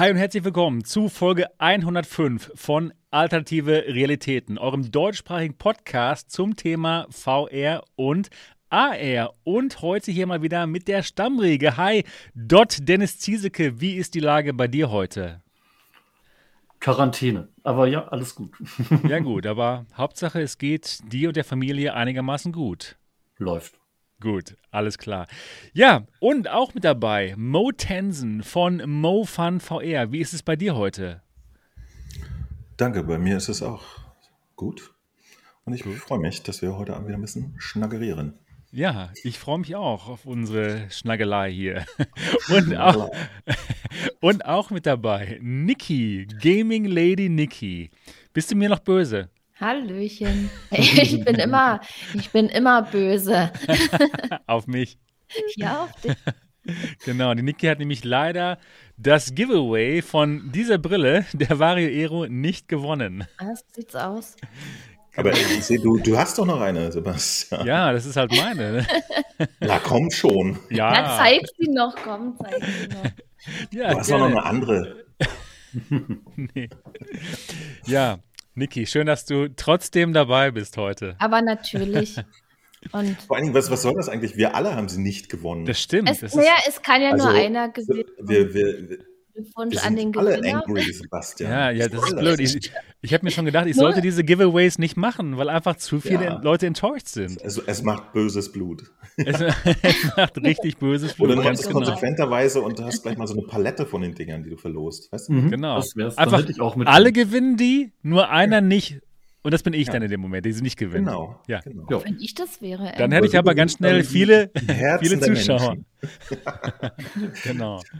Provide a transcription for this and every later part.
Hi und herzlich willkommen zu Folge 105 von Alternative Realitäten, eurem deutschsprachigen Podcast zum Thema VR und AR. Und heute hier mal wieder mit der Stammriege. Hi, Dot Dennis Ziesecke, wie ist die Lage bei dir heute? Quarantäne. Aber ja, alles gut. ja, gut, aber Hauptsache, es geht dir und der Familie einigermaßen gut. Läuft. Gut, alles klar. Ja, und auch mit dabei Mo Tensen von Mo Fun VR. Wie ist es bei dir heute? Danke, bei mir ist es auch gut. Und ich freue mich, dass wir heute Abend wieder ein bisschen schnaggerieren. Ja, ich freue mich auch auf unsere Schnaggelei hier. Und auch, und auch mit dabei Niki, Gaming Lady Niki. Bist du mir noch böse? Hallöchen. Ich bin immer, ich bin immer böse. auf mich. Ja, auf dich. Genau, die Niki hat nämlich leider das Giveaway von dieser Brille, der Vario Aero, nicht gewonnen. Ah, so sieht's aus. Aber ich sehe, du, du hast doch noch eine, Sebastian. Ja, das ist halt meine. Ne? Na komm schon. Ja. Na, zeig sie noch, komm, zeig sie noch. Ja, du hast gerne. noch eine andere. nee. Ja, Niki, schön, dass du trotzdem dabei bist heute. Aber natürlich. Und Vor allen Dingen, was, was soll das eigentlich? Wir alle haben sie nicht gewonnen. Das stimmt. Es, das naja, es kann ja also, nur einer gewinnen. Wir, wir, Glückwunsch an den Gewinner. Alle angry, Sebastian. Ja, ja, das ist blöd. Ich, ich habe mir schon gedacht, ich sollte diese Giveaways nicht machen, weil einfach zu viele ja. Leute enttäuscht sind. Also, es macht böses Blut. Es, es macht richtig böses Blut. Oder du machst es genau. konsequenterweise und du hast gleich mal so eine Palette von den Dingern, die du verlost. Weißt du? Mhm. Genau. einfach alle gewinnen die, nur einer ja. nicht. Und das bin ich ja. dann in dem Moment, die sie nicht gewinnen. Genau. Ja. genau. Ja. Wenn ich das wäre. Dann hätte ich aber ganz schnell viele, viele Zuschauer. genau.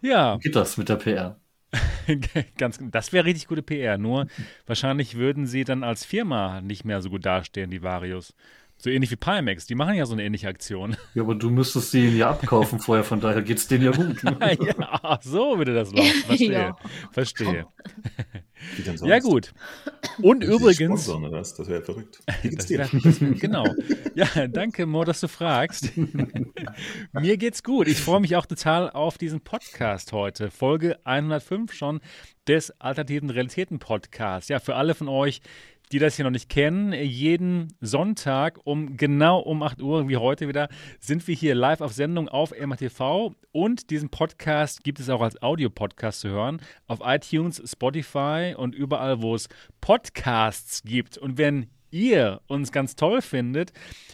Ja. Geht das mit der PR? Ganz, das wäre richtig gute PR. Nur wahrscheinlich würden sie dann als Firma nicht mehr so gut dastehen, die Varius. So ähnlich wie Pimax, die machen ja so eine ähnliche Aktion. Ja, aber du müsstest sie ja abkaufen vorher, von daher geht es denen ja gut. Ne? ja, ach, so würde das laufen. Verstehe. ja. Verstehe. Ja, gut. Und übrigens. Sponsor, das, das wäre verrückt. Das wär, das wär, genau. Ja, danke, Mo, dass du fragst. Mir geht's gut. Ich freue mich auch total auf diesen Podcast heute. Folge 105 schon des Alternativen Realitäten Podcasts. Ja, für alle von euch, die das hier noch nicht kennen, jeden Sonntag um genau um 8 Uhr, wie heute wieder, sind wir hier live auf Sendung auf MRTV und diesen Podcast gibt es auch als Audio-Podcast zu hören auf iTunes, Spotify und überall, wo es Podcasts gibt. Und wenn ihr uns ganz toll findet,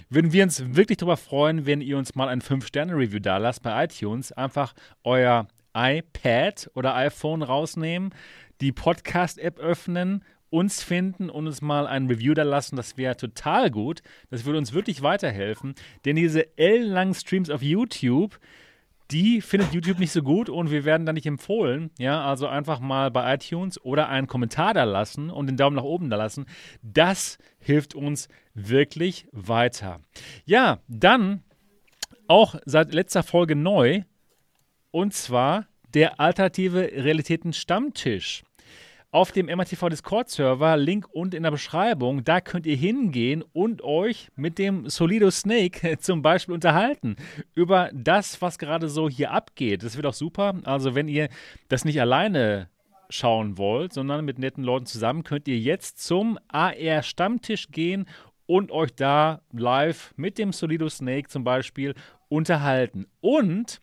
würden wir uns wirklich darüber freuen, wenn ihr uns mal ein 5-Sterne-Review da lasst bei iTunes. Einfach euer iPad oder iPhone rausnehmen, die Podcast-App öffnen uns finden und uns mal ein Review da lassen, das wäre total gut. Das würde uns wirklich weiterhelfen. Denn diese ellenlangen Streams auf YouTube, die findet YouTube nicht so gut und wir werden da nicht empfohlen. Ja, also einfach mal bei iTunes oder einen Kommentar da lassen und den Daumen nach oben da lassen. Das hilft uns wirklich weiter. Ja, dann auch seit letzter Folge neu und zwar der alternative Realitäten Stammtisch auf dem MATV Discord-Server, Link unten in der Beschreibung. Da könnt ihr hingehen und euch mit dem Solido Snake zum Beispiel unterhalten über das, was gerade so hier abgeht. Das wird auch super. Also, wenn ihr das nicht alleine schauen wollt, sondern mit netten Leuten zusammen, könnt ihr jetzt zum AR Stammtisch gehen und euch da live mit dem Solido Snake zum Beispiel unterhalten. Und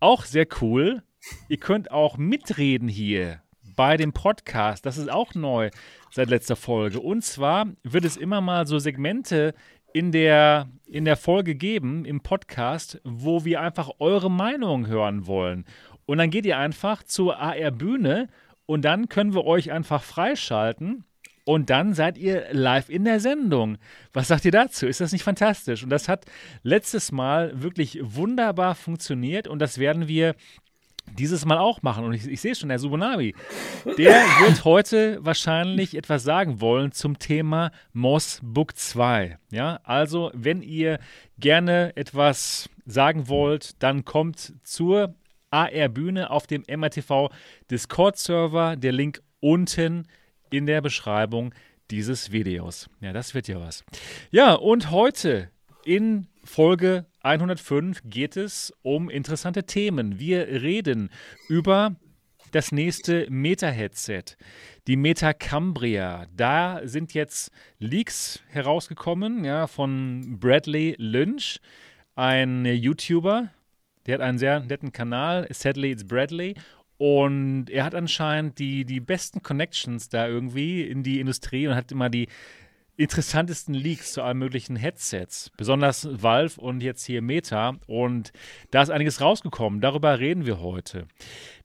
auch sehr cool, ihr könnt auch mitreden hier bei dem Podcast. Das ist auch neu seit letzter Folge. Und zwar wird es immer mal so Segmente in der, in der Folge geben, im Podcast, wo wir einfach eure Meinung hören wollen. Und dann geht ihr einfach zur AR-Bühne und dann können wir euch einfach freischalten. Und dann seid ihr live in der Sendung. Was sagt ihr dazu? Ist das nicht fantastisch? Und das hat letztes Mal wirklich wunderbar funktioniert und das werden wir dieses Mal auch machen. Und ich, ich sehe schon, der Subunabi, der wird heute wahrscheinlich etwas sagen wollen zum Thema Moss Book 2. Ja, also wenn ihr gerne etwas sagen wollt, dann kommt zur AR-Bühne auf dem MRTV Discord-Server. Der Link unten in der Beschreibung dieses Videos. Ja, das wird ja was. Ja, und heute in Folge 105 geht es um interessante Themen. Wir reden über das nächste Meta-Headset, die Meta Cambria. Da sind jetzt Leaks herausgekommen ja, von Bradley Lynch, ein YouTuber. Der hat einen sehr netten Kanal, Sadly It's Bradley. Und er hat anscheinend die, die besten Connections da irgendwie in die Industrie und hat immer die interessantesten Leaks zu allen möglichen Headsets, besonders Valve und jetzt hier Meta. Und da ist einiges rausgekommen. Darüber reden wir heute.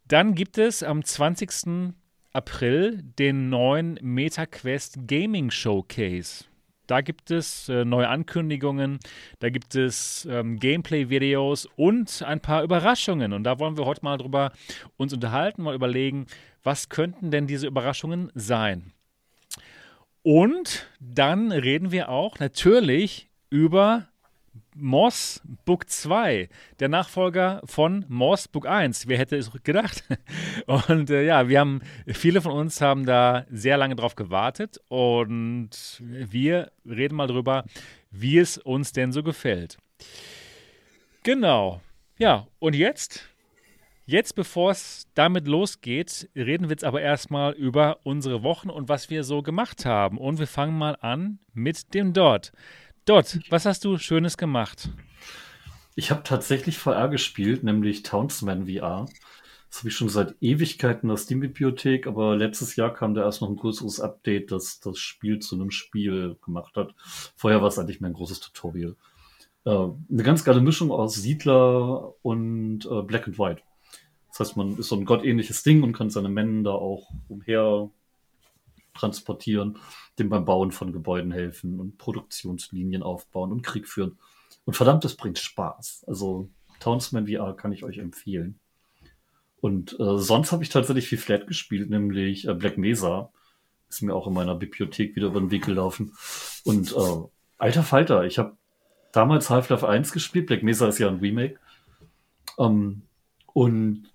Dann gibt es am 20. April den neuen MetaQuest Gaming Showcase. Da gibt es äh, neue Ankündigungen, da gibt es ähm, Gameplay-Videos und ein paar Überraschungen. Und da wollen wir heute mal drüber uns unterhalten, mal überlegen, was könnten denn diese Überraschungen sein. Und dann reden wir auch natürlich über Moss Book 2, der Nachfolger von Moss Book 1. Wer hätte es gedacht? Und äh, ja, wir haben, viele von uns haben da sehr lange drauf gewartet und wir reden mal drüber, wie es uns denn so gefällt. Genau. Ja, und jetzt Jetzt, bevor es damit losgeht, reden wir jetzt aber erstmal über unsere Wochen und was wir so gemacht haben. Und wir fangen mal an mit dem Dot. Dot, was hast du Schönes gemacht? Ich habe tatsächlich VR gespielt, nämlich Townsman VR. Das habe ich schon seit Ewigkeiten in der Steam-Bibliothek, aber letztes Jahr kam da erst noch ein größeres Update, das das Spiel zu einem Spiel gemacht hat. Vorher war es eigentlich mehr ein großes Tutorial. Äh, eine ganz geile Mischung aus Siedler und äh, Black and White. Das heißt, man ist so ein gottähnliches Ding und kann seine Männer da auch umher transportieren, dem beim Bauen von Gebäuden helfen und Produktionslinien aufbauen und Krieg führen. Und verdammt, das bringt Spaß. Also Townsman VR kann ich euch empfehlen. Und äh, sonst habe ich tatsächlich viel Flat gespielt, nämlich äh, Black Mesa. Ist mir auch in meiner Bibliothek wieder über den Weg gelaufen. Und äh, alter Falter, ich habe damals Half-Life 1 gespielt. Black Mesa ist ja ein Remake. Ähm, und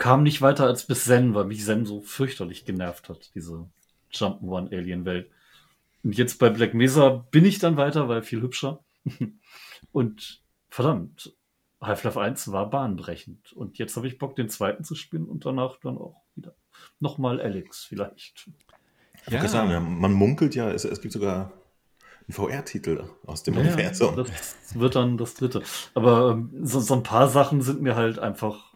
kam nicht weiter als bis Zen, weil mich Zen so fürchterlich genervt hat, diese Jump'n'One-Alien-Welt. Und jetzt bei Black Mesa bin ich dann weiter, weil viel hübscher. und verdammt, Half-Life 1 war bahnbrechend. Und jetzt habe ich Bock, den zweiten zu spielen und danach dann auch wieder nochmal Alex vielleicht. Ich ja. sagen, man munkelt ja, es, es gibt sogar einen VR-Titel aus dem ja, Universum. Das wird dann das dritte. Aber ähm, so, so, ein paar Sachen sind mir halt einfach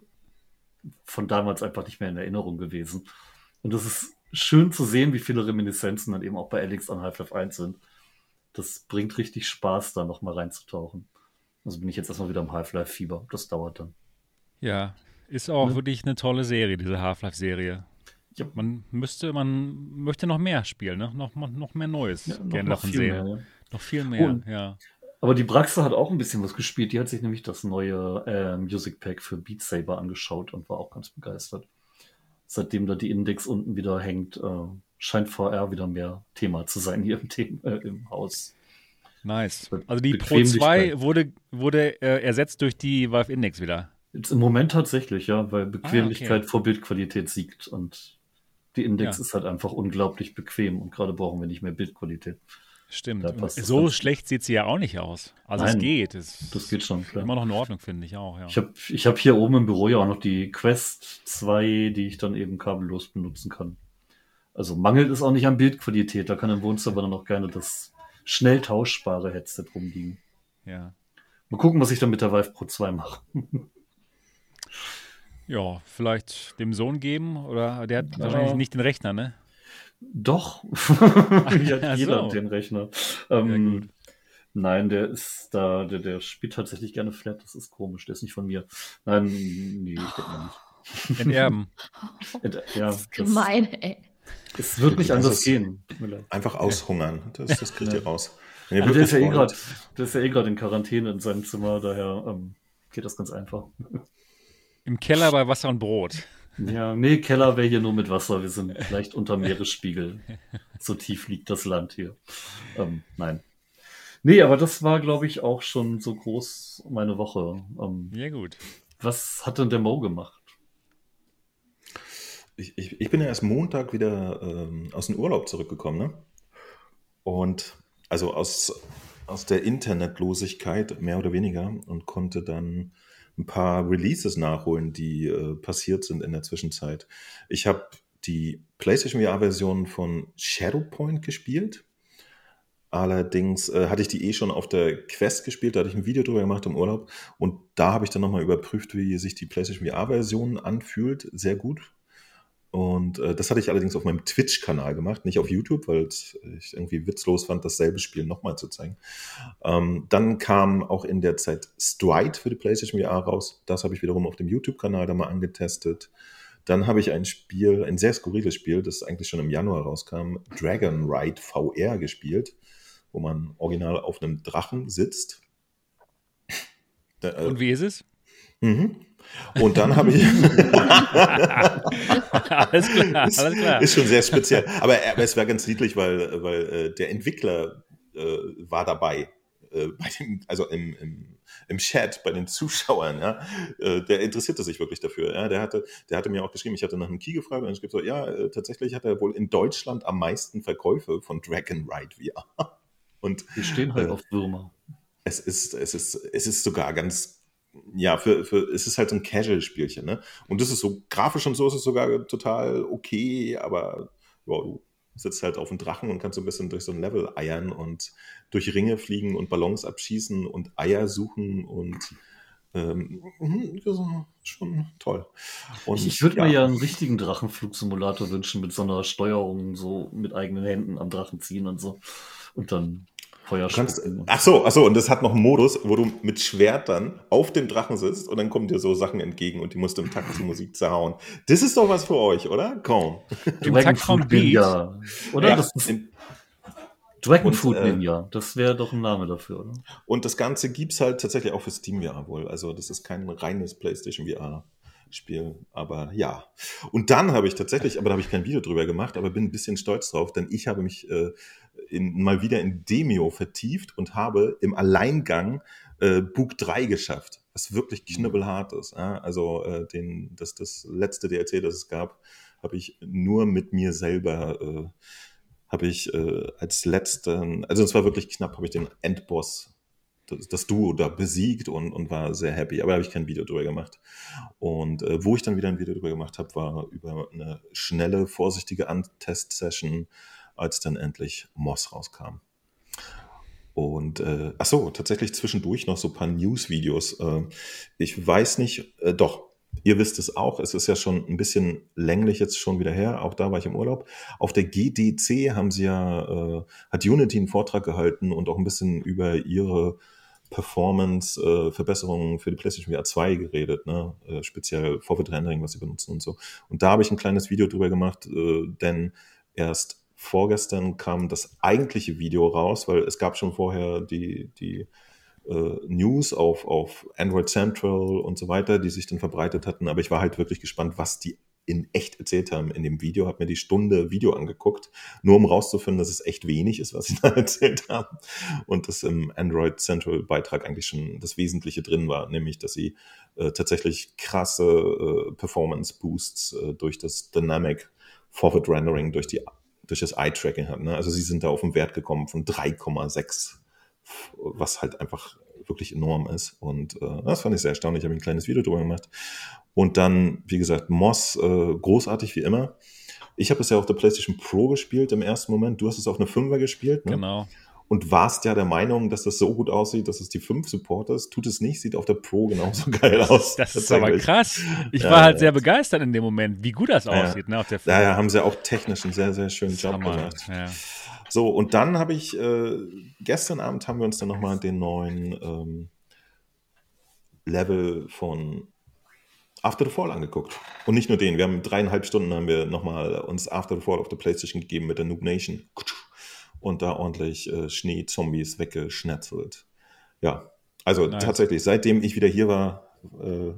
von damals einfach nicht mehr in Erinnerung gewesen. Und das ist schön zu sehen, wie viele Reminiszenzen dann eben auch bei Alex an Half-Life 1 sind. Das bringt richtig Spaß, da nochmal reinzutauchen. Also bin ich jetzt erstmal wieder im Half-Life-Fieber. Das dauert dann. Ja, ist auch ne? wirklich eine tolle Serie, diese Half-Life-Serie. Ja. Man müsste, man möchte noch mehr spielen, ne? noch, noch mehr Neues ja, gerne davon sehen. Mehr, ja. Noch viel mehr, Und ja. Aber die Braxe hat auch ein bisschen was gespielt. Die hat sich nämlich das neue äh, Music Pack für Beat Saber angeschaut und war auch ganz begeistert. Seitdem da die Index unten wieder hängt, äh, scheint VR wieder mehr Thema zu sein hier im, Thema, äh, im Haus. Nice. Also die Pro 2 wurde, wurde äh, ersetzt durch die Valve Index wieder. Jetzt Im Moment tatsächlich, ja, weil Bequemlichkeit ah, okay. vor Bildqualität siegt und die Index ja. ist halt einfach unglaublich bequem und gerade brauchen wir nicht mehr Bildqualität. Stimmt. So schlecht sieht sie ja auch nicht aus. Also Nein, es geht. Es das geht schon, klar. Immer noch in Ordnung, finde ich auch, ja. Ich habe ich hab hier oben im Büro ja auch noch die Quest 2, die ich dann eben kabellos benutzen kann. Also mangelt es auch nicht an Bildqualität. Da kann im Wohnzimmer dann auch gerne das schnell tauschbare Headset rumliegen. Ja. Mal gucken, was ich dann mit der Vive Pro 2 mache. ja, vielleicht dem Sohn geben oder der hat ja. wahrscheinlich nicht den Rechner, ne? Doch. hat jeder so. den Rechner. Ähm, ja, nein, der ist da, der, der spielt tatsächlich gerne Flat. Das ist komisch. Der ist nicht von mir. Nein, nee, ich denke mal nicht. Enterben. Ent, ja, das ist gemein, ey. Es wird nicht anders gehen. Einfach aushungern. Das, das kriegt ja. ihr raus. Also der, ist ja eh grad, der ist ja eh gerade in Quarantäne in seinem Zimmer, daher ähm, geht das ganz einfach. Im Keller bei Wasser und Brot. Ja, nee, Keller wäre hier nur mit Wasser. Wir sind leicht unter Meeresspiegel. So tief liegt das Land hier. Ähm, nein. Nee, aber das war, glaube ich, auch schon so groß meine Woche. Ähm, ja, gut. Was hat denn der Mo gemacht? Ich, ich, ich bin ja erst Montag wieder ähm, aus dem Urlaub zurückgekommen, ne? Und also aus, aus der Internetlosigkeit mehr oder weniger und konnte dann ein paar Releases nachholen, die äh, passiert sind in der Zwischenzeit. Ich habe die PlayStation VR-Version von Shadowpoint gespielt. Allerdings äh, hatte ich die eh schon auf der Quest gespielt, da hatte ich ein Video drüber gemacht im Urlaub und da habe ich dann nochmal überprüft, wie sich die PlayStation VR-Version anfühlt. Sehr gut. Und äh, das hatte ich allerdings auf meinem Twitch-Kanal gemacht, nicht auf YouTube, weil ich irgendwie witzlos fand, dasselbe Spiel nochmal zu zeigen. Ähm, dann kam auch in der Zeit Stride für die PlayStation VR raus. Das habe ich wiederum auf dem YouTube-Kanal da mal angetestet. Dann habe ich ein Spiel, ein sehr skurriles Spiel, das eigentlich schon im Januar rauskam, Dragon Ride VR gespielt, wo man original auf einem Drachen sitzt. Äh, Und wie ist es? Mhm. Und dann habe ich. alles klar, alles klar. Ist, schon sehr speziell. Aber, aber es war ganz niedlich, weil, weil äh, der Entwickler äh, war dabei. Äh, bei dem, also im, im, im Chat bei den Zuschauern, ja, äh, der interessierte sich wirklich dafür. Ja, der hatte, der hatte mir auch geschrieben, ich hatte nach einem Key gefragt und ich schrieb so, ja, äh, tatsächlich hat er wohl in Deutschland am meisten Verkäufe von Dragon Ride VR. Und wir stehen halt äh, auf Würmer. Es ist, es ist, es ist sogar ganz ja, für, für, es ist halt so ein Casual-Spielchen, ne? Und das ist so, grafisch und so ist es sogar total okay, aber ja, du sitzt halt auf dem Drachen und kannst so ein bisschen durch so ein Level eiern und durch Ringe fliegen und Ballons abschießen und Eier suchen und ähm, schon toll. Und, ich würde ja. mir ja einen richtigen Drachenflugsimulator wünschen mit so einer Steuerung, so mit eigenen Händen am Drachen ziehen und so. Und dann Feuer kannst, ach so, ach so, und das hat noch einen Modus, wo du mit Schwert dann auf dem Drachen sitzt und dann kommen dir so Sachen entgegen und die musst du im Takt zur Musik zerhauen. Das ist doch was für euch, oder? Kaum. Im Takt vom Ninja. Oder? Ja, das ist Dragon Food äh, Ninja, das wäre doch ein Name dafür, oder? Und das Ganze gibt's halt tatsächlich auch für Steam VR wohl. Also das ist kein reines PlayStation VR. Spiel. Aber ja. Und dann habe ich tatsächlich, aber da habe ich kein Video drüber gemacht, aber bin ein bisschen stolz drauf, denn ich habe mich äh, in, mal wieder in Demio vertieft und habe im Alleingang äh, Book 3 geschafft, was wirklich mhm. knüppelhart ist. Ja? Also äh, den, das, das letzte DLC, das es gab, habe ich nur mit mir selber äh, habe ich äh, als letzten, also es war wirklich knapp, habe ich den Endboss das, das Duo da besiegt und, und war sehr happy. Aber da habe ich kein Video drüber gemacht. Und äh, wo ich dann wieder ein Video drüber gemacht habe, war über eine schnelle, vorsichtige Test-Session, als dann endlich Moss rauskam. Und äh, ach so, tatsächlich zwischendurch noch so ein paar News-Videos. Äh, ich weiß nicht, äh, doch, Ihr wisst es auch, es ist ja schon ein bisschen länglich jetzt schon wieder her, auch da war ich im Urlaub. Auf der GDC haben sie ja, äh, hat Unity einen Vortrag gehalten und auch ein bisschen über ihre Performance-Verbesserungen äh, für die PlayStation VR 2 geredet, ne? Äh, speziell Forward Rendering, was sie benutzen und so. Und da habe ich ein kleines Video drüber gemacht, äh, denn erst vorgestern kam das eigentliche Video raus, weil es gab schon vorher die, die äh, News auf, auf Android Central und so weiter, die sich dann verbreitet hatten. Aber ich war halt wirklich gespannt, was die in echt erzählt haben in dem Video, habe mir die Stunde Video angeguckt, nur um rauszufinden, dass es echt wenig ist, was sie da erzählt haben und dass im Android Central Beitrag eigentlich schon das Wesentliche drin war, nämlich, dass sie äh, tatsächlich krasse äh, Performance Boosts äh, durch das Dynamic Forward Rendering durch die durch das Eye-Tracking hatten. Ne? Also sie sind da auf einen Wert gekommen von 3,6, was halt einfach wirklich enorm ist. Und äh, das fand ich sehr erstaunlich. Ich habe ein kleines Video drüber gemacht. Und dann, wie gesagt, Moss, äh, großartig wie immer. Ich habe es ja auf der PlayStation Pro gespielt im ersten Moment. Du hast es auf eine 5er gespielt. Ne? Genau. Und warst ja der Meinung, dass das so gut aussieht, dass es die 5 supportest. Tut es nicht, sieht auf der Pro genauso geil aus. Das ist aber krass. Ich ja, war halt ja. sehr begeistert in dem Moment, wie gut das aussieht. Ja. Ne, auf der 5. Ja, ja, haben sie auch technisch einen sehr, sehr schönen Job Hammer. gemacht. So, und dann habe ich, äh, gestern Abend haben wir uns dann nochmal den neuen ähm, Level von After the Fall angeguckt. Und nicht nur den, wir haben dreieinhalb Stunden haben wir nochmal uns After the Fall auf der Playstation gegeben mit der Noob Nation. Und da ordentlich äh, Schnee-Zombies weggeschnetzelt. Ja, also nice. tatsächlich, seitdem ich wieder hier war, äh,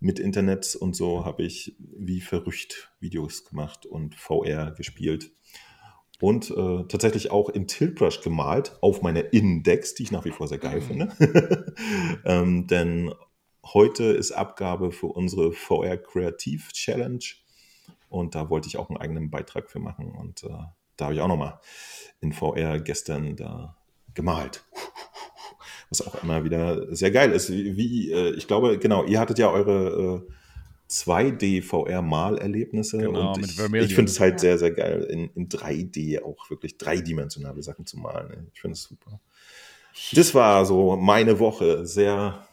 mit Internet und so, habe ich wie verrückt Videos gemacht und VR gespielt und äh, tatsächlich auch in Tiltbrush gemalt auf meine Index, die ich nach wie vor sehr geil mhm. finde. ähm, denn heute ist Abgabe für unsere VR Kreativ Challenge und da wollte ich auch einen eigenen Beitrag für machen und äh, da habe ich auch nochmal in VR gestern da gemalt. was auch immer wieder sehr geil ist. Wie, äh, ich glaube, genau, ihr hattet ja eure äh, 2D-VR-Malerlebnisse Genau, und mit ich, ich finde es halt Ja. sehr, sehr geil, in, in 3D auch wirklich dreidimensionale Sachen zu malen. Ich finde es super. Das war so meine Woche. Sehr,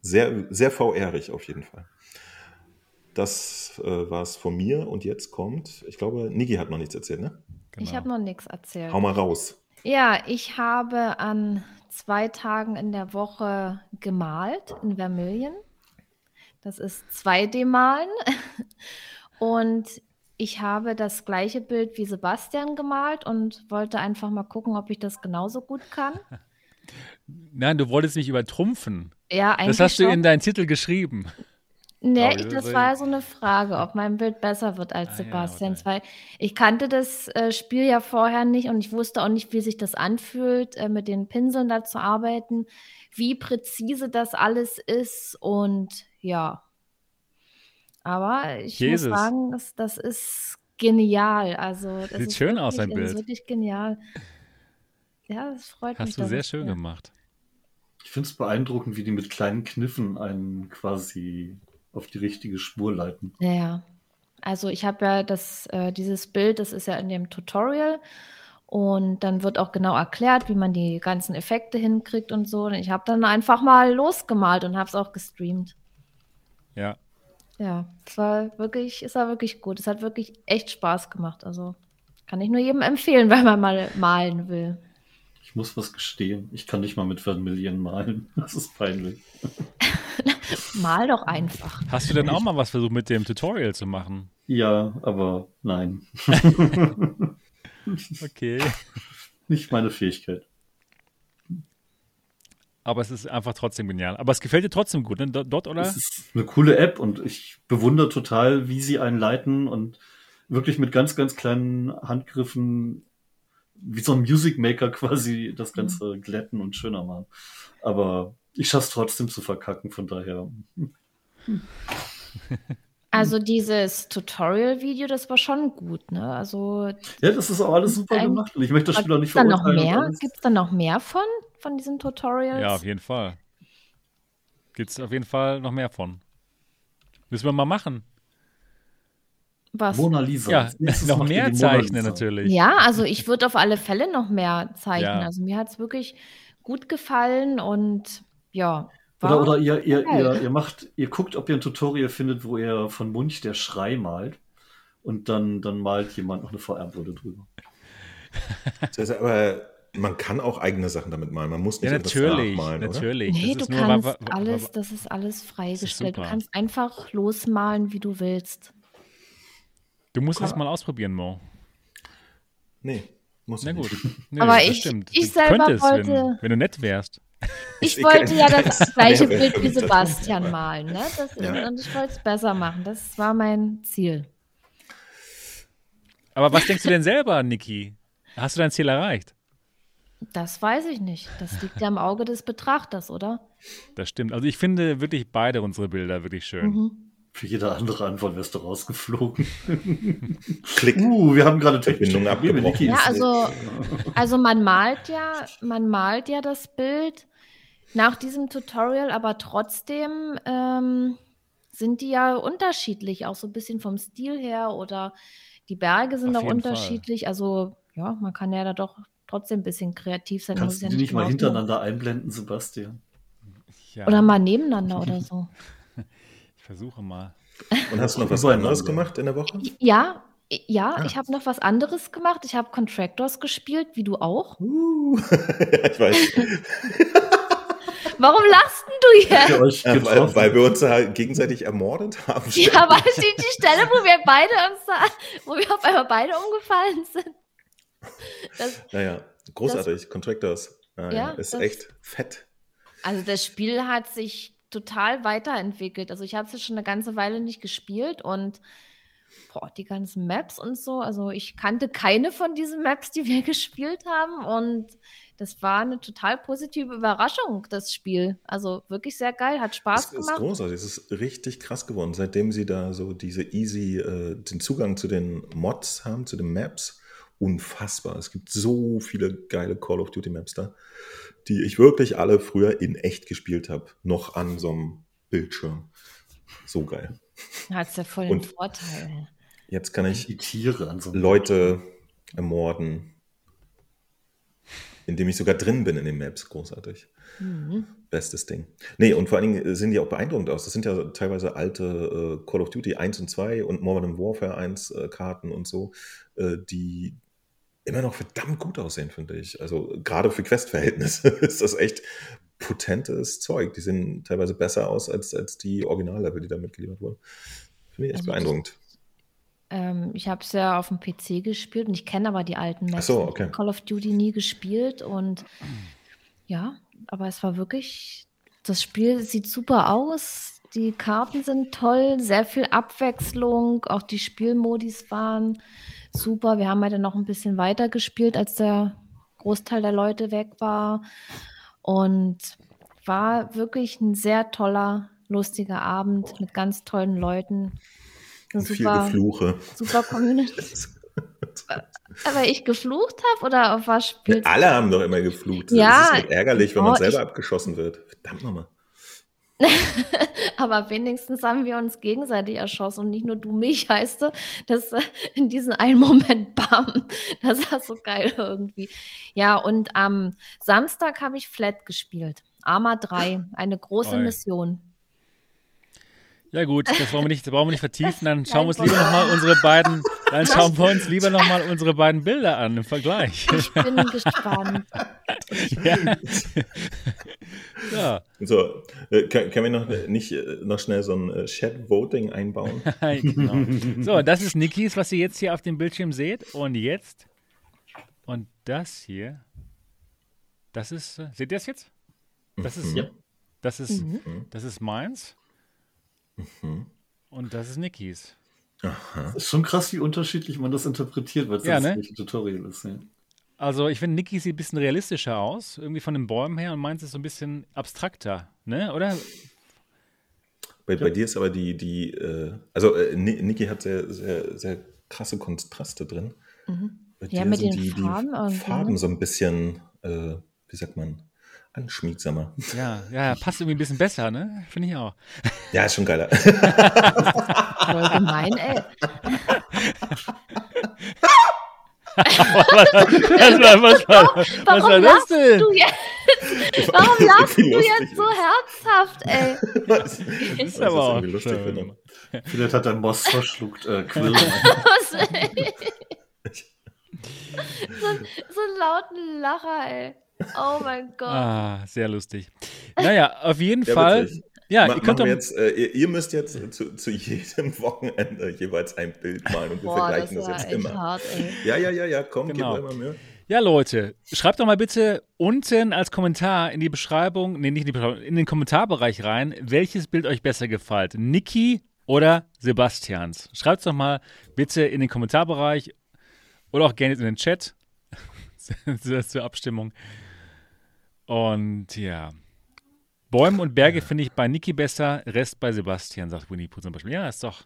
sehr, sehr VR-ig auf jeden Fall. Das äh, war es von mir und jetzt kommt, ich glaube, Niki hat noch nichts erzählt, ne? Genau. Ich habe noch nichts erzählt. Hau mal raus. Ja, ich habe an zwei Tagen in der Woche gemalt in Vermilion. Das ist 2D-Malen. Und ich habe das gleiche Bild wie Sebastian gemalt und wollte einfach mal gucken, ob ich das genauso gut kann. Nein, du wolltest mich übertrumpfen. Ja, eigentlich Das hast du schon. in deinen Titel geschrieben. Nee, ich, das war ja so eine Frage, ob mein Bild besser wird als Ah, ja, Sebastians, okay. weil ich kannte das äh, Spiel ja vorher nicht und ich wusste auch nicht, wie sich das anfühlt, äh, mit den Pinseln da zu arbeiten, wie präzise das alles ist und ja. Aber ich Jesus. muss sagen, das, das ist genial. Also das Sieht ist schön aus, wirklich, dein das ist Bild. wirklich genial. Ja, das freut mich. Hast du sehr schön ja. gemacht. Ich finde es beeindruckend, wie die mit kleinen Kniffen einen quasi auf die richtige Spur leiten. Ja, ja. Also ich habe ja das, äh, dieses Bild, das ist ja in dem Tutorial und dann wird auch genau erklärt, wie man die ganzen Effekte hinkriegt und so. Und ich habe dann einfach mal losgemalt und habe es auch gestreamt. Ja. Ja, es war wirklich, es war wirklich gut. Es hat wirklich echt Spaß gemacht. Also kann ich nur jedem empfehlen, wenn man mal malen will. Ich muss was gestehen. Ich kann nicht mal mit Vermillion malen. Das ist peinlich. Mal doch einfach. Hast du denn auch mal was versucht mit dem Tutorial zu machen? Ja, aber nein. Okay. Nicht meine Fähigkeit. Aber es ist einfach trotzdem genial. Aber es gefällt dir trotzdem gut, ne? Dort, oder? Es ist eine coole App und ich bewundere total, wie sie einen leiten und wirklich mit ganz, ganz kleinen Handgriffen wie so ein Music Maker quasi das Ganze glätten und schöner machen. Aber ich schaff's trotzdem zu verkacken, von daher. Also dieses Tutorial-Video, das war schon gut, ne? Also Ja, das ist auch alles super Ein- gemacht und ich möchte das Spiel auch nicht verurteilen. Gibt es da noch mehr von, von diesen Tutorials? Ja, auf jeden Fall. Gibt es auf jeden Fall noch mehr von. Müssen wir mal machen. Was? Mona Lisa. Ja, noch mehr zeichnen natürlich. Ja, also ich würde auf alle Fälle noch mehr zeichnen. Ja. Also mir hat es wirklich gut gefallen und ja. Oder, oder ihr, ihr, ihr, ihr macht, ihr guckt, ob ihr ein Tutorial findet, wo ihr von Munch der Schrei malt. Und dann, dann malt jemand noch eine VR-Brille drüber. Das ist aber man kann auch eigene Sachen damit malen. Man muss nicht Ja, etwas natürlich. nachmalen, oder? natürlich. Nee, das du ist nur, kannst wa- alles, das ist alles freigestellt. Du super. kannst einfach losmalen, wie du willst. Du musst es mal ausprobieren, Mo. Nee, muss Na ich gut. nicht. Nö, Aber das ich- stimmt. ich Du selber könntest, wenn, wollte- wenn du nett wärst. Ich wollte ja das gleiche Bild wie. Sebastian malen, ne? Das, Ja. Und ich wollte es besser machen. Das war mein Ziel. Aber was denkst du denn selber, Niki? Hast du dein Ziel erreicht? Das weiß ich nicht. Das liegt ja im Auge des Betrachters, oder? Das stimmt. Also ich finde wirklich beide unsere Bilder wirklich schön. Mhm. Für jede andere Antwort wärst du rausgeflogen. Klick. Uh, wir haben gerade technische Verbindung Probleme. Ja, also, also man malt ja, man malt ja das Bild nach diesem Tutorial, aber trotzdem ähm, sind die ja unterschiedlich, auch so ein bisschen vom Stil her oder die Berge sind Auf auch jeden Fall. unterschiedlich. Also ja, man kann ja da doch trotzdem ein bisschen kreativ sein. Kannst du ja die nicht mal hintereinander einblenden, Sebastian? Ja, Oder mal nebeneinander oder so. ich versuche mal. Und hast du noch was anderes gemacht in der Woche? Ja, ja, Ah. ich habe noch was anderes gemacht. Ich habe Contractors gespielt, wie du auch. Uh, ja, ich weiß. Warum lachst denn du jetzt? euch Ja, weil, weil wir uns da gegenseitig ermordet haben. Ja, weil die, die Stelle, wo wir beide uns da, wo wir auf einmal beide umgefallen sind. Das, Naja, großartig. Contractors. Ah, ja, Ja, ist das- echt fett. also das Spiel hat sich total weiterentwickelt. Also ich habe es ja schon eine ganze Weile nicht gespielt und boah, die ganzen Maps und so. Also ich kannte keine von diesen Maps, die wir gespielt haben und das war eine total positive Überraschung, das Spiel. Also wirklich sehr geil, hat Spaß Es ist gemacht. großartig. Es ist richtig krass geworden, seitdem sie da so diese easy, äh, den Zugang zu den Mods haben, zu den Maps, unfassbar. Es gibt so viele geile Call of Duty Maps da, die ich wirklich alle früher in echt gespielt habe, noch an so einem Bildschirm. So geil. Hat es ja voll den Und- Vorteil. Jetzt kann ich Die Tiere an so Leute ermorden, indem ich sogar drin bin in den Maps. Großartig. Mhm. Bestes Ding. Nee, und vor allen Dingen sehen die auch beeindruckend aus. Das sind ja teilweise alte äh, Call of Duty 1 und 2 und Modern Warfare 1 äh, Karten und so, äh, die immer noch verdammt gut aussehen, finde ich. Also gerade für Quest-Verhältnisse ist das echt potentes Zeug. Die sehen teilweise besser aus als, als die Originallevel, die da mitgeliefert wurden. Finde ich echt Also beeindruckend. Ähm, ich habe es ja auf dem PC gespielt und ich kenne aber die alten Maps. so, okay. Call of Duty nie gespielt und ja, aber es war wirklich, das Spiel sieht super aus, die Karten sind toll, sehr viel Abwechslung, auch die Spielmodis waren super. Wir haben heute noch ein bisschen weiter gespielt, als der Großteil der Leute weg war und war wirklich ein sehr toller, lustiger Abend mit ganz tollen Leuten. Und viel super, Gefluche. super Community. Aber ich geflucht habe oder auf was spielst Alle haben doch immer geflucht. Ja. Es ist halt ärgerlich, wenn man Oh, selber ich- abgeschossen wird. Verdammt nochmal. Aber wenigstens haben wir uns gegenseitig erschossen und nicht nur du mich, heißt du, dass äh, in diesem einen Moment, bam, das war so geil irgendwie. Ja, und am Samstag habe ich Flat gespielt. Arma 3, eine große Oi. Mission. Ja gut, das wollen wir nicht, das brauchen wir nicht vertiefen. Dann schauen wir uns lieber nochmal unsere beiden, dann schauen wir uns lieber nochmal unsere beiden Bilder an im Vergleich. Ich bin gespannt. ja. ja, So, äh, können, wir noch äh, nicht äh, noch schnell so ein äh, Chat-Voting einbauen? genau. So, das ist Nikis, was ihr jetzt hier auf dem Bildschirm seht. Und jetzt, und das hier, das ist, seht ihr das jetzt? Das ist, Ja. das ist, Mhm. das ist meins. Und das ist Nikis. Das ist schon krass, wie unterschiedlich man das interpretiert, weil es Ja, das ne? nicht ein Tutorial ist. Ja. Also ich finde, Nikis sieht ein bisschen realistischer aus, irgendwie von den Bäumen her und meins ist so ein bisschen abstrakter, ne? Oder? Bei, bei dir ist aber die, die äh, also äh, Ni- Niki hat sehr, sehr, sehr krasse Kontraste drin. Bei Ja, dir mit sind den die, Farben die irgendwie, Farben ne? so ein bisschen, äh, wie sagt man, anschmiegsamer. Ja, ja, passt irgendwie ein bisschen besser, ne? Finde ich auch. Ja, ist schon geiler. Voll gemein, ey. Was war, was war, was Warum war das lachst denn? du jetzt? Warum lachst du jetzt so herzhaft, ey? Das ist aber auch irgendwie lustig schön. finde. Vielleicht hat ein Moss verschluckt äh, Quill. So, so einen lauten Lacher, ey. Oh mein Gott. Ah, sehr lustig. Naja, auf jeden Fall. witzig. Ja, Ma- ihr könnt jetzt, äh, ihr, ihr müsst jetzt zu, zu jedem Wochenende jeweils ein Bild malen und wir Boah, das vergleichen das, war jetzt immer. hart, ey. Ja, ja, ja, ja, komm, Genau. gib mal Mühe. Ja, Leute, schreibt doch mal bitte unten als Kommentar in die Beschreibung, nee, nicht in die Beschreibung, in den Kommentarbereich rein, welches Bild euch besser gefällt. Niki oder Sebastians? Schreibt doch mal bitte in den Kommentarbereich oder auch gerne in den Chat zur Abstimmung. Und ja. Bäume und Berge finde ich bei Niki besser, Rest bei Sebastian, sagt Winnie Pooh zum Beispiel. Ja, ist doch,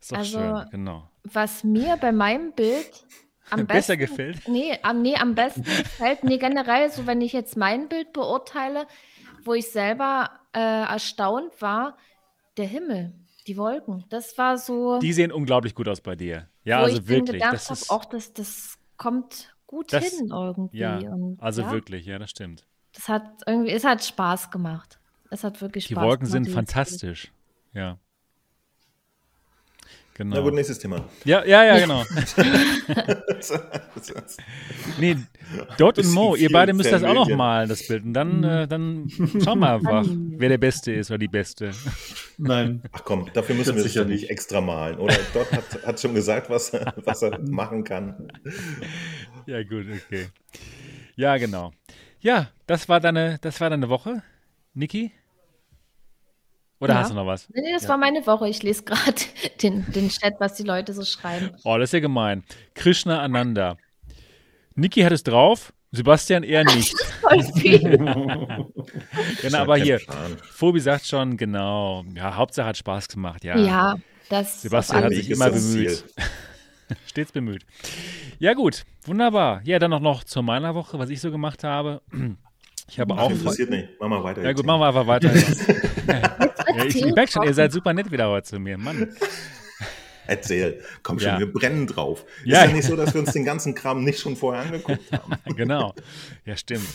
ist doch Also, schön, genau. Was mir bei meinem Bild am besten Besser gefällt? Nee, am, nee, am besten gefällt, nee, generell, so wenn ich jetzt mein Bild beurteile, wo ich selber äh, erstaunt war, der Himmel, die Wolken. Das war so, Die sehen unglaublich gut aus bei dir. Ja, wo also ich wirklich. gedacht Das ist, auch das, das kommt gut Das- hin irgendwie. Ja, Und, also ja, wirklich, ja, das stimmt. Das hat irgendwie, es hat Spaß gemacht. Es hat wirklich Die Spaß Wolken gemacht. sind dieses fantastisch. Ja. Na Genau. gut, nächstes Thema. Ja, ja, ja, genau. Nee, Dot und Mo, ihr beide müsst das auch noch malen, das Bild. Und dann, äh, dann schauen wir einfach, wer der Beste ist oder die Beste. Nein. Ach komm, dafür müssen wir es sicher nicht extra malen. Oder Dot hat, hat schon gesagt, was, er- was er machen kann. Ja, gut, okay. Ja, genau. Ja, das war deine, das war deine Woche, Niki? Oder Ja. hast du noch was? Nee, das war meine Woche. Ich lese gerade den, den Chat, was die Leute so schreiben. Oh, das ist ja gemein. Krishna Ananda. Niki hat es drauf, Sebastian eher nicht. Genau, aber hier. Phobi sagt schon, genau. Ja, Hauptsache hat Spaß gemacht, ja. Ja, das Sebastian hat sich immer bemüht. Stets bemüht. Ja, gut, wunderbar. Ja, dann noch, noch zu meiner Woche, was ich so gemacht habe. Ich habe Ach, auch. interessiert nicht. Mach mal weiter. Ja, gut, machen wir einfach weiter. Ja, ich, ich merke schon, ihr Erzähl seid super nett wieder heute zu mir. Mann. Erzähl. Komm schon, Ja. wir brennen drauf. Ja. Ist ja nicht so, dass wir uns den ganzen Kram nicht schon vorher angeguckt haben. genau. Ja, stimmt.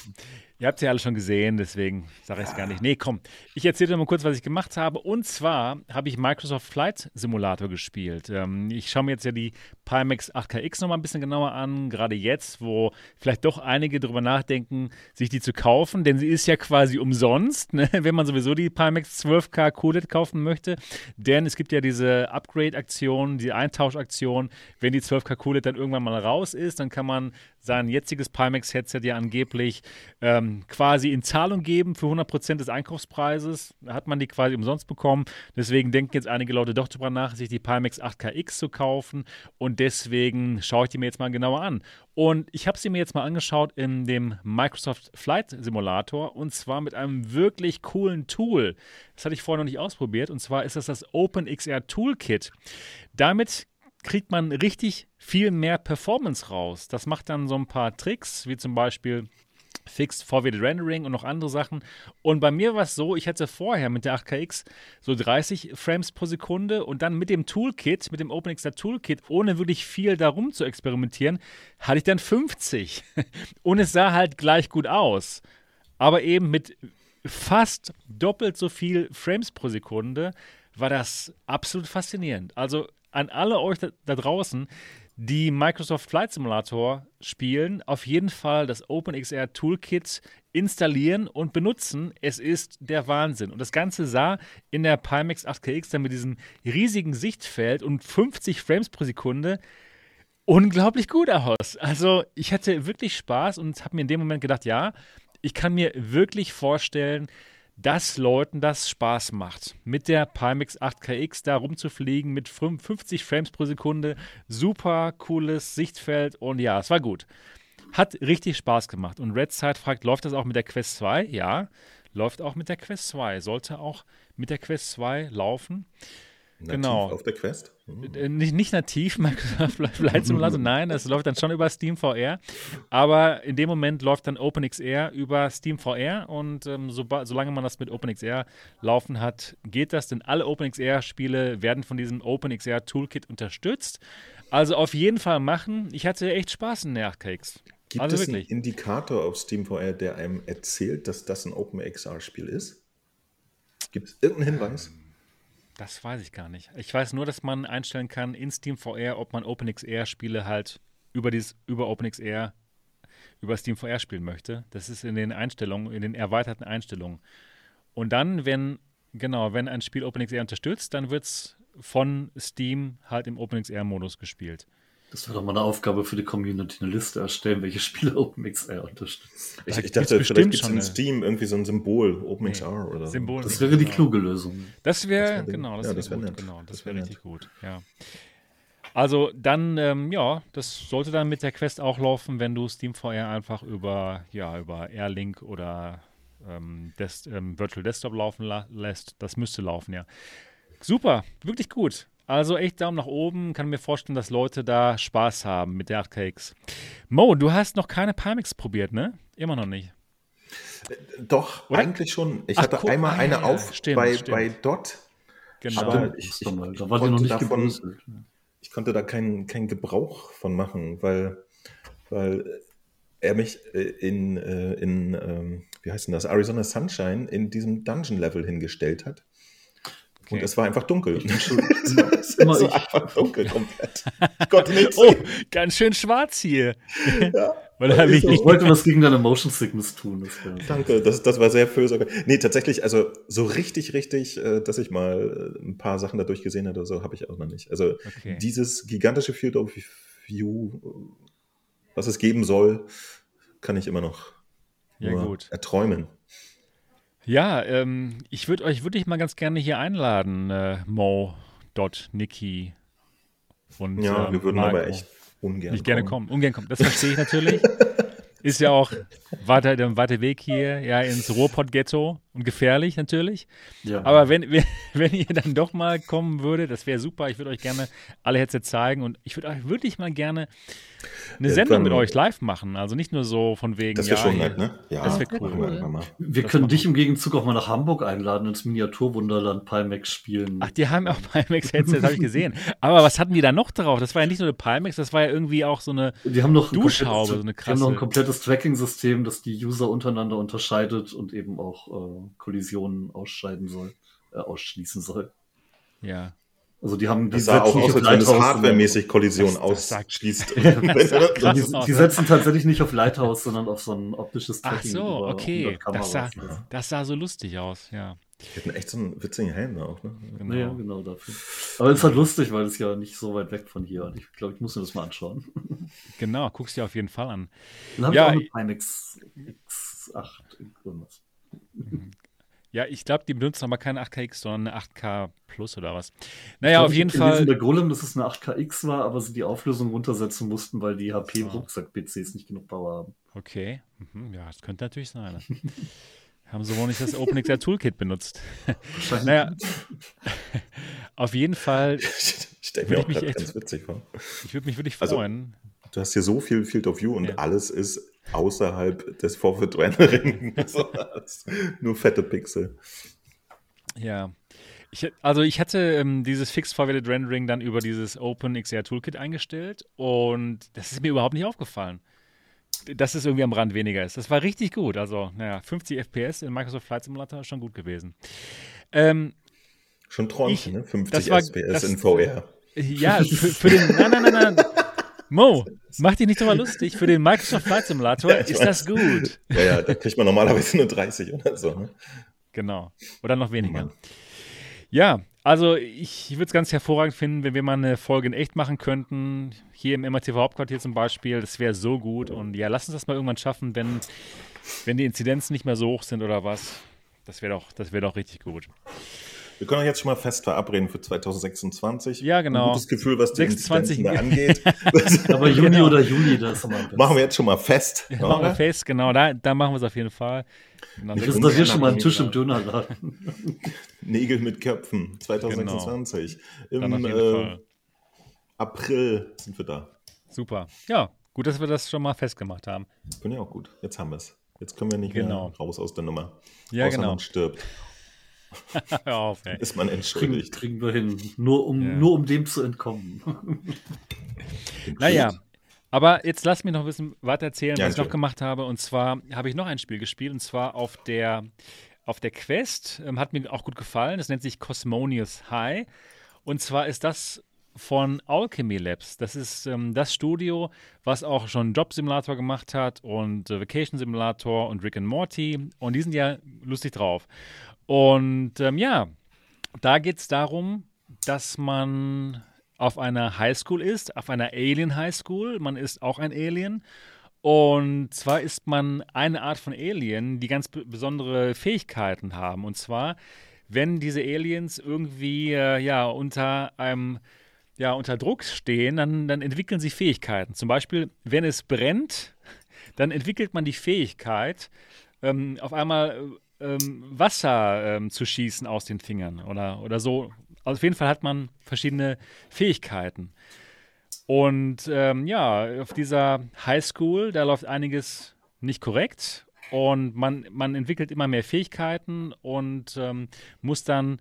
Ihr habt ja alle schon gesehen, deswegen sage ich es gar nicht. Nee, komm. Ich erzähle dir mal kurz, was ich gemacht habe. Und zwar habe ich Microsoft Flight Simulator gespielt. Ähm, ich schaue mir jetzt ja die Pimax 8KX nochmal ein bisschen genauer an, gerade jetzt, wo vielleicht doch einige drüber nachdenken, sich die zu kaufen, denn sie ist ja quasi umsonst, ne? wenn man sowieso die Pimax 12K QLED kaufen möchte. Denn es gibt ja diese Upgrade-Aktion, die Eintauschaktion. Wenn die 12K QLED dann irgendwann mal raus ist, dann kann man sein jetziges Pimax-Headset ja angeblich ähm, quasi in Zahlung geben für 100% des Einkaufspreises. Hat man die quasi umsonst bekommen. Deswegen denken jetzt einige Leute doch drüber nach, sich die Pimax 8KX zu kaufen. Und deswegen schaue ich die mir jetzt mal genauer an. Und ich habe sie mir jetzt mal angeschaut in dem Microsoft Flight Simulator und zwar mit einem wirklich coolen Tool. Das hatte ich vorher noch nicht ausprobiert und zwar ist das das OpenXR Toolkit. Damit kriegt man richtig viel mehr Performance raus. Das macht dann so ein paar Tricks, wie zum Beispiel Fixed Forwarded Rendering und noch andere Sachen. Und bei mir war es so, ich hatte vorher mit der 8KX so 30 Frames pro Sekunde und dann mit dem Toolkit, mit dem OpenXR Toolkit, ohne wirklich viel darum zu experimentieren, hatte ich dann 50. Und es sah halt gleich gut aus. Aber eben mit fast doppelt so viel Frames pro Sekunde war das absolut faszinierend. Also an alle euch da, da draußen, die Microsoft Flight Simulator spielen, auf jeden Fall das OpenXR Toolkit installieren und benutzen. Es ist der Wahnsinn. Und das Ganze sah in der Pimax 8KX dann mit diesem riesigen Sichtfeld und 50 Frames pro Sekunde unglaublich gut aus. Also ich hatte wirklich Spaß und habe mir in dem Moment gedacht, ja, ich kann mir wirklich vorstellen, dass Leuten das Spaß macht, mit der Pimax 8KX da rumzufliegen mit 50 Frames pro Sekunde. Super cooles Sichtfeld und ja, es war gut. Hat richtig Spaß gemacht. Und Red Side fragt, läuft das auch mit der Quest 2? Ja, läuft auch mit der Quest 2. Sollte auch mit der Quest 2 laufen. Nativ Genau. Auf der Quest. Hm. Äh, Nicht, nicht nativ Microsoft Flight Simulator, nein, das läuft dann schon über Steam VR. Aber in dem Moment läuft dann OpenXR über Steam VR und ähm, soba- solange man das mit OpenXR laufen hat, geht das, denn alle OpenXR-Spiele werden von diesem OpenXR Toolkit unterstützt. Also auf jeden Fall machen. Ich hatte echt Spaß in der 8KX. Gibt also es wirklich. einen Indikator auf SteamVR, der einem erzählt, dass das ein OpenXR-Spiel ist? Gibt es irgendeinen Hinweis? Das weiß ich gar nicht. Ich weiß nur, dass man einstellen kann in Steam VR, ob man OpenXR-Spiele halt über, dieses, über OpenXR, über Steam spielen möchte. Das ist in den Einstellungen, in den erweiterten Einstellungen. Und dann, wenn, genau, wenn ein Spiel OpenXR unterstützt, dann wird es von Steam halt im OpenXR-Modus gespielt. Das wäre doch mal eine Aufgabe für die Community, eine Liste erstellen, welche Spiele OpenXR unterstützen. Ich, ich dachte, vielleicht gibt es schon in eine- Steam irgendwie so ein Symbol, OpenXR oder so. Symbol. Das wäre die Genau. kluge Lösung. Das wäre, wär- genau, das ja, wäre das wär gut. nett. Genau, das Das wär wäre richtig nett. gut, ja. Also dann, ähm, ja, das sollte dann mit der Quest auch laufen, wenn du Steam VR einfach über, ja, über Airlink oder ähm, Des ähm, Virtual Desktop laufen la lässt. Das müsste laufen, ja. Super, wirklich gut. Also echt Daumen nach oben. Kann mir vorstellen, dass Leute da Spaß haben mit der 8KX. Mo, du hast noch keine Pimax probiert, ne? Immer noch nicht. Doch, Oder? eigentlich schon. Ich Ach, hatte guck, einmal ah, eine ja, ja, auf stimmt, bei, stimmt. bei Dot. Genau. Aber ich- ich- war mal- ich da war noch konnte nicht davon-. Ich konnte da keinen keinen Gebrauch von machen, weil, weil er mich äh, in, äh, in ähm, wie heißt denn das, Arizona Sunshine in diesem Dungeon-Level hingestellt hat. Und Okay. es war einfach dunkel. Schon es immer- ist immer so ich. einfach dunkel komplett. Konnte nichts Oh, sehen. ganz schön schwarz hier. Ja. Weil da ich Ich wollte was gegen deine Motion Sickness tun. Das Danke, das, das war sehr fürsorglich. Nee, tatsächlich, also so richtig, richtig, äh, dass ich mal äh, ein paar Sachen dadurch gesehen habe oder so, habe ich auch noch nicht. Also Okay. dieses gigantische Field of View, was es geben soll, kann ich immer noch Ja, erträumen. Ja, ähm, ich würde euch wirklich mal ganz gerne hier einladen, äh, Mo, Dot, Niki und Ja, ähm, wir würden Marco. aber echt ungern nicht gerne kommen. Ungern kommen. Das verstehe ich natürlich. Ist ja auch weiter, der weite Weg hier, ja, ins Ruhrpott-Ghetto. Und gefährlich natürlich. Ja. Aber wenn, wenn, ihr dann doch mal kommen würdet, das wäre super. Ich würde euch gerne alle Headsets zeigen und ich würde euch wirklich mal gerne eine Ja, Sendung dann- mit euch live machen. Also nicht nur so von wegen. Das wäre ja, schon nett, ne? Ja, Das wär machen cool. wir das können dich im Gegenzug auch mal nach Hamburg einladen, ins Miniaturwunderland Pimax spielen. Ach, die haben auch Pimax-Headsets, habe ich gesehen. Aber was hatten die da noch drauf? Das war ja nicht nur eine Pimax, das war ja irgendwie auch so eine. Die haben noch ein Duschhaube, so eine Die haben noch ein krasse- komplettes Tracking-System, das die User untereinander unterscheidet und eben auch äh, Kollisionen ausscheiden soll, äh, ausschließen soll. Ja. Also die haben die Das sah auch aus, nicht als auf wenn es Lighthouse, hardwaremäßig Kollision Das- das sagt- ausschließt. die, die ne? setzen tatsächlich nicht auf Lighthouse, sondern auf so ein optisches Ach Tracking. so, über okay. 100 Das sah, das sah so lustig aus, ja. Die hatten echt so einen witzigen Helm da auch, ne? Genau. Naja, genau dafür. Aber es ist halt lustig, weil es ja nicht so weit weg von hier. ist. Ich glaube, ich muss mir das mal anschauen. Genau, guckst dir auf jeden Fall an. Dann habe Ja, ich auch eine Pimax X8 irgendwas. Ja, ich glaube, die benutzen aber keine 8KX, sondern eine 8K Plus oder was. Naja, auf jeden Fall. Der Golem, dass es eine 8KX war, aber sie die Auflösung runtersetzen mussten, weil die HP-Rucksack-PCs nicht genug Power haben. Okay, mhm, ja, das könnte natürlich sein. ne? Haben sie wohl nicht das OpenXR Toolkit benutzt. Naja, auf jeden Fall, Ich Würde mir ich auch mich echt- ganz witzig vor. ich würde mich wirklich Also- freuen. Du hast hier so viel Field of View und Ja. alles ist außerhalb des Forfeit Rendering. Nur fette Pixel. Ja. Ich, also ich hatte ähm, dieses Fixed Forwarded Rendering dann über dieses OpenXR Toolkit eingestellt und das ist mir überhaupt nicht aufgefallen. Dass es irgendwie am Rand weniger ist. Das war richtig gut. Also, naja, 50 FPS in Microsoft Flight Simulator ist schon gut gewesen. Ähm, Schon Träumchen, Ich- ne? 50 das war- SPS das- in VR. Ja, für, für den. Nein, nein, nein, nein. Mo, mach dich nicht drüber lustig. Für den Microsoft Flight Simulator Ja, ist das gut. Ja, ja, da kriegt man normalerweise nur 30 oder so. Ne? Genau. Oder noch weniger. Mann. Ja, also ich würde es ganz hervorragend finden, wenn wir mal eine Folge in echt machen könnten. Hier im MRTV Hauptquartier zum Beispiel. Das wäre so gut. Und ja, lass uns das mal irgendwann schaffen, wenn, wenn die Inzidenzen nicht mehr so hoch sind oder was. Das wäre doch, das wäre doch richtig gut. Wir können auch jetzt schon mal fest verabreden für 2026. Ja, genau. Ein gutes Gefühl, was die 26 Inzidenzen da angeht. Aber Juni Genau. oder Juli, das. Machen wir jetzt schon mal fest. Ja, ne? machen wir fest, genau. Da, da machen wir es auf jeden Fall. Genau, Ich sechs- reserviere schon mal einen Genau. Tisch im Dönerladen. Nägel mit Köpfen 2026. Dann auf Im jeden äh, Fall. April sind wir da. Super. Ja, gut, dass wir das schon mal festgemacht haben. Finde ich auch gut. Jetzt haben wir es. Jetzt können wir nicht Genau. mehr raus aus der Nummer. Ja, Außer genau. man stirbt, Hör auf, ey. ist man Kriegen, entschuldigt. kriegen wir hin. Nur um, Ja. nur um dem zu entkommen. Naja, aber jetzt lass mich noch ein bisschen weiter erzählen, Ja, was ich noch gemacht habe. Und zwar habe ich noch ein Spiel gespielt, und zwar auf der, auf der Quest. Ähm, hat mir auch gut gefallen. Das nennt sich Cosmonius High. Und zwar ist das von Alchemy Labs. Das ist ähm, das Studio, was auch schon Job Simulator gemacht hat und äh, Vacation Simulator und Rick and Morty. Und die sind ja lustig drauf. Und ähm, ja, da geht es darum, dass man auf einer Highschool ist, auf einer Alien Highschool. Man ist auch ein Alien. Und zwar ist man eine Art von Alien, die ganz be- besondere Fähigkeiten haben. Und zwar, wenn diese Aliens irgendwie äh, ja, unter einem ja, unter Druck stehen, dann, dann entwickeln sie Fähigkeiten. Zum Beispiel, wenn es brennt, dann entwickelt man die Fähigkeit, ähm, auf einmal äh, ähm, Wasser ähm, zu schießen aus den Fingern oder, oder so. Also auf jeden Fall hat man verschiedene Fähigkeiten. Und ähm, ja, auf dieser Highschool, da läuft einiges nicht korrekt und man, man entwickelt immer mehr Fähigkeiten und ähm, muss dann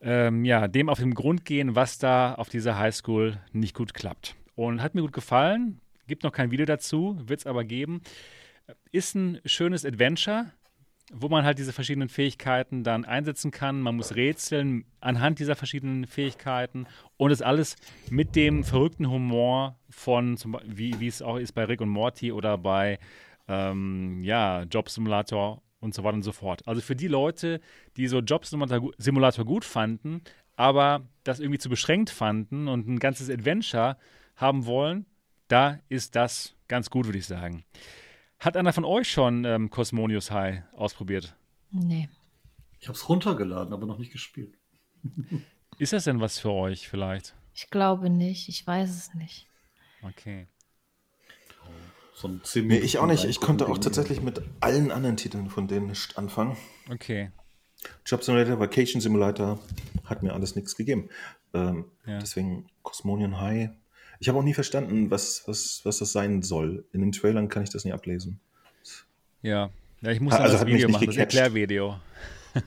ähm, ja, dem auf den Grund gehen, was da auf dieser Highschool nicht gut klappt. Und hat mir gut gefallen. Gibt noch kein Video dazu, wird es aber geben. Ist ein schönes Adventure, wo man halt diese verschiedenen Fähigkeiten dann einsetzen kann. Man muss rätseln anhand dieser verschiedenen Fähigkeiten und das alles mit dem verrückten Humor von, wie, wie es auch ist bei Rick und Morty oder bei ähm, ja, Job Simulator und so weiter und so fort. Also für die Leute, die so Job Simulator gut fanden, aber das irgendwie zu beschränkt fanden und ein ganzes Adventure haben wollen, da ist das ganz gut, würde ich sagen. Hat einer von euch schon ähm, Cosmonius High ausprobiert? Nee. Ich habe es runtergeladen, aber noch nicht gespielt. Ist das denn was für euch vielleicht? Ich glaube nicht. Ich weiß es nicht. Okay. So ein 10 Nee, ich auch nicht. Ich konnte auch tatsächlich mit allen anderen Titeln von denen nicht anfangen. Okay. Job Simulator, Vacation Simulator hat mir alles nichts gegeben. Ähm, Ja. Deswegen Cosmonian High. Ich habe auch nie verstanden, was, was, was das sein soll. In den Trailern kann ich das nie ablesen. Ja. Ja, ich muss Ha- also das Video machen, das gecatcht. Erklärvideo.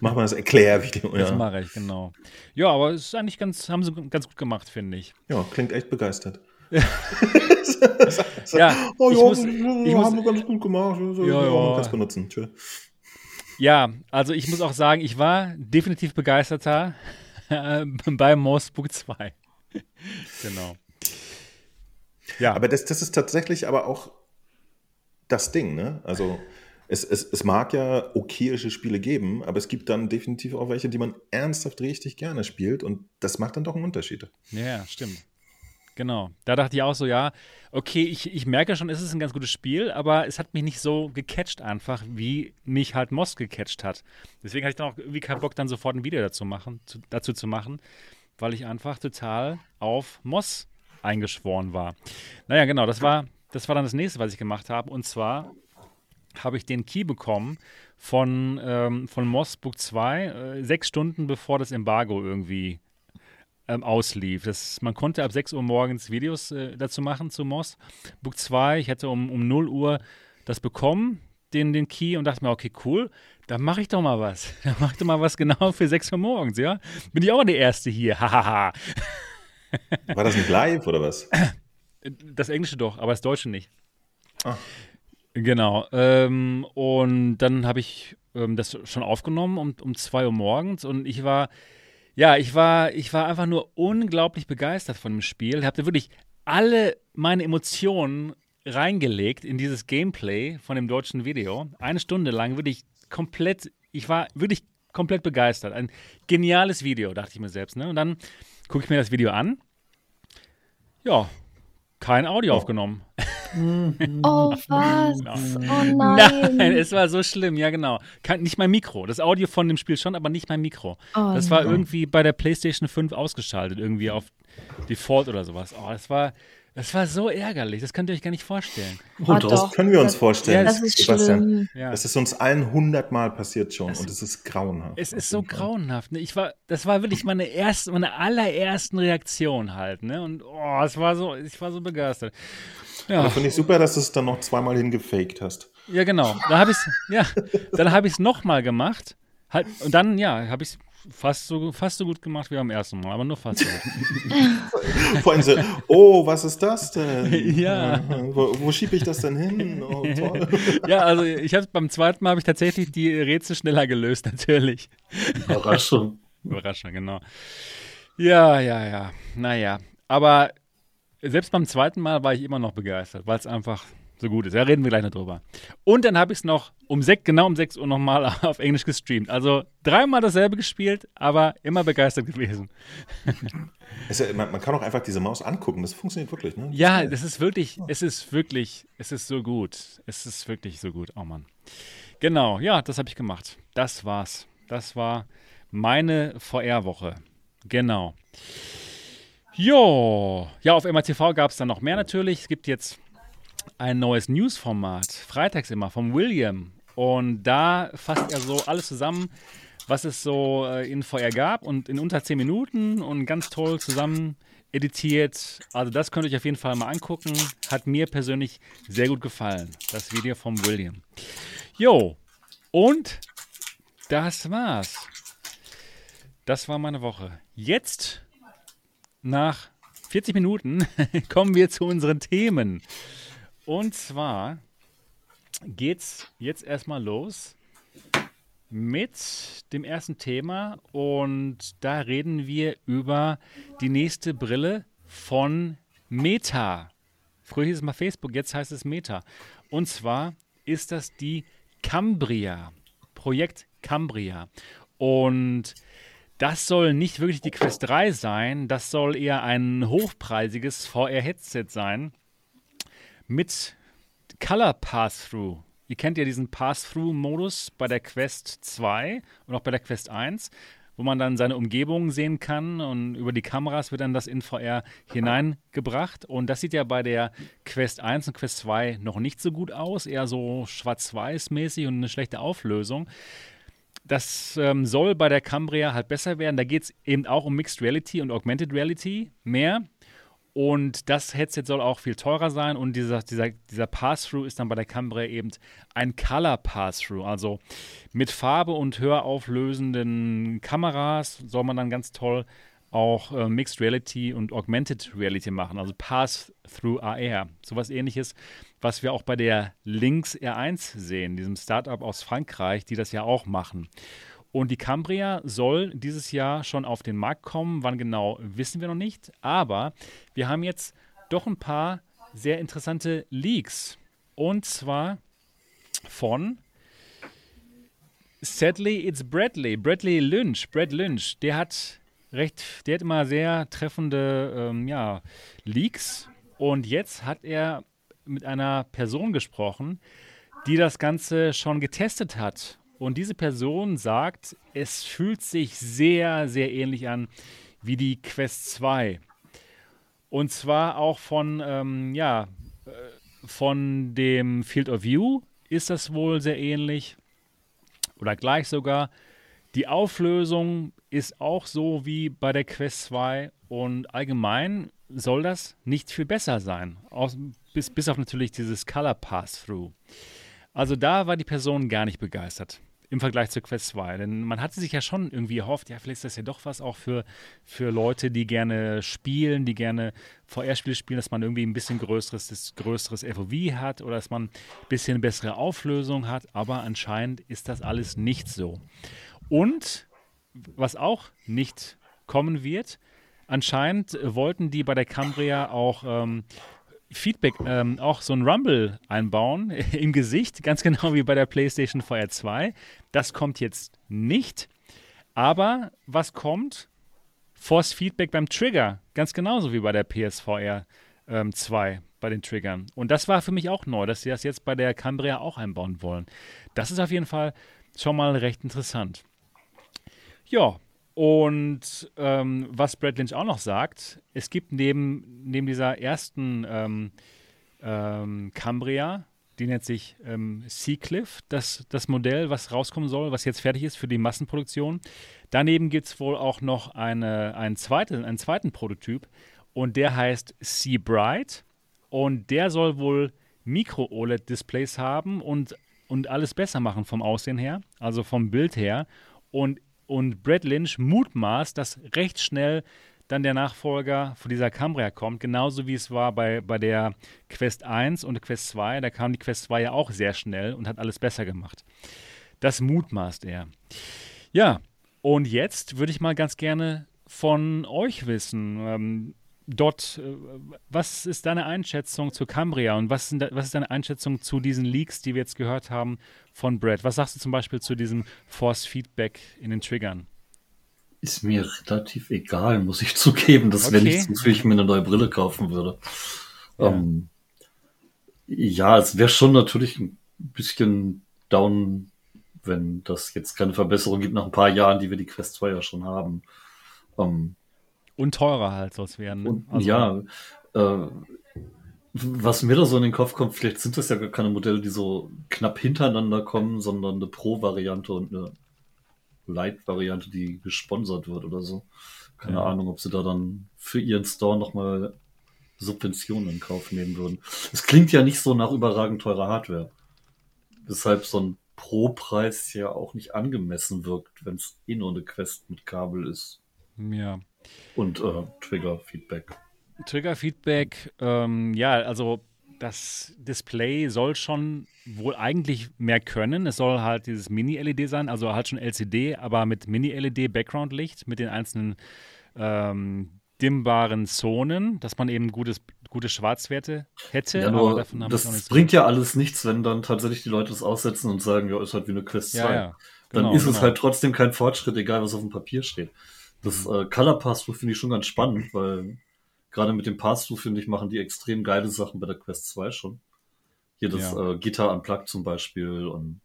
Mach mal das Erklärvideo. Das Ja. mache ich, genau. Ja, aber es ist eigentlich ganz, haben sie ganz gut gemacht, finde ich. ja, klingt echt begeistert. Ja, oh ich ja, muss- ich muss- haben wir ganz gut gemacht. Ja, ja, ja. Man kann es benutzen. Tschö. Ja, also ich muss auch sagen, ich war definitiv begeisterter bei Mossbook 2. genau. Ja, Aber das, das ist tatsächlich aber auch das Ding, ne? Also es, es, es mag ja okayische Spiele geben, aber es gibt dann definitiv auch welche, die man ernsthaft richtig gerne spielt und das macht dann doch einen Unterschied. ja, stimmt. Genau. Da dachte ich auch so, ja, okay, ich, ich merke schon, es ist ein ganz gutes Spiel, aber es hat mich nicht so gecatcht einfach, wie mich halt Moss gecatcht hat. Deswegen hatte ich dann auch irgendwie keinen Bock, dann sofort ein Video dazu, machen, zu, dazu zu machen, weil ich einfach total auf Moss eingeschworen war. Naja, genau, das war, das war dann das nächste, was ich gemacht habe. Und zwar habe ich den Key bekommen von, ähm, von Moss Book 2, äh, sechs Stunden bevor das Embargo irgendwie ähm, auslief. Das, man konnte ab 6 Uhr morgens Videos äh, dazu machen zu Moss. Book 2, ich hätte um, um 0 Uhr das bekommen, den, den Key, und dachte mir, okay, cool, dann mache ich doch mal was. Dann mache ich doch mal was genau für 6 Uhr morgens, ja? Bin ich auch der Erste hier, hahaha. War das nicht live oder was? Das Englische doch, aber das Deutsche nicht. Ah. Genau. Ähm, und dann habe ich ähm, das schon aufgenommen um, um 2 Uhr morgens und ich war, ja, ich war, ich war einfach nur unglaublich begeistert von dem Spiel. Ich habe da wirklich alle meine Emotionen reingelegt in dieses Gameplay von dem deutschen Video. Eine Stunde lang wirklich komplett, ich war wirklich komplett begeistert. Ein geniales Video, dachte ich mir selbst. Ne? Und dann gucke ich mir das Video an. Ja, kein Audio Oh. aufgenommen. Oh, was? Oh nein. Nein, es war so schlimm, ja genau. Kein, nicht mein Mikro. Das Audio von dem Spiel schon, aber nicht mein Mikro. Oh das war nein. irgendwie bei der PlayStation 5 ausgeschaltet, irgendwie auf Default oder sowas. Oh, das war, das war so ärgerlich. Das könnt ihr euch gar nicht vorstellen. Oh, Ah, das doch. können wir uns Das- vorstellen. Das ist Sebastian. Ja. Das ist uns allen hundertmal passiert schon Es- und es ist grauenhaft. Es ist so grauenhaft. Ne? Ich war, das war wirklich meine erste, meine allerersten Reaktion halt. Ne? Und oh, es war so, ich war so begeistert. Ja. Aber finde ich super, dass du es dann noch zweimal hingefaked hast. Ja, genau. Da habe ich ja, dann habe ich es nochmal gemacht. Halt, und dann, ja, habe ich es fast so, fast so gut gemacht wie beim ersten Mal, aber nur fast so gut. Vor allem so, oh, was ist das denn? Ja. Wo, wo schiebe ich das denn hin? Oh, toll. Ja, also ich habe beim zweiten Mal habe ich tatsächlich die Rätsel schneller gelöst, natürlich. Überraschung. Überraschung, genau. Ja, ja, ja. Naja. Aber selbst beim zweiten Mal war ich immer noch begeistert, weil es einfach so gut ist. Da reden wir gleich noch drüber. Und dann habe ich es noch um sech, genau um 6 Uhr nochmal auf Englisch gestreamt. Also dreimal dasselbe gespielt, aber immer begeistert gewesen. Es ist ja, man, man kann auch einfach diese Maus angucken, das funktioniert wirklich, ne? Ja, das ist wirklich, es ist wirklich, es ist so gut. Es ist wirklich so gut. Oh Mann. Genau, ja, das habe ich gemacht. Das war's. Das war meine VR-Woche. Genau. Jo, ja, auf MRTV gab es dann noch mehr natürlich. Es gibt jetzt ein neues News-Format, freitags immer, vom William. Und da fasst er so alles zusammen, was es so äh, in VR gab und in unter 10 Minuten und ganz toll zusammen editiert. Also das könnt ihr euch auf jeden Fall mal angucken. Hat mir persönlich sehr gut gefallen, das Video vom William. Jo, und das war's. Das war meine Woche. Jetzt, nach 40 Minuten, kommen wir zu unseren Themen. Und zwar geht's jetzt erstmal los mit dem ersten Thema und da reden wir über die nächste Brille von Meta. Früher hieß es mal Facebook, jetzt heißt es Meta. Und zwar ist das die Cambria, Projekt Cambria. Und das soll nicht wirklich die Quest 3 sein, das soll eher ein hochpreisiges VR-Headset sein mit Color Pass-Through. Ihr kennt ja diesen Pass-Through-Modus bei der Quest 2 und auch bei der Quest 1, wo man dann seine Umgebung sehen kann und über die Kameras wird dann das in VR hineingebracht. Und das sieht ja bei der Quest 1 und Quest 2 noch nicht so gut aus, eher so schwarz-weiß-mäßig und eine schlechte Auflösung. das ähm, soll bei der Cambria halt besser werden. Da geht es eben auch um Mixed Reality und Augmented Reality mehr. Und das Headset soll auch viel teurer sein. Und dieser, dieser, dieser Pass-Through ist dann bei der Cambria eben ein Color Pass-Through. Also mit Farbe und höher auflösenden Kameras soll man dann ganz toll auch äh, Mixed Reality und Augmented Reality machen, also Pass-Through AR. Sowas ähnliches, was wir auch bei der Lynx R1 sehen, diesem Startup aus Frankreich, die das ja auch machen. Und die Cambria soll dieses Jahr schon auf den Markt kommen. Wann genau, wissen wir noch nicht. Aber wir haben jetzt doch ein paar sehr interessante Leaks. Und zwar von Sadly It's Bradley, Bradley Lynch. Brad Lynch, der hat recht, der hat immer sehr treffende ähm, ja, Leaks. Und jetzt hat er mit einer Person gesprochen, die das Ganze schon getestet hat. Und diese Person sagt, es fühlt sich sehr, sehr ähnlich an wie die Quest 2. Und zwar auch von, ähm, ja, äh, von dem Field of View ist das wohl sehr ähnlich. Oder gleich sogar. Die Auflösung ist auch so wie bei der Quest 2 und allgemein soll das nicht viel besser sein. Aus, bis, bis auf natürlich dieses Color Pass-Through. Also da war die Person gar nicht begeistert im Vergleich zur Quest 2. Denn man hatte sich ja schon irgendwie erhofft, ja, vielleicht ist das ja doch was auch für, für Leute, die gerne spielen, die gerne VR-Spiele spielen, dass man irgendwie ein bisschen größeres, größeres FOV hat oder dass man ein bisschen bessere Auflösung hat. Aber anscheinend ist das alles nicht so. Und was auch nicht kommen wird, anscheinend wollten die bei der Cambria auch ähm, Feedback, ähm, auch so ein Rumble einbauen im Gesicht, ganz genau wie bei der PlayStation VR 2. Das kommt jetzt nicht. Aber was kommt? Force Feedback beim Trigger, ganz genauso wie bei der PSVR ähm, 2 bei den Triggern. Und das war für mich auch neu, dass sie das jetzt bei der Cambria auch einbauen wollen. Das ist auf jeden Fall schon mal recht interessant. Ja, und ähm, was Brad Lynch auch noch sagt, es gibt neben, neben dieser ersten ähm, ähm, Cambria, die nennt sich ähm, Seacliff, das, das Modell, was rauskommen soll, was jetzt fertig ist für die Massenproduktion. Daneben gibt es wohl auch noch eine, einen, zweiten, einen zweiten Prototyp und der heißt Sea Bright und der soll wohl Micro-OLED-Displays haben und, und alles besser machen vom Aussehen her, also vom Bild her. Und und Brad Lynch mutmaßt, dass recht schnell dann der Nachfolger von dieser Cambria kommt, genauso wie es war bei, bei der Quest 1 und Quest 2. Da kam die Quest 2 ja auch sehr schnell und hat alles besser gemacht. Das mutmaßt er. Ja, und jetzt würde ich mal ganz gerne von euch wissen. Ähm, dort, äh, was ist deine Einschätzung zu Cambria und was, da, was ist deine Einschätzung zu diesen Leaks, die wir jetzt gehört haben von Brad? Was sagst du zum Beispiel zu diesem Force Feedback in den Triggern? Ist mir relativ egal, muss ich zugeben. Das okay. wofür ich mir eine neue Brille kaufen würde. Ja, ähm, ja es wäre schon natürlich ein bisschen down, wenn das jetzt keine Verbesserung gibt nach ein paar Jahren, die wir die Quest 2 ja schon haben. Ähm, und teurer halt soll es werden. Und, also, ja, äh, was mir da so in den Kopf kommt, vielleicht sind das ja gar keine Modelle, die so knapp hintereinander kommen, sondern eine Pro-Variante und eine Light-Variante, die gesponsert wird oder so. Keine ja. Ahnung, ob sie da dann für ihren Store nochmal Subventionen in Kauf nehmen würden. Es klingt ja nicht so nach überragend teurer Hardware. Weshalb so ein Pro-Preis ja auch nicht angemessen wirkt, wenn es eh nur eine Quest mit Kabel ist. Ja, und äh, Trigger-Feedback. Trigger-Feedback, ähm, ja, also das Display soll schon wohl eigentlich mehr können. Es soll halt dieses Mini-LED sein, also halt schon LCD, aber mit Mini-LED-Background-Licht, mit den einzelnen ähm, dimmbaren Zonen, dass man eben gutes, gute Schwarzwerte hätte. Ja, nur das bringt ja alles nichts, wenn dann tatsächlich die Leute es aussetzen und sagen, ja, ist halt wie eine Quest 2. Ja, ja, genau, dann ist genau. es halt trotzdem kein Fortschritt, egal was auf dem Papier steht. Das äh, Color Pass-Through finde ich schon ganz spannend, weil gerade mit dem Pass-Through, finde ich, machen die extrem geile Sachen bei der Quest 2 schon. Hier das ja. äh, Gitter Unplugged zum Beispiel und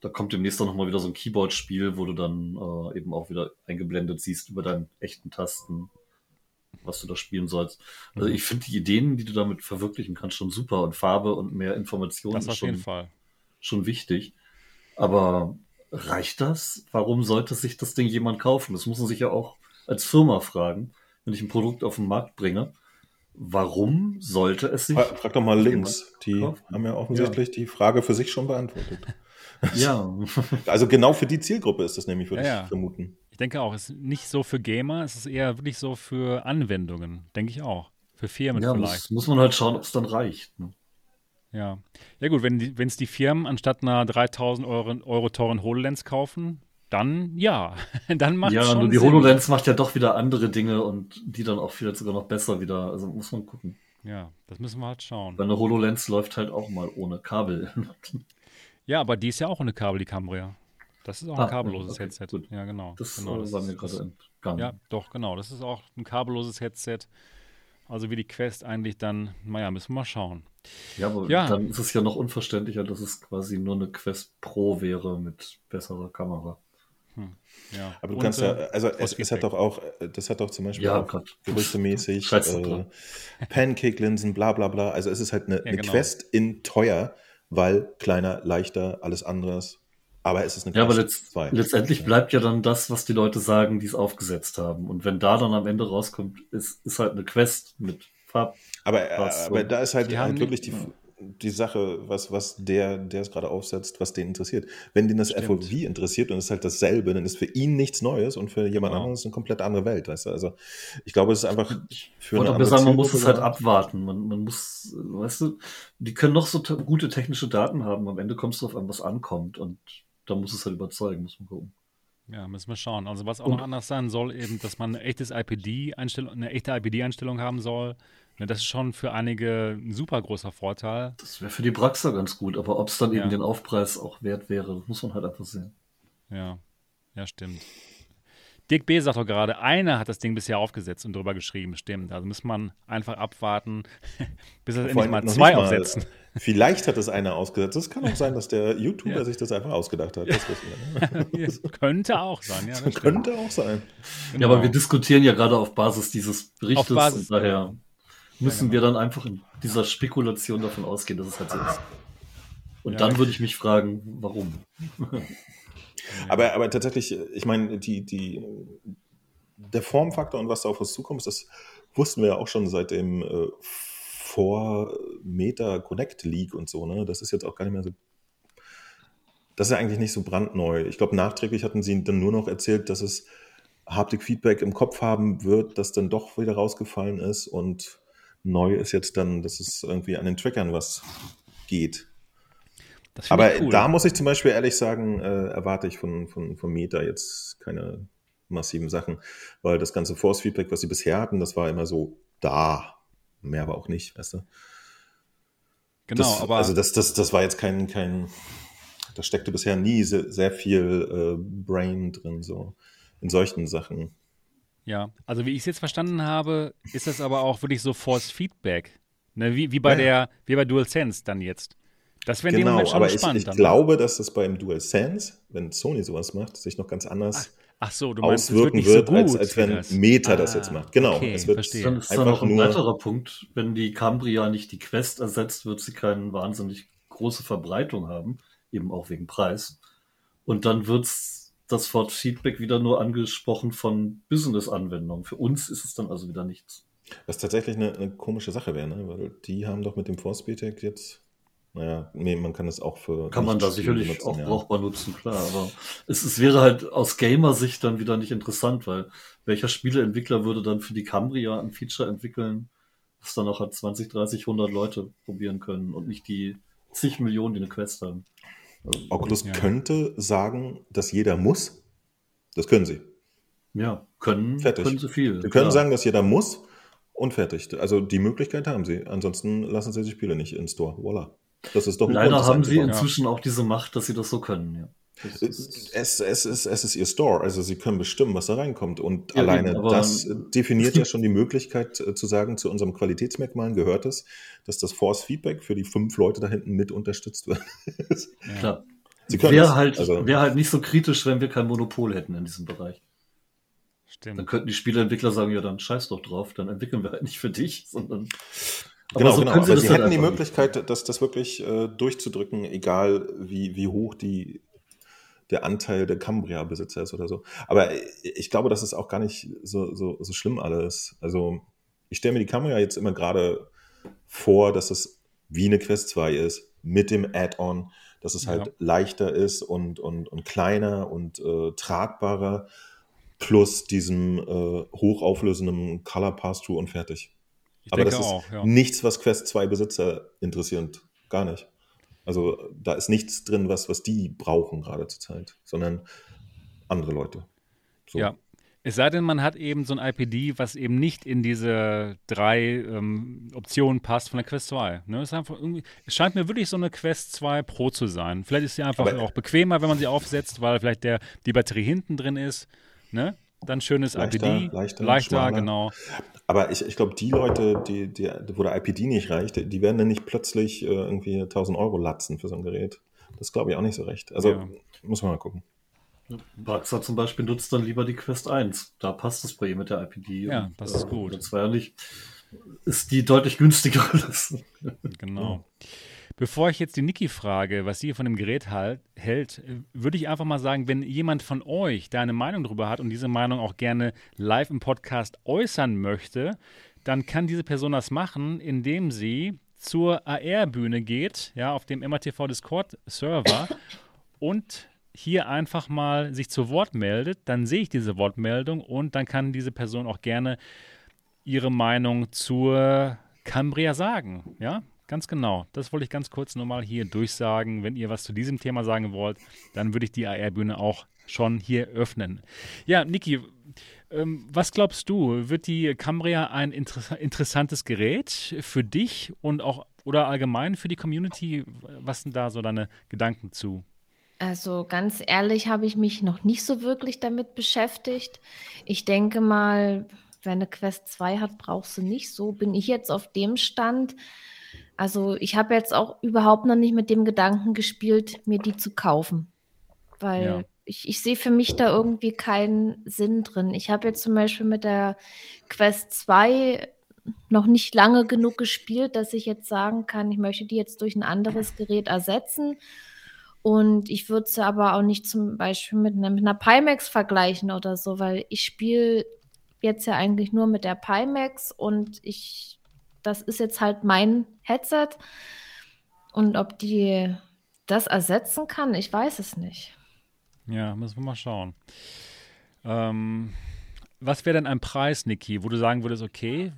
da kommt demnächst auch nochmal wieder so ein Keyboard-Spiel, wo du dann äh, eben auch wieder eingeblendet siehst über deinen echten Tasten, was du da spielen sollst. Also mhm. ich finde die Ideen, die du damit verwirklichen kannst, schon super und Farbe und mehr Informationen das auf schon, jeden Fall. schon wichtig. Aber reicht das? Warum sollte sich das Ding jemand kaufen? Das muss man sich ja auch als Firma fragen, wenn ich ein Produkt auf den Markt bringe. Warum sollte es sich. Frag, frag doch mal links. Die kaufen? haben ja offensichtlich ja. die Frage für sich schon beantwortet. Ja. also genau für die Zielgruppe ist das nämlich, würde ja, ich vermuten. Ich denke auch, es ist nicht so für Gamer, es ist eher wirklich so für Anwendungen, denke ich auch. Für Firmen ja, vielleicht. Muss, muss man halt schauen, ob es dann reicht. Ne? Ja. Ja, gut, wenn es die, Firmen anstatt einer 3000 Euro, Euro teuren HoloLens kaufen, dann ja. dann macht Ja, schon nur die Sinn. HoloLens macht ja doch wieder andere Dinge und die dann auch vielleicht sogar noch besser wieder. Also muss man gucken. Ja, das müssen wir halt schauen. Weil eine HoloLens läuft halt auch mal ohne Kabel. Ja, aber die ist ja auch ohne Kabel, die Cambria. Das ist auch ein Ah, kabelloses okay, Headset. gut. Ja, genau. Das, genau, äh, war mir das- gerade entgangen. Ja, doch, genau. Das ist auch ein kabelloses Headset. Also wie die Quest eigentlich dann, naja, müssen wir mal schauen. Ja, aber Ja. dann ist es ja noch unverständlicher, dass es quasi nur eine Quest Pro wäre mit besserer Kamera. Ja. Aber du Und, kannst ja, äh, also es, es hat doch auch, äh, das hat doch zum Beispiel Ja, doch äh. Pancake-Linsen, bla bla bla. Also es ist halt eine, Ja, eine genau. Quest in teuer, weil kleiner, leichter, alles anderes. Aber es ist eine Ja, aber Quest letzt, 2. letztendlich bleibt ja dann das, was die Leute sagen, die es aufgesetzt haben. Und wenn da dann am Ende rauskommt, ist, ist halt eine Quest mit Farb. Aber, äh, aber da ist halt, halt wirklich die, die Sache, was, was der, der es gerade aufsetzt, was den interessiert. Wenn den das Stimmt. FOV interessiert und es ist halt dasselbe, dann ist für ihn nichts Neues und für jemand Genau. anderes eine komplett andere Welt. Weißt du? Also ich glaube, es ist einfach für aber andere sagen, man muss es halt abwarten. Man, man muss, weißt du, die können noch so te- gute technische Daten haben. Am Ende kommt es darauf an, was ankommt. Und da muss es halt überzeugen, muss man gucken. Ja, müssen wir schauen. Also was auch Und- noch anders sein soll, eben, dass man ein echtes IPD-Einstellung, eine echte IPD-Einstellung haben soll. Ne, das ist schon für einige ein super großer Vorteil. Das wäre für die Praxer ganz gut. Aber ob es dann Ja. eben den Aufpreis auch wert wäre, das muss man halt einfach sehen. Ja, ja, stimmt. Dirk B. sagt doch gerade, einer hat das Ding bisher aufgesetzt und drüber geschrieben, stimmt. Also muss man einfach abwarten, bis er Vor endlich mal noch zwei mal- aufsetzen. Vielleicht hat es einer ausgesetzt. Es kann auch sein, dass der YouTuber Ja. sich das einfach ausgedacht hat. Das wissen wir. Das könnte auch sein, ja. Das. Könnte auch sein. Genau. Ja, aber wir diskutieren ja gerade auf Basis dieses Berichtes. Auf Basis, und daher müssen genau. wir dann einfach in dieser Spekulation davon ausgehen, dass es halt so ist. Und Ja. dann würde ich mich fragen, warum? Aber, aber tatsächlich, ich meine, die, die, der Formfaktor und was da auf uns zukommt, das wussten wir ja auch schon seit dem äh, vor Meta Connect League und so. Ne? Das ist jetzt auch gar nicht mehr so. Das ist ja eigentlich nicht so brandneu. Ich glaube, nachträglich hatten sie dann nur noch erzählt, dass es Haptik-Feedback im Kopf haben wird, das dann doch wieder rausgefallen ist. Und neu ist jetzt dann, dass es irgendwie an den Trackern was geht. Aber cool. da muss ich zum Beispiel ehrlich sagen, äh, erwarte ich von, von, von Meta jetzt keine massiven Sachen, weil das ganze Force-Feedback, was sie bisher hatten, das war immer so da. Mehr aber auch nicht, weißt du? genau, das, aber Also das, das, das war jetzt kein, kein, da steckte bisher nie sehr, sehr viel äh, Brain drin, so in solchen Sachen. Ja, also wie ich es jetzt verstanden habe, ist das aber auch wirklich so Force Feedback. Ne, wie, wie bei Ja. der, wie bei DualSense dann jetzt. Das wäre in dem Genau, Moment schon aber ich, spannend ich dann. ne? glaube, dass das beim DualSense, wenn Sony sowas macht, sich noch ganz anders Ach so, du meinst, es auswirken nicht wird, so gut als, als wenn das. Meta das Ah, jetzt macht. Genau, okay, es wird verstehe. Dann ist da Einfach noch ein nur- weiterer Punkt. Wenn die Cambria nicht die Quest ersetzt, wird sie keine wahnsinnig große Verbreitung haben, eben auch wegen Preis. Und dann wird das Fort Feedback wieder nur angesprochen von Business-Anwendungen. Für uns ist es dann also wieder nichts. Was tatsächlich eine, eine komische Sache wäre, ne? weil die haben doch mit dem Force Tech jetzt, naja, nee, man kann das auch für. Kann man da sicherlich benutzen, auch ja. brauchbar nutzen, klar. Aber es, es wäre halt aus Gamer-Sicht dann wieder nicht interessant, weil welcher Spieleentwickler würde dann für die Cambria ein Feature entwickeln, das dann auch halt 20, 30, 100 Leute probieren können und nicht die zig Millionen, die eine Quest haben. Oculus Ja. könnte sagen, dass jeder muss. Das können sie. ja, können, Fertig. können sie viel. Sie können klar. sagen, dass jeder muss und fertig. Also die Möglichkeit haben sie. Ansonsten lassen sie die Spiele nicht in Store. Voila. Das ist doch ein Leider haben sie inzwischen auch diese Macht, dass sie das so können, ja. Ist- Es, es, ist, es ist ihr Store, also sie können bestimmen, was da reinkommt. Und Ja, alleine eben, aber- das äh, definiert ja schon die Möglichkeit äh, zu sagen, zu unserem Qualitätsmerkmalen gehört es, dass das Force Feedback für die fünf Leute da hinten mit unterstützt wird. Ja. Klar. Sie Wäre das. halt, Also- wär halt nicht so kritisch, wenn wir kein Monopol hätten in diesem Bereich. Dann Stimmt. könnten die Spieleentwickler sagen, ja, dann scheiß doch drauf, dann entwickeln wir halt nicht für dich, sondern. Genau, so genau. können Aber das sie halt hätten die Möglichkeit, das, das wirklich äh, durchzudrücken, egal wie, wie hoch die, der Anteil der Cambria-Besitzer ist oder so. Aber ich glaube, das ist auch gar nicht so, so, so schlimm alles. Also ich stelle mir die Cambria jetzt immer gerade vor, dass es wie eine Quest 2 ist, mit dem Add-on, dass es halt ja. leichter ist und, und, und kleiner und äh, tragbarer, plus diesem äh, hochauflösenden Color Pass-Through und fertig. Ich Aber das ist auch, ja. nichts, was Quest 2 Besitzer interessiert. Gar nicht. Also da ist nichts drin, was, was die brauchen gerade zur Zeit, sondern andere Leute. So. Ja, es sei denn, man hat eben so ein IPD, was eben nicht in diese drei ähm, Optionen passt von der Quest 2. Ne? Es, es, scheint mir wirklich so eine Quest 2 Pro zu sein. Vielleicht ist sie einfach Aber auch bequemer, wenn man sie aufsetzt, weil vielleicht der, die Batterie hinten drin ist. Ne? Dann schönes leichter, IPD. Leichter, leichter genau. Aber ich, ich glaube, die Leute, die, die, wo der IPD nicht reicht, die werden dann nicht plötzlich äh, irgendwie 1000 Euro latzen für so ein Gerät. Das glaube ich auch nicht so recht. Also ja. muss man mal gucken. Baxter zum Beispiel nutzt dann lieber die Quest 1. Da passt das bei ihm mit der IPD. Ja, und, das ist äh, gut. Das war ja nicht, ist die deutlich günstiger. genau. Bevor ich jetzt die Niki frage, was sie von dem Gerät halt, hält, würde ich einfach mal sagen, wenn jemand von euch da eine Meinung drüber hat und diese Meinung auch gerne live im Podcast äußern möchte, dann kann diese Person das machen, indem sie zur AR-Bühne geht, ja, auf dem MATV Discord-Server und hier einfach mal sich zu Wort meldet, dann sehe ich diese Wortmeldung und dann kann diese Person auch gerne ihre Meinung zur Cambria sagen. Ja, ganz genau. Das wollte ich ganz kurz nochmal hier durchsagen. Wenn ihr was zu diesem Thema sagen wollt, dann würde ich die AR-Bühne auch schon hier öffnen. Ja, Niki, ähm, was glaubst du? Wird die Cambria ein inter interessantes Gerät für dich und auch oder allgemein für die Community? Was sind da so deine Gedanken zu? Also ganz ehrlich habe ich mich noch nicht so wirklich damit beschäftigt. Ich denke mal, wer eine Quest 2 hat, brauchst du nicht. So bin ich jetzt auf dem Stand. Also ich habe jetzt auch überhaupt noch nicht mit dem Gedanken gespielt, mir die zu kaufen. Weil ja. ich, ich sehe für mich da irgendwie keinen Sinn drin. Ich habe jetzt zum Beispiel mit der Quest 2 noch nicht lange genug gespielt, dass ich jetzt sagen kann, ich möchte die jetzt durch ein anderes Gerät ersetzen. Und ich würde sie aber auch nicht zum Beispiel mit einer, mit einer Pimax vergleichen oder so, weil ich spiele jetzt ja eigentlich nur mit der Pimax und ich, das ist jetzt halt mein Headset. Und ob die das ersetzen kann, ich weiß es nicht. Ja, müssen wir mal schauen. Ähm, was wäre denn ein Preis, Niki, wo du sagen würdest, okay,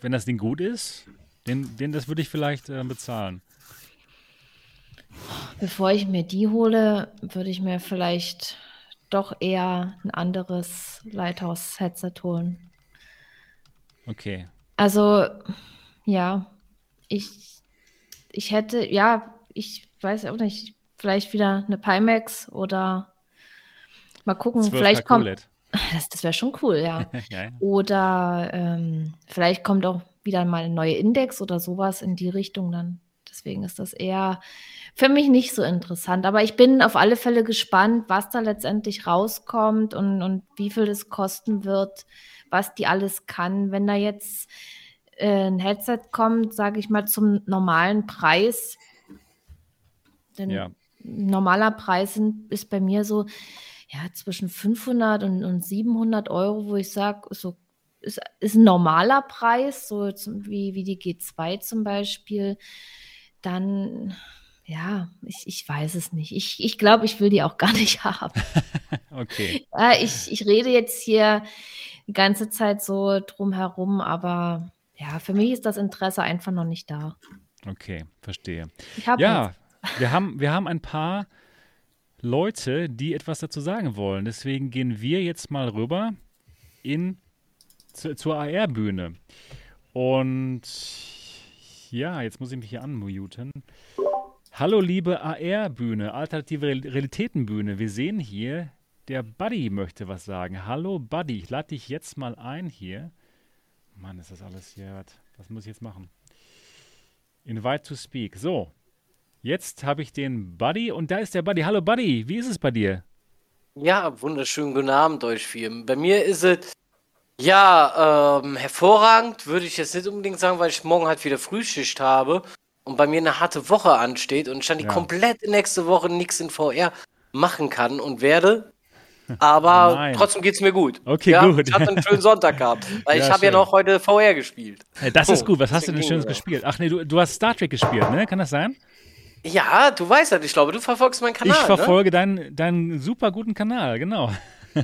wenn das Ding gut ist, den, den das würde ich vielleicht äh, bezahlen? Bevor ich mir die hole, würde ich mir vielleicht doch eher ein anderes Lighthouse-Headset holen. Okay. Also, ja, ich, ich hätte, ja, ich weiß auch nicht, vielleicht wieder eine Pimax oder mal gucken, vielleicht kommt. Das, das wäre schon cool, ja. ja. Oder ähm, vielleicht kommt auch wieder mal ein neuer Index oder sowas in die Richtung dann. Deswegen ist das eher für mich nicht so interessant. Aber ich bin auf alle Fälle gespannt, was da letztendlich rauskommt und, und wie viel das kosten wird, was die alles kann. Wenn da jetzt äh, ein Headset kommt, sage ich mal, zum normalen Preis, denn ja. normaler Preis ist bei mir so ja, zwischen 500 und, und 700 Euro, wo ich sage, so ist, ist ein normaler Preis, so zum, wie, wie die G2 zum Beispiel, dann ja, ich, ich weiß es nicht. Ich, ich glaube, ich will die auch gar nicht haben. okay. Ja, ich, ich rede jetzt hier die ganze Zeit so drum herum, aber ja, für mich ist das Interesse einfach noch nicht da. Okay, verstehe. Ja, wir haben, wir haben ein paar Leute, die etwas dazu sagen wollen. Deswegen gehen wir jetzt mal rüber in, zu, zur AR-Bühne. Und ja, jetzt muss ich mich hier unmuten. Hallo liebe AR-Bühne, alternative Realitätenbühne. Wir sehen hier, der Buddy möchte was sagen. Hallo Buddy, ich lade dich jetzt mal ein hier. Mann, ist das alles hier. Was muss ich jetzt machen? Invite to speak. So, jetzt habe ich den Buddy und da ist der Buddy. Hallo Buddy, wie ist es bei dir? Ja, wunderschönen guten Abend euch vier. Bei mir ist es ja ähm, hervorragend, würde ich jetzt nicht unbedingt sagen, weil ich morgen halt wieder Frühschicht habe und bei mir eine harte Woche ansteht und stand die ja. komplett nächste Woche nichts in VR, machen kann und werde. Aber Nein. trotzdem geht es mir gut. Okay, ja, gut. Ich hatte einen schönen Sonntag gehabt. Weil Ja, ich habe ja noch heute VR gespielt. Das ist Oh, gut. Was hast du denn Schönes gespielt? Ach nee, du, du hast Star Trek gespielt, ne? Kann das sein? Ja, du weißt ja, ich glaube, du verfolgst meinen Kanal. ich verfolge deinen, deinen super guten Kanal, genau.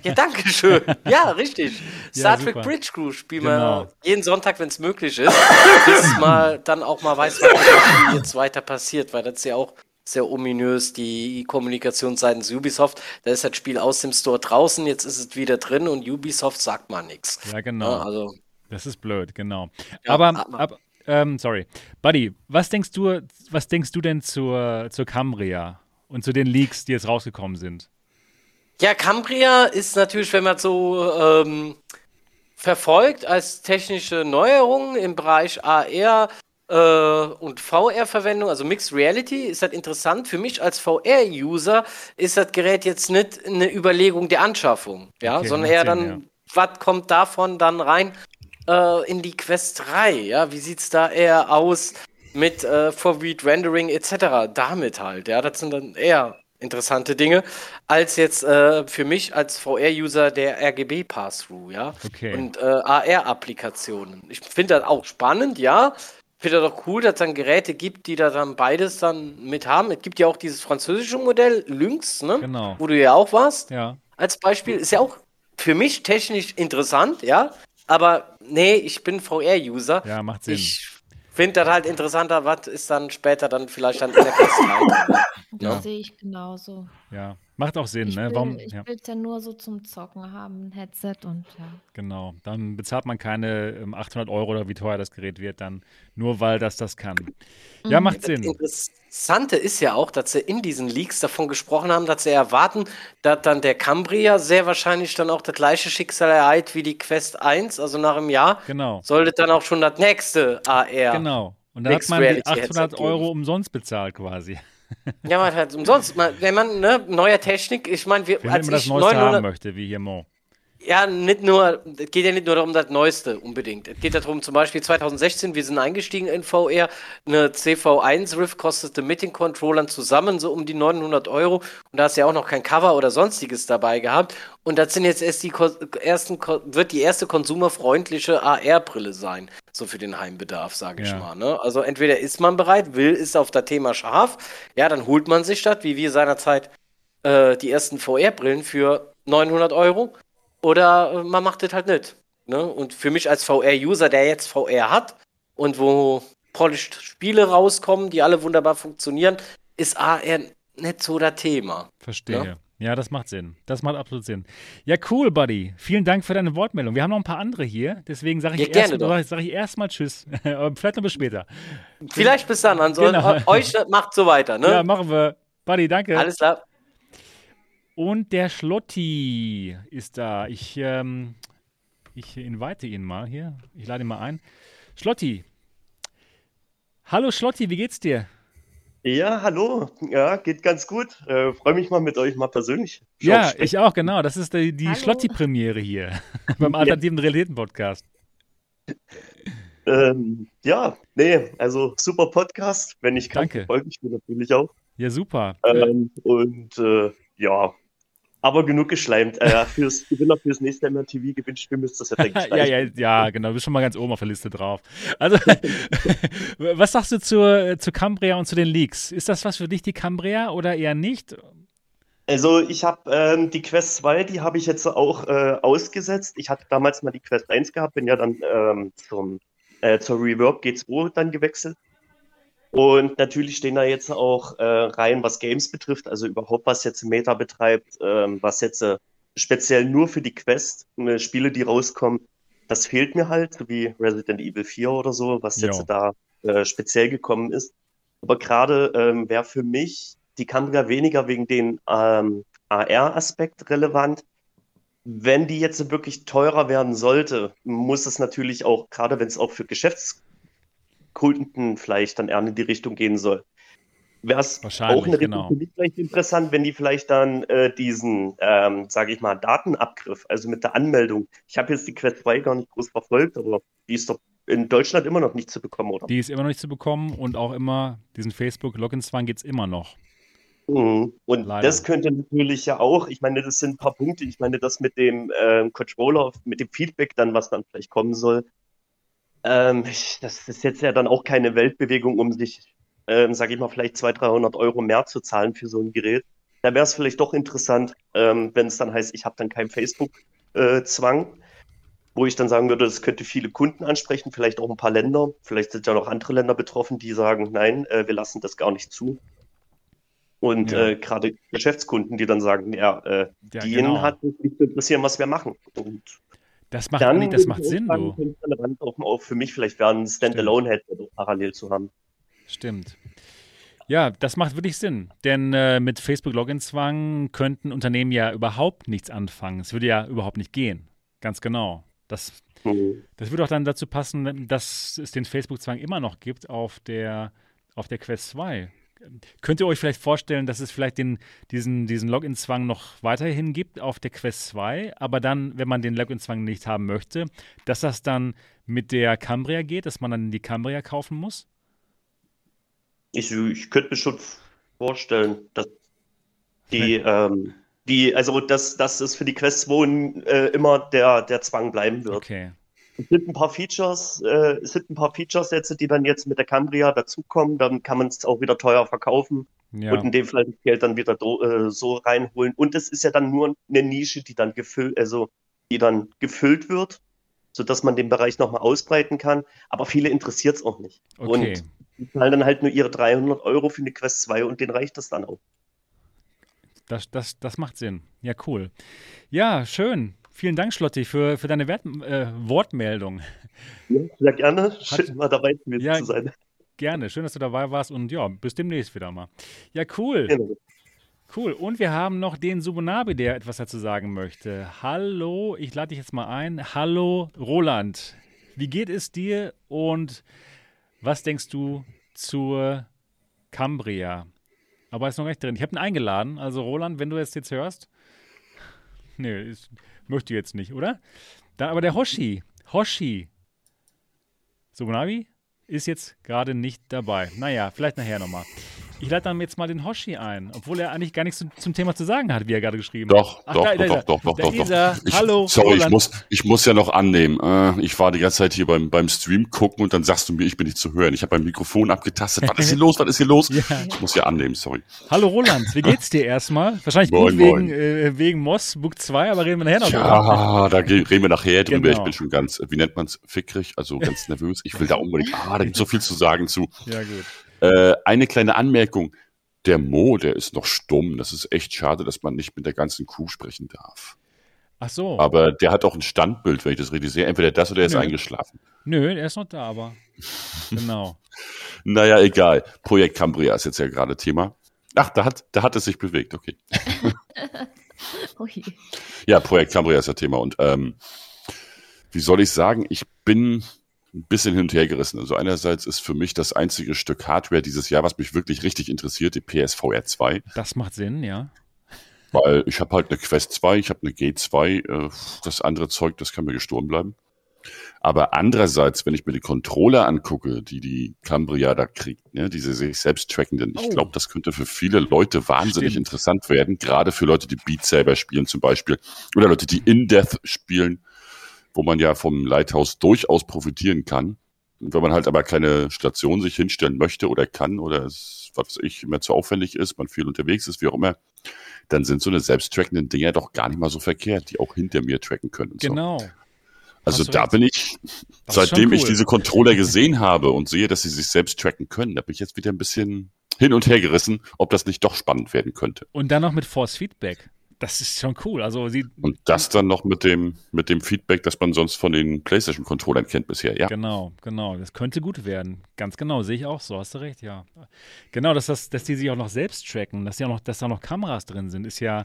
Ja, danke schön. Ja, richtig. Star Trek super. Bridge Crew spielen Genau. wir jeden Sonntag, wenn es möglich ist. bis mal dann auch mal weiß, was jetzt weiter passiert, weil das ist ja auch sehr ominös, die Kommunikation seitens Ubisoft. Da ist das Spiel aus dem Store draußen, jetzt ist es wieder drin und Ubisoft sagt mal nichts. Ja, genau. also, Das ist blöd, genau. Ja, aber, aber- aber ähm, sorry. Buddy, was denkst du, was denkst du denn zur, zur Cambria und zu den Leaks, die jetzt rausgekommen sind? Ja, Cambria ist natürlich, wenn man so ähm, verfolgt, als technische Neuerung im Bereich AR äh, und VR-Verwendung, also Mixed Reality, ist das interessant. Für mich als VR-User ist das Gerät jetzt nicht eine Überlegung der Anschaffung, ja, Okay, sondern eher Sinn, dann, was kommt davon dann rein äh, in die Quest 3, ja, wie sieht's da eher aus mit äh, Forward Rendering etc. Damit halt, ja, das sind dann eher interessante Dinge, als jetzt äh, für mich als VR-User der RGB Pass-Through, ja. Okay. Und äh, AR-Applikationen. Ich finde das auch spannend, ja. Finde das auch cool, dass es dann Geräte gibt, die da dann beides dann mit haben. Es gibt ja auch dieses französische Modell, Lynx, ne? Genau. Wo du ja auch warst Ja, als Beispiel. Ist ja auch für mich technisch interessant, ja. Aber nee, ich bin VR-User. ja, macht Sinn. Ich finde das halt interessanter, was ist dann später dann vielleicht dann in der 3. Ja. Das sehe ich genauso. ja, macht auch Sinn, Ich ne? will Warum? ich Ja, will's ja nur so zum Zocken haben, ein Headset und ja. genau. Dann bezahlt man keine ähm, 800 Euro oder wie teuer das Gerät wird, dann nur weil das das kann. Ja, Mhm. macht Das Sinn. Interessante ist ja auch, dass sie in diesen Leaks davon gesprochen haben, dass sie erwarten, dass dann der Cambria sehr wahrscheinlich dann auch das gleiche Schicksal ereilt wie die Quest 1, also nach einem Jahr. Genau. Sollte dann auch schon das nächste AR. Genau. Und da hat man die Reality 800 Headset Euro umsonst bezahlt quasi. Ja, man halt umsonst. Man, wenn man, ne, neuer Technik, ich meine, wir, Wenn als man das ich Neueste haben 900, möchte, wie hier Mo. Ja, nicht nur, es geht ja nicht nur darum, das Neueste unbedingt. Es geht darum, zum Beispiel 2016, wir sind eingestiegen in VR, eine CV1 Rift kostete mit den Controllern zusammen so um die 900 Euro und da hast du ja auch noch kein Cover oder sonstiges dabei gehabt. Und das sind jetzt erst die ersten, wird die erste konsumerfreundliche AR-Brille sein, so für den Heimbedarf, sage ich Ja. mal. Ne? Also entweder ist man bereit, will, ist auf das Thema scharf, ja, dann holt man sich das, wie wir seinerzeit äh, die ersten VR-Brillen für 900 Euro. Oder äh, man macht das halt nicht. Ne? Und für mich als VR-User, der jetzt VR hat und wo polished Spiele rauskommen, die alle wunderbar funktionieren, ist AR nicht so das Thema. Verstehe. Ja. das macht Sinn. Das macht absolut Sinn. Ja, cool, Buddy. Vielen Dank für deine Wortmeldung. Wir haben noch ein paar andere hier, deswegen sage ich, Ja, erst, doch. sag erstmal Tschüss. Vielleicht noch bis später. Vielleicht bis dann. Ansonsten Genau. euch macht so weiter. Ne? Ja, machen wir. Buddy, danke. Alles klar. Und der Schlotti ist da. Ich, ähm, ich invite ihn mal hier. Ich lade ihn mal ein. Schlotti. Hallo Schlotti, wie geht's dir? Ja, hallo. Ja, geht ganz gut. Äh, Freue mich mal mit euch mal persönlich. Ja, ich auch, genau. Das ist die, die. Schlotti-Premiere hier beim Alternativen Realitäten-Podcast. Ähm, ja, nee, also super Podcast. Wenn ich kann, Danke. folge ich mir natürlich auch. Ja, super. Ähm, und äh, ja, aber genug geschleimt. Äh, fürs Gewinner fürs nächste MRTV-Gewinnspiel müsst ihr das ja, denke ich, ja, ja, ja, genau. Du bist schon mal ganz oben auf der Liste drauf. Also, was sagst du zur, zu Cambria und zu den Leaks? Ist das was für dich, die Cambria, oder eher nicht? Also ich habe ähm, die Quest 2, die habe ich jetzt auch äh, ausgesetzt. Ich hatte damals mal die Quest 1 gehabt, bin ja dann ähm, zum, äh, zur Reverb G2 dann gewechselt. Und natürlich stehen da jetzt auch äh, rein, was Games betrifft, also überhaupt was jetzt Meta betreibt, ähm, was jetzt äh, speziell nur für die Quest, äh, Spiele, die rauskommen, das fehlt mir halt, so wie Resident Evil 4 oder so, was jetzt da äh, speziell gekommen ist. Aber gerade ähm, wäre für mich die Cambria weniger wegen den ähm, AR-Aspekt relevant. Wenn die jetzt wirklich teurer werden sollte, muss es natürlich auch, gerade wenn es auch für Geschäftskunden vielleicht dann eher in die Richtung gehen soll, wäre es auch eine Richtung genau. mich vielleicht interessant, wenn die vielleicht dann äh, diesen, ähm, sage ich mal, Datenabgriff, also mit der Anmeldung. Ich habe jetzt die Quest 2 gar nicht groß verfolgt, aber die ist doch in Deutschland immer noch nicht zu bekommen, oder? Die ist immer noch nicht zu bekommen und auch immer, diesen Facebook-Login-Zwang geht es immer noch. Mhm. Und Leider. das könnte natürlich ja auch, ich meine, das sind ein paar Punkte. Ich meine, das mit dem ähm, Controller, mit dem Feedback dann, was dann vielleicht kommen soll, ähm, das ist jetzt ja dann auch keine Weltbewegung, um sich, ähm, sage ich mal, vielleicht 200, 300 Euro mehr zu zahlen für so ein Gerät. Da wäre es vielleicht doch interessant, ähm, wenn es dann heißt, ich habe dann keinen Facebook-Zwang, wo ich dann sagen würde, das könnte viele Kunden ansprechen, vielleicht auch ein paar Länder. Vielleicht sind ja noch andere Länder betroffen, die sagen, nein, äh, wir lassen das gar nicht zu. Und Ja. äh, gerade Geschäftskunden, die dann sagen, ja, äh, Ja, die genau. hat mich nicht zu interessieren, was wir machen. Und Das macht, dann das macht Sinn, du. auch, für mich vielleicht werden, ein Standalone-Headset parallel zu haben. Stimmt. Ja, das macht wirklich Sinn. Denn äh, mit Facebook-Login-Zwang könnten Unternehmen ja überhaupt nichts anfangen. Es würde ja überhaupt nicht gehen. Ganz genau. Das, Mhm. das würde auch dann dazu passen, dass es den Facebook-Zwang immer noch gibt auf der, auf der Quest 2. Könnt ihr euch vielleicht vorstellen, dass es vielleicht den, diesen, diesen Login-Zwang noch weiterhin gibt auf der Quest 2, aber dann, wenn man den Login-Zwang nicht haben möchte, dass das dann mit der Cambria geht, dass man dann die Cambria kaufen muss? Ich, ich könnte mir schon vorstellen, dass die, ähm, die, also dass, dass es für die Quest 2 äh, immer der, der Zwang bleiben wird. Okay. Es sind ein paar Features, äh, es sind ein paar Feature-Sätze, die dann jetzt mit der Cambria dazukommen. Dann kann man es auch wieder teuer verkaufen Ja. und in dem Fall das Geld dann wieder äh, so reinholen. Und es ist ja dann nur eine Nische, die dann gefüllt, also die dann gefüllt wird, sodass man den Bereich nochmal ausbreiten kann. Aber viele interessiert es auch nicht. Okay. Und die zahlen dann halt nur ihre 300 Euro für eine Quest 2 und denen reicht das dann auch. Das, das, das macht Sinn. Ja, cool. Ja, schön. Vielen Dank, Schlotti, für, für deine Wert, äh, Wortmeldung. Ja, sehr gerne. Schön, mal dabei gewesen Ja, zu sein. Gerne. Schön, dass du dabei warst und ja, bis demnächst wieder mal. Ja, cool. Genau. Cool. Und wir haben noch den Subunabi, der etwas dazu sagen möchte. Hallo, ich lade dich jetzt mal ein. Hallo, Roland. Wie geht es dir und was denkst du zur Cambria? Aber ist noch nicht drin. Ich habe ihn eingeladen. Also, Roland, wenn du es jetzt hörst. Nee, ist, möchte jetzt nicht, oder? Dann aber der Hoshi. Hoshi. Subunabi ist jetzt gerade nicht dabei. Naja, vielleicht nachher nochmal. Ich lade dann jetzt mal den Hoshi ein, obwohl er eigentlich gar nichts zum, zum Thema zu sagen hat, wie er gerade geschrieben Doch, hat. doch, da- da doch, doch, doch, doch, doch, doch. Ich, Hallo, sorry, ich Roland. muss, ich muss ja noch annehmen. Äh, ich war die ganze Zeit hier beim, beim Stream gucken und dann sagst du mir, ich bin nicht zu hören. Ich habe mein Mikrofon abgetastet. Was ist hier los? Was ist hier los? Ja. Ich muss ja annehmen, sorry. Hallo Roland, wie geht's dir erstmal? Wahrscheinlich Moin, gut wegen, moin. äh, wegen Moss Book 2, aber reden wir nachher noch drüber. Ja, da reden wir nachher drüber. Genau. Ich bin schon ganz, wie nennt man's, fickrig, also ganz nervös. Ich will da unbedingt, ah, da gibt so viel zu sagen zu. Ja, gut. Äh, eine kleine Anmerkung. Der Mo, der ist noch stumm. Das ist echt schade, dass man nicht mit der ganzen Kuh sprechen darf. Ach so. Aber der hat auch ein Standbild, wenn ich das richtig sehe. Entweder das oder er ist Nö. eingeschlafen. Nö, er ist noch da, aber. Genau. Naja, egal. Projekt Cambria ist jetzt ja gerade Thema. Ach, da hat, da hat es sich bewegt, okay. Ui. Ja, Projekt Cambria ist ja Thema. Und ähm, wie soll ich sagen, ich bin ein bisschen hin und her gerissen. Also einerseits ist für mich das einzige Stück Hardware dieses Jahr, was mich wirklich richtig interessiert, die PSVR 2. Das macht Sinn, ja. Weil ich habe halt eine Quest 2, ich habe eine G2, äh, das andere Zeug, das kann mir gestorben bleiben. Aber andererseits, wenn ich mir die Controller angucke, die die Cambria da kriegt, ne, diese sich selbst trackenden, ich Oh. glaube, das könnte für viele Leute wahnsinnig Stimmt. interessant werden, gerade für Leute, die Beat Saber spielen zum Beispiel oder Leute, die In-Death spielen, wo man ja vom Lighthouse durchaus profitieren kann. Und wenn man halt aber keine Station sich hinstellen möchte oder kann oder es, was weiß ich, immer zu aufwendig ist, man viel unterwegs ist, wie auch immer, dann sind so eine selbsttrackenden Dinger doch gar nicht mal so verkehrt, die auch hinter mir tracken können. und So. Genau. Also da recht. bin ich, Das seitdem schon ich cool. diese Controller gesehen habe und sehe, dass sie sich selbst tracken können, da bin ich jetzt wieder ein bisschen hin und her gerissen, ob das nicht doch spannend werden könnte. Und dann noch mit Force Feedback. Das ist schon cool. Also sie, Und das dann noch mit dem, mit dem Feedback, das man sonst von den PlayStation-Controllern kennt bisher, ja. Genau, genau. Das könnte gut werden. Ganz genau, sehe ich auch so. Hast du recht, ja. Genau, dass, das, dass die sich auch noch selbst tracken, dass, die auch noch, dass da noch Kameras drin sind, ist ja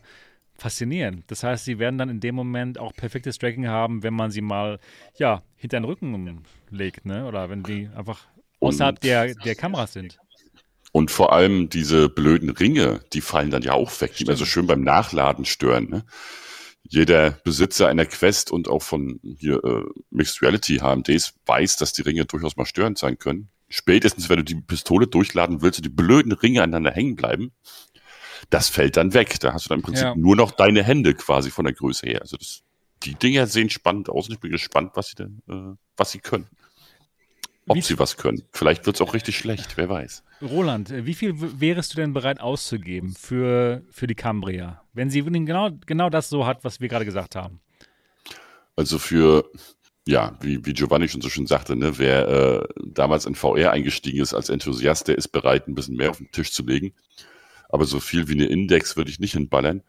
faszinierend. Das heißt, sie werden dann in dem Moment auch perfektes Tracking haben, wenn man sie mal, ja, hinter den Rücken legt, ne? Oder wenn die einfach außerhalb Und- der, der Kameras sind. Und vor allem diese blöden Ringe, die fallen dann ja auch weg, die mir so schön beim Nachladen stören. Ne? Jeder Besitzer einer Quest und auch von hier äh, Mixed Reality HMDs weiß, dass die Ringe durchaus mal störend sein können. Spätestens, wenn du die Pistole durchladen willst und die blöden Ringe aneinander hängen bleiben. das fällt dann weg. Da hast du dann im Prinzip Ja. nur noch deine Hände quasi von der Größe her. Also das, die Dinger sehen spannend aus und ich bin gespannt, was sie denn, äh, was sie können. Ob Wie- sie was können. Vielleicht wird es auch richtig schlecht, wer weiß. Roland, äh, wie viel wärest du denn bereit auszugeben für, für die Cambria, wenn sie genau, genau das so hat, was wir gerade gesagt haben? Also für, ja, wie, wie Giovanni schon so schön sagte, ne, wer äh, damals in VR eingestiegen ist als Enthusiast, der ist bereit, ein bisschen mehr auf den Tisch zu legen. Aber so viel wie eine Index würde ich nicht hinballern.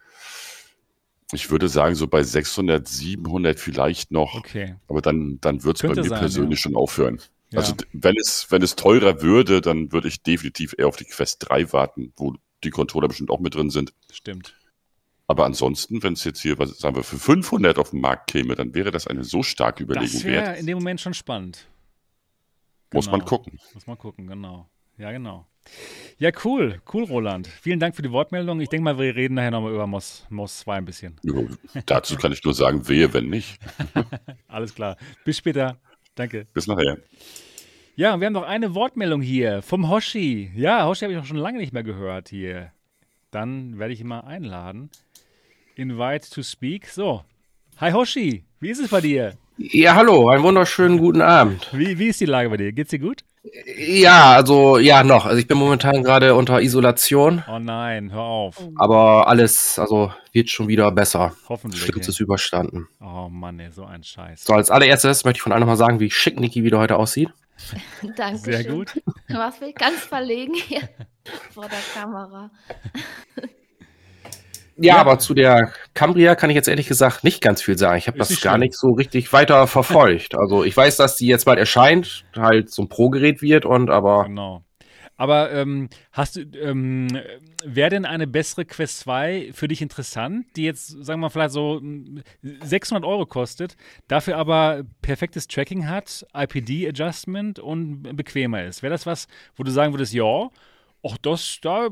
Ich würde sagen, so bei 600, 700 vielleicht noch. Okay. Aber dann, dann wird es bei mir sein, persönlich ja. schon aufhören. Ja. Also wenn es, wenn es teurer würde, dann würde ich definitiv eher auf die Quest 3 warten, wo die Controller bestimmt auch mit drin sind. Stimmt. Aber ansonsten, wenn es jetzt hier, was sagen wir, für 500 auf den Markt käme, dann wäre das eine so starke Überlegung Das wäre wert. in dem Moment schon spannend. Muss man Genau. gucken. Muss man gucken, genau. Ja, genau. Ja, cool. Cool, Roland. Vielen Dank für die Wortmeldung. Ich denke mal, wir reden nachher nochmal über Moss, Moss 2 ein bisschen. Ja, dazu kann ich nur sagen, wehe, wenn nicht. Alles klar. Bis später. Danke. Bis nachher. Ja, wir haben noch eine Wortmeldung hier vom Hoshi. Ja, Hoshi habe ich auch schon lange nicht mehr gehört hier. Dann werde ich ihn mal einladen. Invite to speak. So. Hi Hoshi, wie ist es bei dir? Ja, hallo, einen wunderschönen guten Abend. Wie, wie ist die Lage bei dir? Geht's dir gut? Ja, also, ja, noch. Also, ich bin momentan gerade unter Isolation, Oh nein, hör auf. aber alles, also, wird schon wieder besser. Hoffentlich. Schlimmstes überstanden. Oh Mann, ey, so ein Scheiß. So, als allererstes möchte ich von allen nochmal sagen, wie schick Niki wieder heute aussieht. Danke. Sehr gut. Du warst mich ganz verlegen hier vor der Kamera. Ja, aber zu der Cambria kann ich jetzt ehrlich gesagt nicht ganz viel sagen. Ich habe das nicht gar schlimm. nicht so richtig weiter verfolgt. Also, ich weiß, dass die jetzt bald erscheint, halt so ein Pro-Gerät wird und aber Genau. Aber ähm, hast du, ähm, wäre denn eine bessere Quest 2 für dich interessant, die jetzt, sagen wir mal, vielleicht so mm, 600 Euro kostet, dafür aber perfektes Tracking hat, IPD-Adjustment und bequemer ist? Wäre das was, wo du sagen würdest, ja, ach, das, da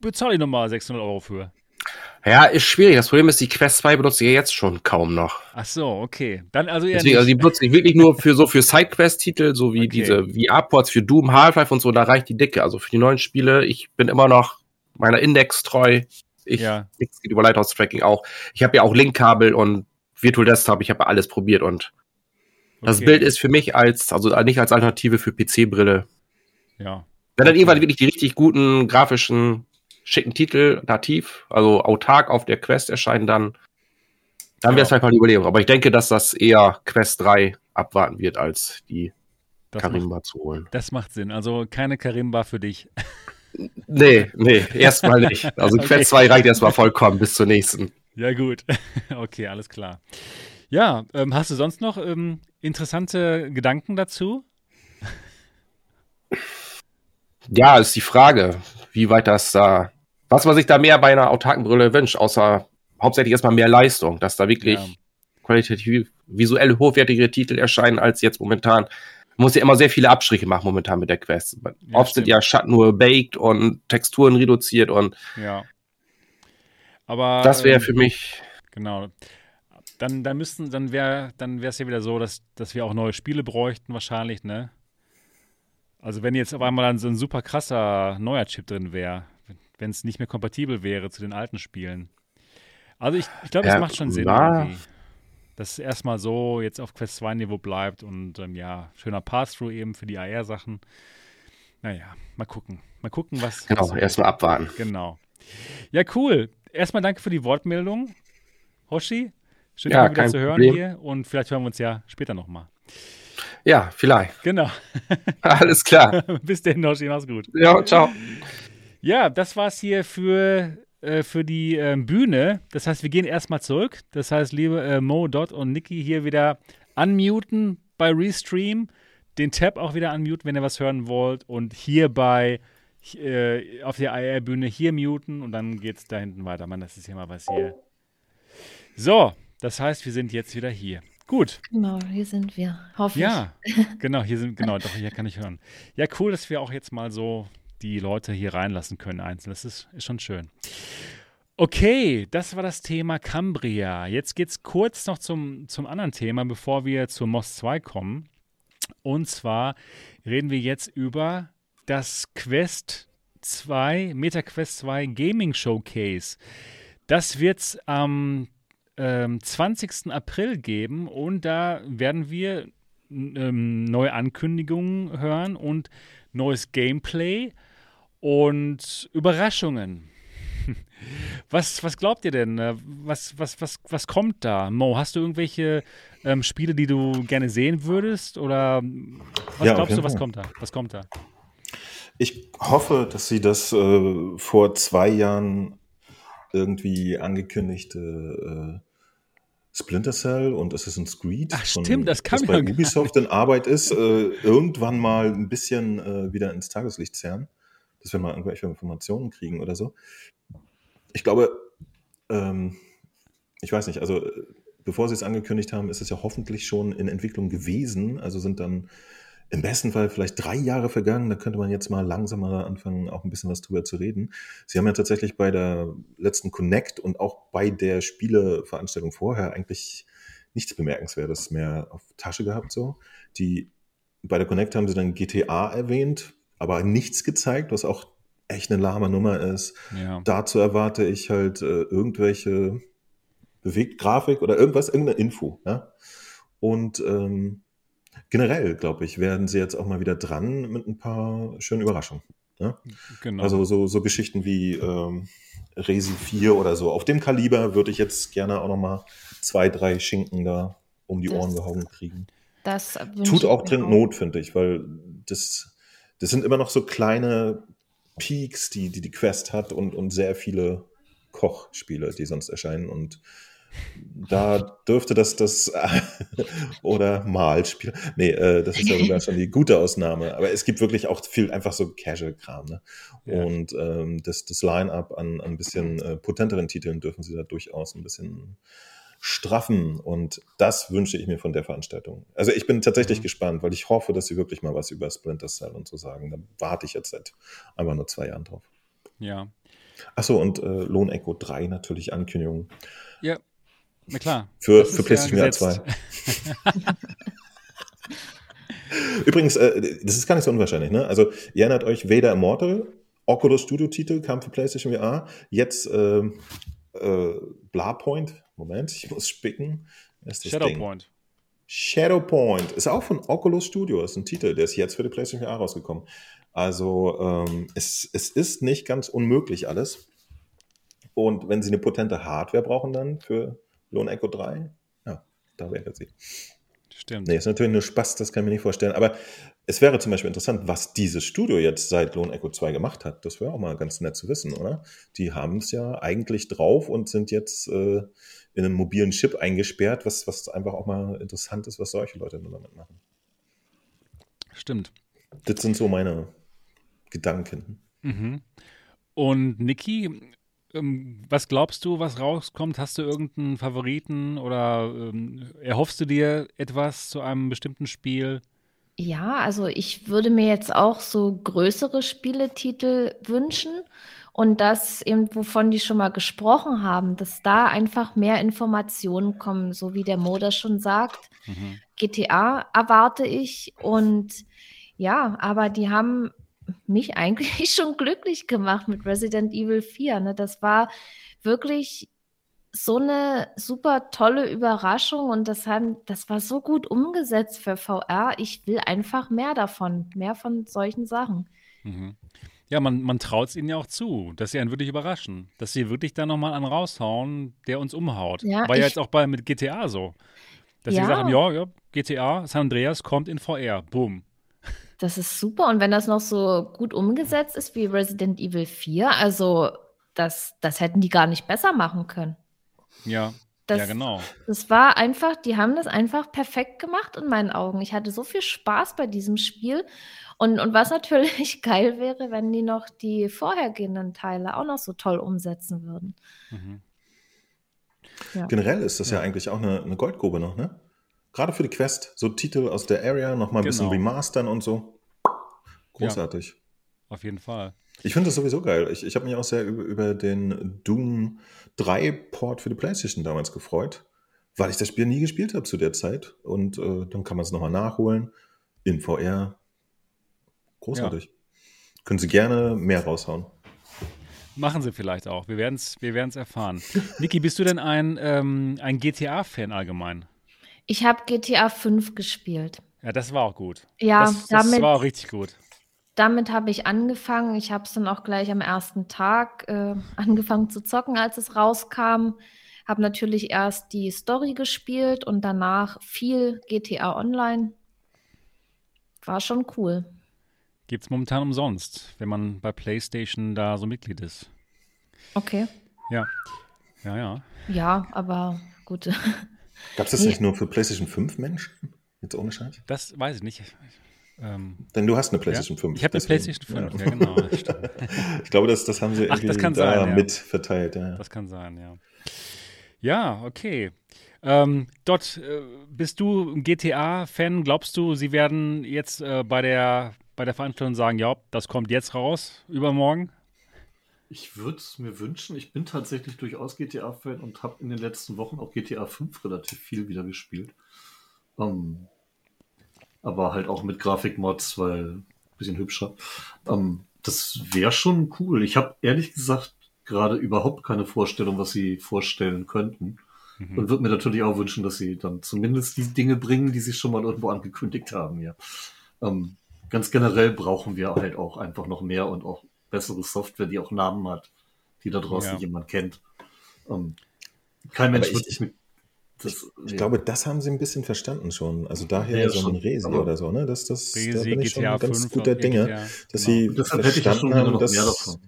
bezahle ich nochmal 600 Euro für? Ja, ist schwierig. Das Problem ist, die Quest 2 benutze ich ja jetzt schon kaum noch. Ach so, okay. Dann also eher Deswegen, also die benutze ich wirklich nur für so für Sidequest-Titel, so wie Okay. diese VR-Ports für Doom, Half-Life und so, da reicht die Dicke. Also für die neuen Spiele, ich bin immer noch meiner Index treu. Ich, Ja. nichts geht über Lighthouse-Tracking auch. Ich habe ja auch Link-Kabel und Virtual Desktop, ich habe ja alles probiert und das Okay. Bild ist für mich als, also nicht als Alternative für PC-Brille. Ja. Wenn dann irgendwann wirklich die richtig guten, grafischen, schicken Titel nativ, also autark auf der Quest erscheinen, dann, dann wäre es Ja. vielleicht mal eine Überlegung. Aber ich denke, dass das eher Quest 3 abwarten wird, als die Das macht, Karimba zu holen. das macht Sinn. Also keine Karimba für dich. Nee, nee, erstmal nicht. Also Okay. Quest 2 reicht erstmal vollkommen bis zur nächsten. Ja, gut. Okay, alles klar. Ja, ähm, hast du sonst noch ähm, interessante Gedanken dazu? Ja, ist die Frage, wie weit das da, was man sich da mehr bei einer autarken Brille wünscht, außer hauptsächlich erstmal mehr Leistung, dass da wirklich Ja. qualitativ visuell hochwertigere Titel erscheinen als jetzt momentan. Man muss ja immer sehr viele Abstriche machen momentan mit der Quest. Ja, Oft sind ja Schatten nur baked und Texturen reduziert und Ja. Aber das wäre ähm, für mich, genau. Dann, dann müssten, dann wäre, dann wäre es ja wieder so, dass, dass wir auch neue Spiele bräuchten wahrscheinlich, ne? Also wenn jetzt auf einmal dann so ein super krasser neuer Chip drin wäre, wenn es nicht mehr kompatibel wäre zu den alten Spielen. Also ich, ich glaube, es Ja, macht schon Sinn. Dass es erstmal so jetzt auf Quest 2 Niveau bleibt und ähm, ja, schöner Pass-Through eben für die AR-Sachen. Naja, mal gucken. Mal gucken, was. genau, erstmal abwarten. Genau. Ja, cool. Erstmal danke für die Wortmeldung, Hoshi. Schön, Ja, wieder zu hören Problem. hier und vielleicht hören wir uns ja später nochmal. Ja, vielleicht. Genau. Alles klar. Bis denn, Hoshi, mach's gut. Ja, ciao. Ja, das war's hier für, äh, für die ähm, Bühne. Das heißt, wir gehen erstmal zurück. Das heißt, liebe äh, Mo, Dot und Niki hier wieder unmuten bei Restream. Den Tab auch wieder unmuten, wenn ihr was hören wollt. Und hier bei äh, auf der IR-Bühne hier muten und dann geht's da hinten weiter. Mann, das ist hier mal was hier. So, das heißt, wir sind jetzt wieder hier. Gut. Genau, hier sind wir. Hoffe Ja, genau, hier sind, genau, doch, hier kann ich hören. Ja, cool, dass wir auch jetzt mal so die Leute hier reinlassen können, einzeln. Das ist, ist schon schön. Okay, das war das Thema Cambria. Jetzt geht es kurz noch zum, zum anderen Thema, bevor wir zur MOS 2 kommen. Und zwar reden wir jetzt über das Quest 2, MetaQuest 2 Gaming Showcase. Das wird es am ähm, 20. April geben und da werden wir ähm, neue Ankündigungen hören und neues Gameplay und Überraschungen. Was, was glaubt ihr denn? Äh, Was, was, was, was kommt da? Mo, hast du irgendwelche ähm, Spiele, die du gerne sehen würdest? Oder was Ja, glaubst du, was kommt da? Was kommt da? Ich hoffe, dass sie das äh, vor zwei Jahren irgendwie angekündigte äh, Splinter Cell und Assassin's Creed, Ach, stimmt, das kam das ja bei Ubisoft in Arbeit ist, äh, irgendwann mal ein bisschen äh, wieder ins Tageslicht zerren, dass wir mal irgendwelche Informationen kriegen oder so. Ich glaube, ähm, ich weiß nicht, also äh, bevor sie es angekündigt haben, ist es ja hoffentlich schon in Entwicklung gewesen. Also sind dann im besten Fall vielleicht drei Jahre vergangen. Da könnte man jetzt mal langsamer anfangen, auch ein bisschen was drüber zu reden. Sie haben ja tatsächlich bei der letzten Connect und auch bei der Spieleveranstaltung vorher eigentlich nichts Bemerkenswertes mehr auf Tasche gehabt. So. Die, bei der Connect haben sie dann GTA erwähnt, aber nichts gezeigt, was auch echt eine lahme Nummer ist. Ja. Dazu erwarte ich halt äh, irgendwelche Bewegtgrafik oder irgendwas, irgendeine Info. Ja? Und ähm, generell, glaube ich, werden sie jetzt auch mal wieder dran mit ein paar schönen Überraschungen. Ja? Genau. Also so, so Geschichten wie ähm, Resi 4 oder so. Auf dem Kaliber würde ich jetzt gerne auch noch mal zwei, drei Schinken da um die Das- Ohren gehauen kriegen. Das Tut auch dringend Not, finde ich, weil das, das sind immer noch so kleine Peaks, die die, die Quest hat und, und sehr viele Kochspiele, die sonst erscheinen. Und da dürfte das das oder Malspiel. Nee, äh, das ist ja sogar schon die gute Ausnahme. Aber es gibt wirklich auch viel einfach so Casual-Kram. Ne? Ja. Und ähm, das, das Line-up an, an ein bisschen äh, potenteren Titeln dürfen sie da durchaus ein bisschen straffen. Und das wünsche ich mir von der Veranstaltung. Also ich bin tatsächlich Mhm. gespannt, weil ich hoffe, dass sie wirklich mal was über Splinter Cell und so sagen. Da warte ich jetzt seit einfach nur zwei Jahren drauf. ja. Achso, und äh, Lone Echo 3 natürlich Ankündigung. Ja, na klar. Für, Das für PlayStation ja VR 2. gesetzt. Übrigens, äh, das ist gar nicht so unwahrscheinlich, ne? Also, ihr erinnert euch, Vader Immortal, Oculus Studio Titel, kam für PlayStation VR. Jetzt ähm, äh, Blarpoint, Moment, ich muss spicken. Shadowpoint. Shadowpoint ist auch von Oculus Studio, ist ein Titel, der ist jetzt für die PlayStation VR rausgekommen. Also ähm, es, es ist nicht ganz unmöglich alles. Und wenn sie eine potente Hardware brauchen dann für Lone Echo 3, ja, da wäre sie. Stimmt. Nee, ist natürlich nur Spaß, das kann ich mir nicht vorstellen. Aber es wäre zum Beispiel interessant, was dieses Studio jetzt seit Lone Echo 2 gemacht hat. Das wäre auch mal ganz nett zu wissen, oder? Die haben es ja eigentlich drauf und sind jetzt äh, in einen mobilen Chip eingesperrt, was, was einfach auch mal interessant ist, was solche Leute nur damit machen. Stimmt. Das sind so meine Gedanken. Mhm. Und Niki, ähm, was glaubst du, was rauskommt? Hast du irgendeinen Favoriten oder ähm, erhoffst du dir etwas zu einem bestimmten Spiel? Ja, also ich würde mir jetzt auch so größere Spieletitel wünschen und das eben, wovon die schon mal gesprochen haben, dass da einfach mehr Informationen kommen, so wie der Mo das schon sagt. Mhm. GTA erwarte ich und ja, aber die haben mich eigentlich schon glücklich gemacht mit Resident Evil 4. Ne? Das war wirklich so eine super tolle Überraschung und das, haben, das war so gut umgesetzt für VR. Ich will einfach mehr davon, mehr von solchen Sachen. Mhm. Ja, man, man traut es ihnen ja auch zu, dass sie einen wirklich überraschen. Dass sie wirklich da nochmal einen raushauen, der uns umhaut. Ja, War ja jetzt auch bei mit GTA so. Dass sie Ja. gesagt haben, ja, ja, GTA, San Andreas kommt in VR. Boom. Das ist super. Und wenn das noch so gut umgesetzt ist wie Resident Evil 4, also das, das hätten die gar nicht besser machen können. Ja, Das, ja genau. Das war einfach, die haben das einfach perfekt gemacht in meinen Augen. Ich hatte so viel Spaß bei diesem Spiel. Und, und was natürlich geil wäre, wenn die noch die vorhergehenden Teile auch noch so toll umsetzen würden. Mhm. Ja. Generell ist das ja, Ja. eigentlich auch eine, eine Goldgrube noch, ne? Gerade für die Quest, so Titel aus der Area, nochmal ein bisschen Genau. remastern und so. Großartig. Auf jeden Fall. Ich finde das sowieso geil. Ich, ich habe mich auch sehr über, über den Doom 3 Port für die PlayStation damals gefreut, weil ich das Spiel nie gespielt habe zu der Zeit. Und äh, dann kann man es nochmal nachholen in VR. Großartig. Können Sie gerne mehr raushauen. Machen sie vielleicht auch. Wir werden es wir werden's erfahren. Niki, bist du denn ein, ähm, ein GTA-Fan allgemein? Ich habe GTA 5 gespielt. Ja, das war auch gut. Ja, das, das damit- war auch richtig gut. Damit habe ich angefangen. Ich habe es dann auch gleich am ersten Tag äh, angefangen zu zocken, als es rauskam. Habe natürlich erst die Story gespielt und danach viel GTA Online. War schon cool. Gibt es momentan umsonst, wenn man bei PlayStation da so Mitglied ist. Okay. Ja. Ja, ja. Ja, aber gut. Gab es das Nee. nicht nur für PlayStation 5 Menschen? Jetzt ohne Scheiß? Das weiß ich nicht. Ähm, Denn du hast eine ja. PlayStation 5. Ich habe eine. PlayStation 5, ja, genau. stimmt. Ich glaube, das, das haben sie Ach, das da sein, ja. mit verteilt. Ja. Das kann sein, ja. Ja, okay. Ähm, Dot, äh, bist du ein GTA-Fan? Glaubst du, sie werden jetzt äh, bei, der, bei der Veranstaltung sagen, ja, das kommt jetzt raus, übermorgen? Ich würde es mir wünschen. Ich bin tatsächlich durchaus GTA-Fan und habe in den letzten Wochen auch GTA 5 relativ viel wieder gespielt. Ähm, aber halt auch mit Grafikmods, weil ein bisschen hübscher. Ähm, das wäre schon cool. Ich habe ehrlich gesagt gerade überhaupt keine Vorstellung, was sie vorstellen könnten. Mhm. Und würde mir natürlich auch wünschen, dass sie dann zumindest die Dinge bringen, die sie schon mal irgendwo angekündigt haben, ja. Ähm, ganz generell brauchen wir halt auch einfach noch mehr und auch bessere Software, die auch Namen hat, die da draußen Ja. jemand kennt. Ähm, kein Mensch ich- wird sich mit das, Ich glaube, das haben sie ein bisschen verstanden schon. Also daher Ja, so ein. Resi Aber- oder so, ne? Das, das, da Resi, bin ich schon GTA ganz 5, guter ja, Dinge, GTA, dass genau. sie ja schon verstanden haben, dass,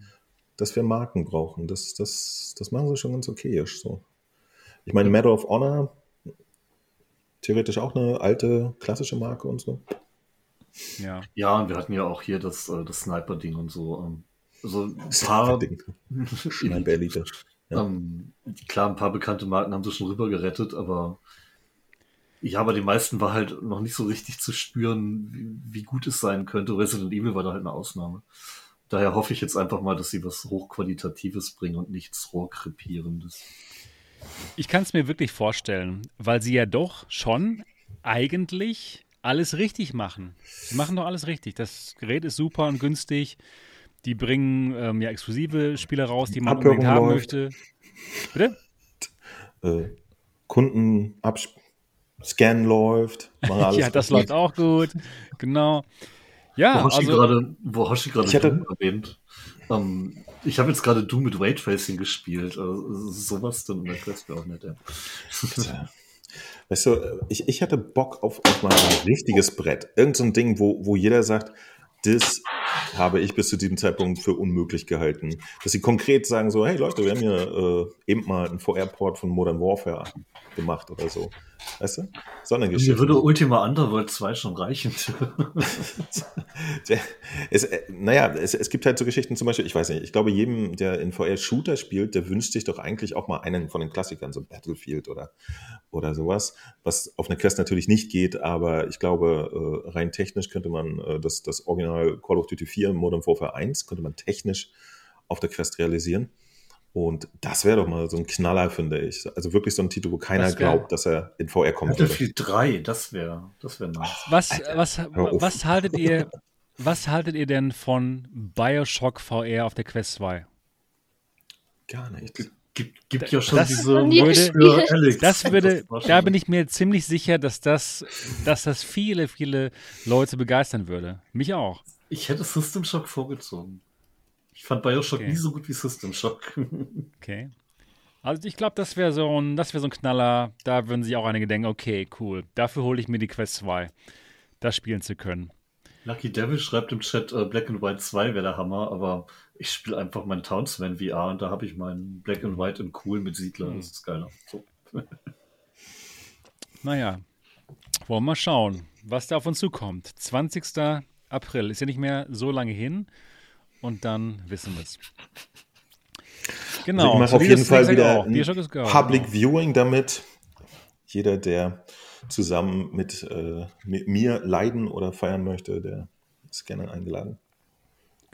dass wir Marken brauchen. Das, das, das machen sie schon ganz okayisch so. Ich meine, Medal of Honor, theoretisch auch eine alte, klassische Marke und so. Ja. Ja, und wir hatten ja auch hier das, äh, das Sniper-Ding und so. Ähm, so ein paar, Ding. Ja. Ähm, klar, ein paar bekannte Marken haben sie schon rüber gerettet, aber ja, bei den meisten war halt noch nicht so richtig zu spüren, wie, wie gut es sein könnte. Resident Evil war da halt eine Ausnahme. Daher hoffe ich jetzt einfach mal, dass sie was Hochqualitatives bringen und nichts Rohrkrepierendes. Ich kann es mir wirklich vorstellen, weil sie ja doch schon eigentlich alles richtig machen. Sie machen doch alles richtig. Das Gerät ist super und günstig. Die bringen ähm, ja exklusive Spiele raus, die man Abhörung unbedingt haben läuft. möchte. Bitte? Äh, Kunden Scan läuft. ja, das läuft auch gut. Genau. Ja, wo Hoshi also, gerade, wo Hoshi gerade Ich hatte- erwähnt. Ähm, ich habe jetzt gerade Doom mit Raytracing gespielt. Also, sowas Quest wäre auch nett. Ja. Weißt du, ich, ich hatte Bock auf, auf mal ein richtiges Brett. Irgend so ein Ding, wo, wo jeder sagt, das habe ich bis zu diesem Zeitpunkt für unmöglich gehalten. Dass sie konkret sagen so, hey Leute, wir haben hier äh, eben mal einen VR-Port von Modern Warfare gemacht oder so. Weißt du? So eine Mir würde Ultima Underworld 2 schon reichen. es, äh, naja, es, es gibt halt so Geschichten zum Beispiel, ich weiß nicht, ich glaube, jedem, der in VR Shooter spielt, der wünscht sich doch eigentlich auch mal einen von den Klassikern, so Battlefield oder, oder sowas, was auf einer Quest natürlich nicht geht, aber ich glaube, äh, rein technisch könnte man äh, das, das Original Call of Duty 4 Modern Warfare 1 könnte man technisch auf der Quest realisieren. Und das wäre doch mal so ein Knaller, finde ich. Also wirklich so ein Titel, wo keiner glaubt, dass er in VR kommen würde. Battlefield 3, das wäre das wär nice. was, was, was haltet ihr, was haltet ihr denn von Bioshock VR auf der Quest 2? Gar nicht. Gibt, gibt ja schon Das diese für Alex. Das würde, schon- da bin ich mir ziemlich sicher, dass das, dass das viele, viele Leute begeistern würde. Mich auch. Ich hätte System Shock vorgezogen. Ich fand Bioshock Okay. nie so gut wie System Shock. Okay. Also ich glaube, das wäre so ein, das wäre so ein Knaller. Da würden sich auch einige denken, okay, cool. Dafür hole ich mir die Quest 2, das spielen zu können. Lucky Devil schreibt im Chat, äh, Black and White 2 wäre der Hammer, aber ich spiele einfach mein Townsman VR und da habe ich meinen Black and White in cool mit Siedler. Hm. Das ist geiler. So. Naja, wollen wir mal schauen, was da auf uns zukommt. 20. April ist ja nicht mehr so lange hin und dann wissen wir es. Genau. Also ich mache auf jeden Fall wieder auch. Public genau. Viewing damit. Jeder, der zusammen mit, äh, mit mir leiden oder feiern möchte, der ist gerne eingeladen.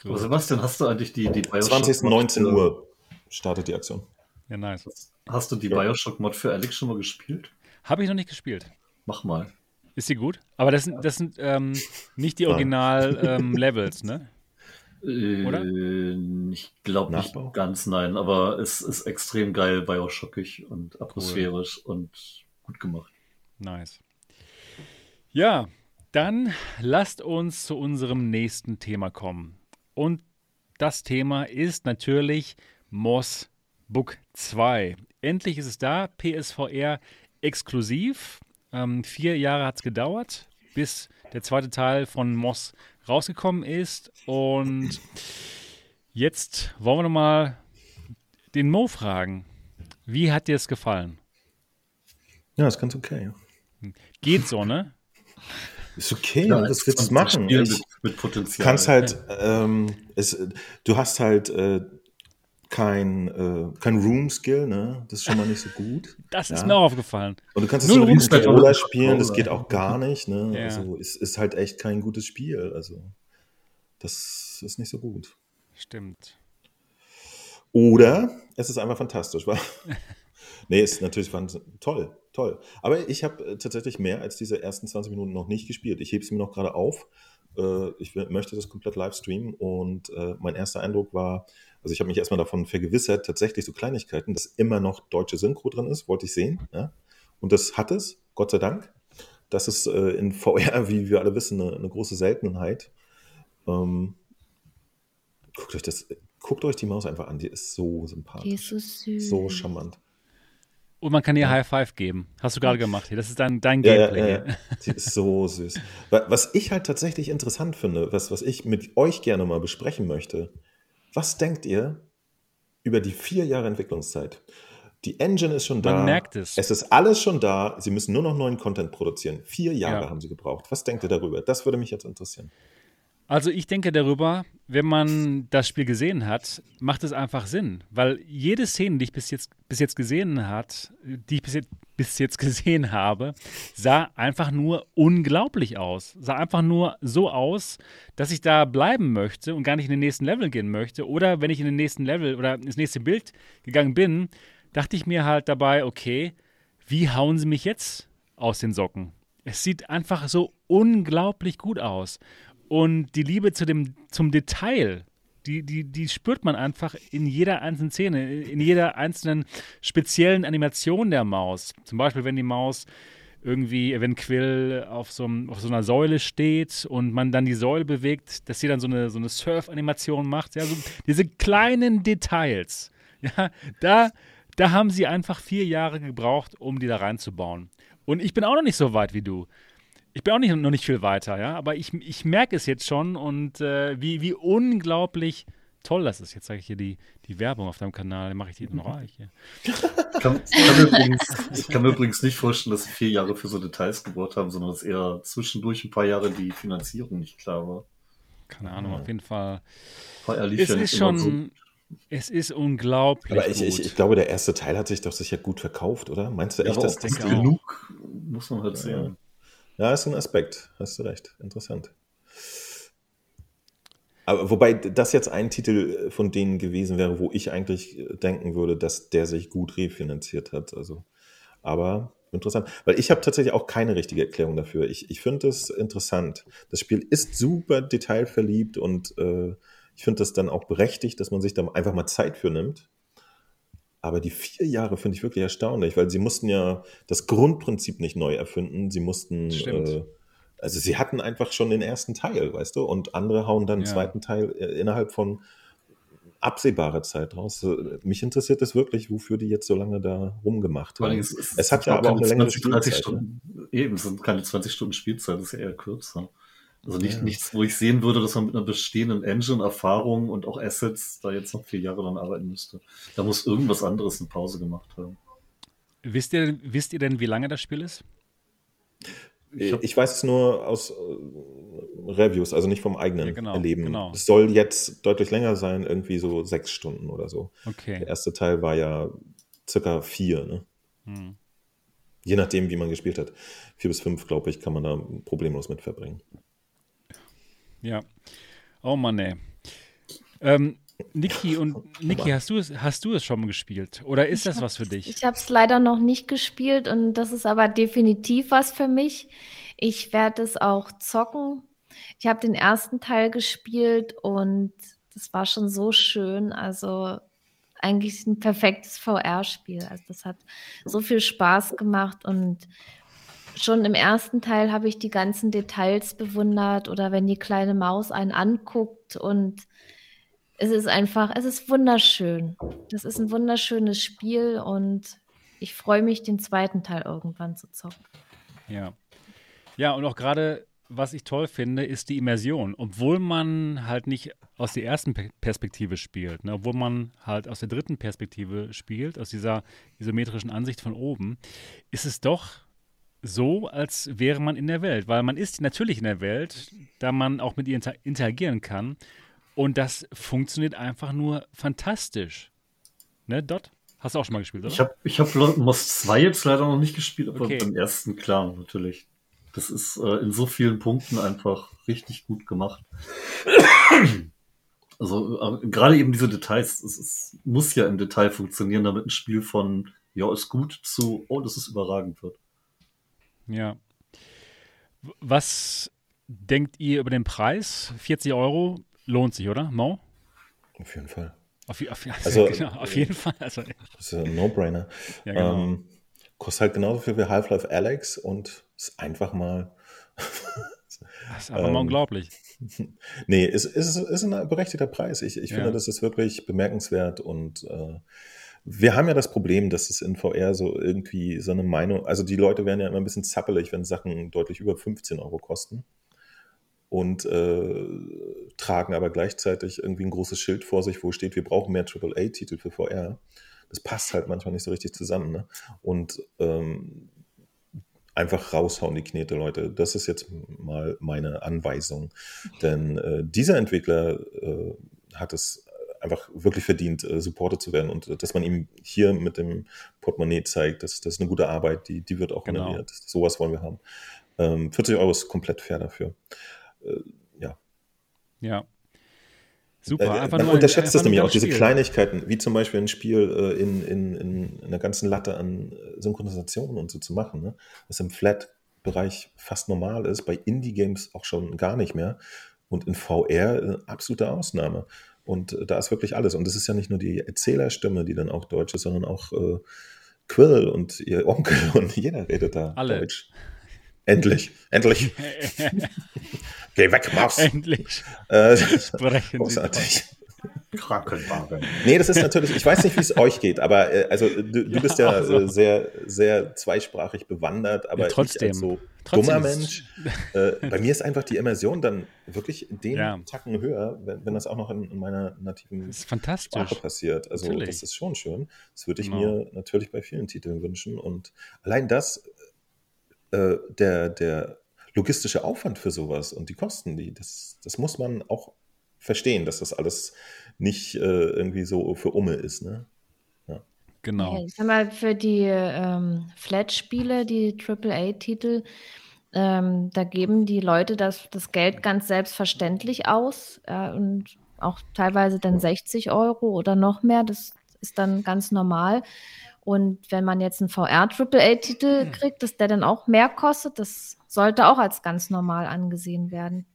Aber Sebastian, hast du eigentlich die, die Bioshock 20. Mod 19 für- Uhr startet die Aktion. Ja, nice. Hast du die Ja. Bioshock-Mod für Alex schon mal gespielt? Habe ich noch nicht gespielt. Mach mal. Ist sie gut? Aber das sind, das sind ähm, nicht die. Original-Levels, ne? Oder? Äh, ich glaube nicht ganz, nein, aber es ist extrem geil, bioschockig und atmosphärisch und gut gemacht. Nice. Ja, dann lasst uns zu unserem nächsten Thema kommen. Und das Thema ist natürlich Moss Book 2. Endlich ist es da, PSVR exklusiv. Ähm, vier Jahre hat es gedauert, bis der zweite Teil von Moss rausgekommen ist. Und jetzt wollen wir nochmal den Mo fragen. Wie hat dir es gefallen? Ja, ist ganz okay. Geht so, ne? Ist okay, Ja, es willst du ist machen? Mit, mit Potenzial. kannst halt, ähm, es, du hast halt äh, kein, äh, kein Room-Skill, ne? Das ist schon mal nicht so gut. Das ist Ja. mir auch aufgefallen. Und du kannst es so mit. Controller spielen, das geht auch gar nicht, ne? Ja. Also es ist halt echt kein gutes Spiel. Also das ist nicht so gut. Stimmt. Oder es ist einfach fantastisch, weil. nee, ist natürlich toll, toll. Aber ich habe äh, tatsächlich mehr als diese ersten 20 Minuten noch nicht gespielt. Ich hebe es mir noch gerade auf. Äh, ich möchte das komplett live streamen und äh, mein erster Eindruck war, also ich habe mich erstmal davon vergewissert, tatsächlich so Kleinigkeiten, dass immer noch deutsche Synchro drin ist, wollte ich sehen. Ja? Und das hat es, Gott sei Dank. Das ist in VR, wie wir alle wissen, eine, eine große Seltenheit. Ähm, guckt euch das, guckt euch die Maus einfach an, die ist so sympathisch. Die ist so süß. So charmant. Und man kann ihr High Five geben. Hast du gerade gemacht hier. Das ist dein, dein Ja, ja, Gameplay. ja, ja. Die ist so süß. Wa- Was ich halt tatsächlich interessant finde, was, was ich mit euch gerne mal besprechen möchte, was denkt ihr über die vier Jahre Entwicklungszeit? Die Engine ist schon da. Man merkt es. Es ist alles schon da. Sie müssen nur noch neuen Content produzieren. Vier Jahre Ja. haben sie gebraucht. Was denkt ihr darüber? Das würde mich jetzt interessieren. Also ich denke darüber, wenn man das Spiel gesehen hat, macht es einfach Sinn. Weil jede Szene, die ich bis jetzt, bis jetzt gesehen hat, die ich bis jetzt, bis jetzt gesehen habe, sah einfach nur unglaublich aus. Sah einfach nur so aus, dass ich da bleiben möchte und gar nicht in den nächsten Level gehen möchte. Oder wenn ich in den nächsten Level oder ins nächste Bild gegangen bin, dachte ich mir halt dabei, okay, wie hauen sie mich jetzt aus den Socken? Es sieht einfach so unglaublich gut aus. Und die Liebe zu dem, zum Detail, die, die, die spürt man einfach in jeder einzelnen Szene, in jeder einzelnen speziellen Animation der Maus. Zum Beispiel, wenn die Maus irgendwie, wenn Quill auf so, auf so einer Säule steht und man dann die Säule bewegt, dass sie dann so eine, so eine Surf-Animation macht. Ja, so diese kleinen Details. Ja, da, da haben sie einfach vier Jahre gebraucht, um die da reinzubauen. Und ich bin auch noch nicht so weit wie du. Ich bin auch nicht, noch nicht viel weiter, ja, aber ich, ich merke es jetzt schon und äh, wie, wie unglaublich toll das ist. Jetzt sage ich hier die, die Werbung auf deinem Kanal, dann mache ich die noch reich. Ich kann, ich, kann mir übrigens, ich kann mir übrigens nicht vorstellen, dass sie vier Jahre für so Details gebraucht haben, sondern dass eher zwischendurch ein paar Jahre die Finanzierung nicht klar war. Keine Ahnung, auf jeden Fall. Es ja ist schon, es ist unglaublich Aber ich, ich, gut. ich glaube, der erste Teil hat sich doch sicher gut verkauft, oder? Meinst du Ja, echt, dass das genug, muss man halt sehen. Ja, ist ein Aspekt. Hast du recht. Interessant. Aber wobei das jetzt ein Titel von denen gewesen wäre, wo ich eigentlich denken würde, dass der sich gut refinanziert hat. Also, aber interessant. Weil ich habe tatsächlich auch keine richtige Erklärung dafür. Ich, ich finde es interessant. Das Spiel ist super detailverliebt und äh, ich finde das dann auch berechtigt, dass man sich da einfach mal Zeit für nimmt. Aber die vier Jahre finde ich wirklich erstaunlich, weil sie mussten ja das Grundprinzip nicht neu erfinden. Sie mussten, äh, also sie hatten einfach schon den ersten Teil, weißt du, und andere hauen dann den Ja. zweiten Teil äh, innerhalb von absehbarer Zeit raus. Äh, Mich interessiert es wirklich, wofür die jetzt so lange da rumgemacht haben. es, es, Es hat ja aber auch eine längere 20, 30 Spielzeit, ne? Stunden. Eben, es sind keine 20 Stunden Spielzeit, das ist ja eher kürzer. Also nicht, Ja. nichts, wo ich sehen würde, dass man mit einer bestehenden Engine, Erfahrung und auch Assets da jetzt noch vier Jahre dran arbeiten müsste. Da muss irgendwas anderes eine Pause gemacht haben. Wisst ihr, wisst ihr denn, wie lange das Spiel ist? Ich hab- Ich weiß es nur aus äh, Reviews, also nicht vom eigenen Ja, genau, Erleben. genau. Es soll jetzt deutlich länger sein, irgendwie so sechs Stunden oder so. Der Okay. erste Teil war ja circa vier, ne? Hm. Je nachdem, wie man gespielt hat. Vier bis fünf, glaube ich, kann man da problemlos mit verbringen. Ja. Oh Mann, ey. Ähm, Niki und Niki, hast du es, hast du es schon gespielt? Oder ist das was für dich? Ich habe es leider noch nicht gespielt und das ist aber definitiv was für mich. Ich werde es auch zocken. Ich habe den ersten Teil gespielt und das war schon so schön. Also eigentlich ein perfektes VR-Spiel. Also das hat so viel Spaß gemacht und schon im ersten Teil habe ich die ganzen Details bewundert oder wenn die kleine Maus einen anguckt und es ist einfach, es ist wunderschön. Das ist ein wunderschönes Spiel und ich freue mich, den zweiten Teil irgendwann zu zocken. Ja. Ja, und auch gerade, was ich toll finde, ist die Immersion. Obwohl man halt nicht aus der ersten Pe- Perspektive spielt, ne? obwohl man halt aus der dritten Perspektive spielt, aus dieser isometrischen Ansicht von oben, ist es doch so, als wäre man in der Welt, weil man ist natürlich in der Welt, da man auch mit ihr inter interagieren kann und das funktioniert einfach nur fantastisch. Ne, Dot? Hast du auch schon mal gespielt, oder? Ich habe ich hab Moss 2 jetzt leider noch nicht gespielt, aber Okay. beim ersten klar, natürlich. Das ist äh, in so vielen Punkten einfach richtig gut gemacht. Also äh, gerade eben diese Details, es, es muss ja im Detail funktionieren, damit ein Spiel von ja, ist gut zu oh, das ist überragend wird. Ja. Was denkt ihr über den Preis? 40 Euro lohnt sich, oder? Mo? Auf jeden Fall. Auf, auf, Also, genau, auf jeden Fall. Also, Das ist ein No-Brainer. ja, genau. ähm, kostet halt genauso viel wie Half-Life Alex und ist einfach mal. das ist einfach mal ähm, unglaublich. Nee, es ist, ist, ist ein berechtigter Preis. Ich, ich Ja. finde, das ist wirklich bemerkenswert und äh, wir haben ja das Problem, dass es in VR so irgendwie so eine Meinung, also die Leute werden ja immer ein bisschen zappelig, wenn Sachen deutlich über 15 Euro kosten und äh, tragen aber gleichzeitig irgendwie ein großes Schild vor sich, wo steht, wir brauchen mehr AAA-Titel für VR. Das passt halt manchmal nicht so richtig zusammen. Ne? Und ähm, einfach raushauen die Knete, Leute. Das ist jetzt mal meine Anweisung. Denn äh, dieser Entwickler äh, hat es einfach wirklich verdient, äh, supported zu werden und äh, dass man ihm hier mit dem Portemonnaie zeigt, dass das ist eine gute Arbeit, die, die wird auch Genau. honoriert. Sowas wollen wir haben. Ähm, 40 Euro ist komplett fair dafür. Äh, ja. Ja. Super. Äh, einfach man nur unterschätzt das nämlich auch, diese Spiel. Kleinigkeiten, wie zum Beispiel ein Spiel äh, in, in, in einer ganzen Latte an äh, Synchronisationen und so zu machen, ne? was im Flat-Bereich fast normal ist, bei Indie-Games auch schon gar nicht mehr und in VR eine absolute Ausnahme. Und äh, da ist wirklich alles. Und es ist ja nicht nur die Erzählerstimme, die dann auch Deutsch ist, sondern auch äh, Quill und ihr Onkel und jeder redet da Alle. Deutsch. Endlich, endlich. Geh weg, Maus. Endlich Äh, sprechen großartig. Krankenwagen. Nee, das ist natürlich, ich weiß nicht, wie es euch geht, aber äh, also du, du Ja, bist ja also. äh, sehr, sehr zweisprachig bewandert, aber Ja, trotzdem. ich als so Trotzdem dummer Mensch, äh, bei mir ist einfach die Immersion dann wirklich den Ja. Tacken höher, wenn, wenn das auch noch in, in meiner nativen Das ist fantastisch. Sprache passiert. Also Natürlich. das ist schon schön. Das würde ich Genau. mir natürlich bei vielen Titeln wünschen. Und allein das, äh, der, der logistische Aufwand für sowas und die Kosten, die, das, das muss man auch verstehen, dass das alles nicht äh, irgendwie so für Umme ist. Ne? Genau. Ich sag mal, für die ähm, Flat-Spiele, die AAA-Titel, ähm, da geben die Leute das, das Geld ganz selbstverständlich aus äh, und auch teilweise dann 60 Euro oder noch mehr. Das ist dann ganz normal. Und wenn man jetzt einen VR-AAA-Titel kriegt, dass der dann auch mehr kostet, das sollte auch als ganz normal angesehen werden.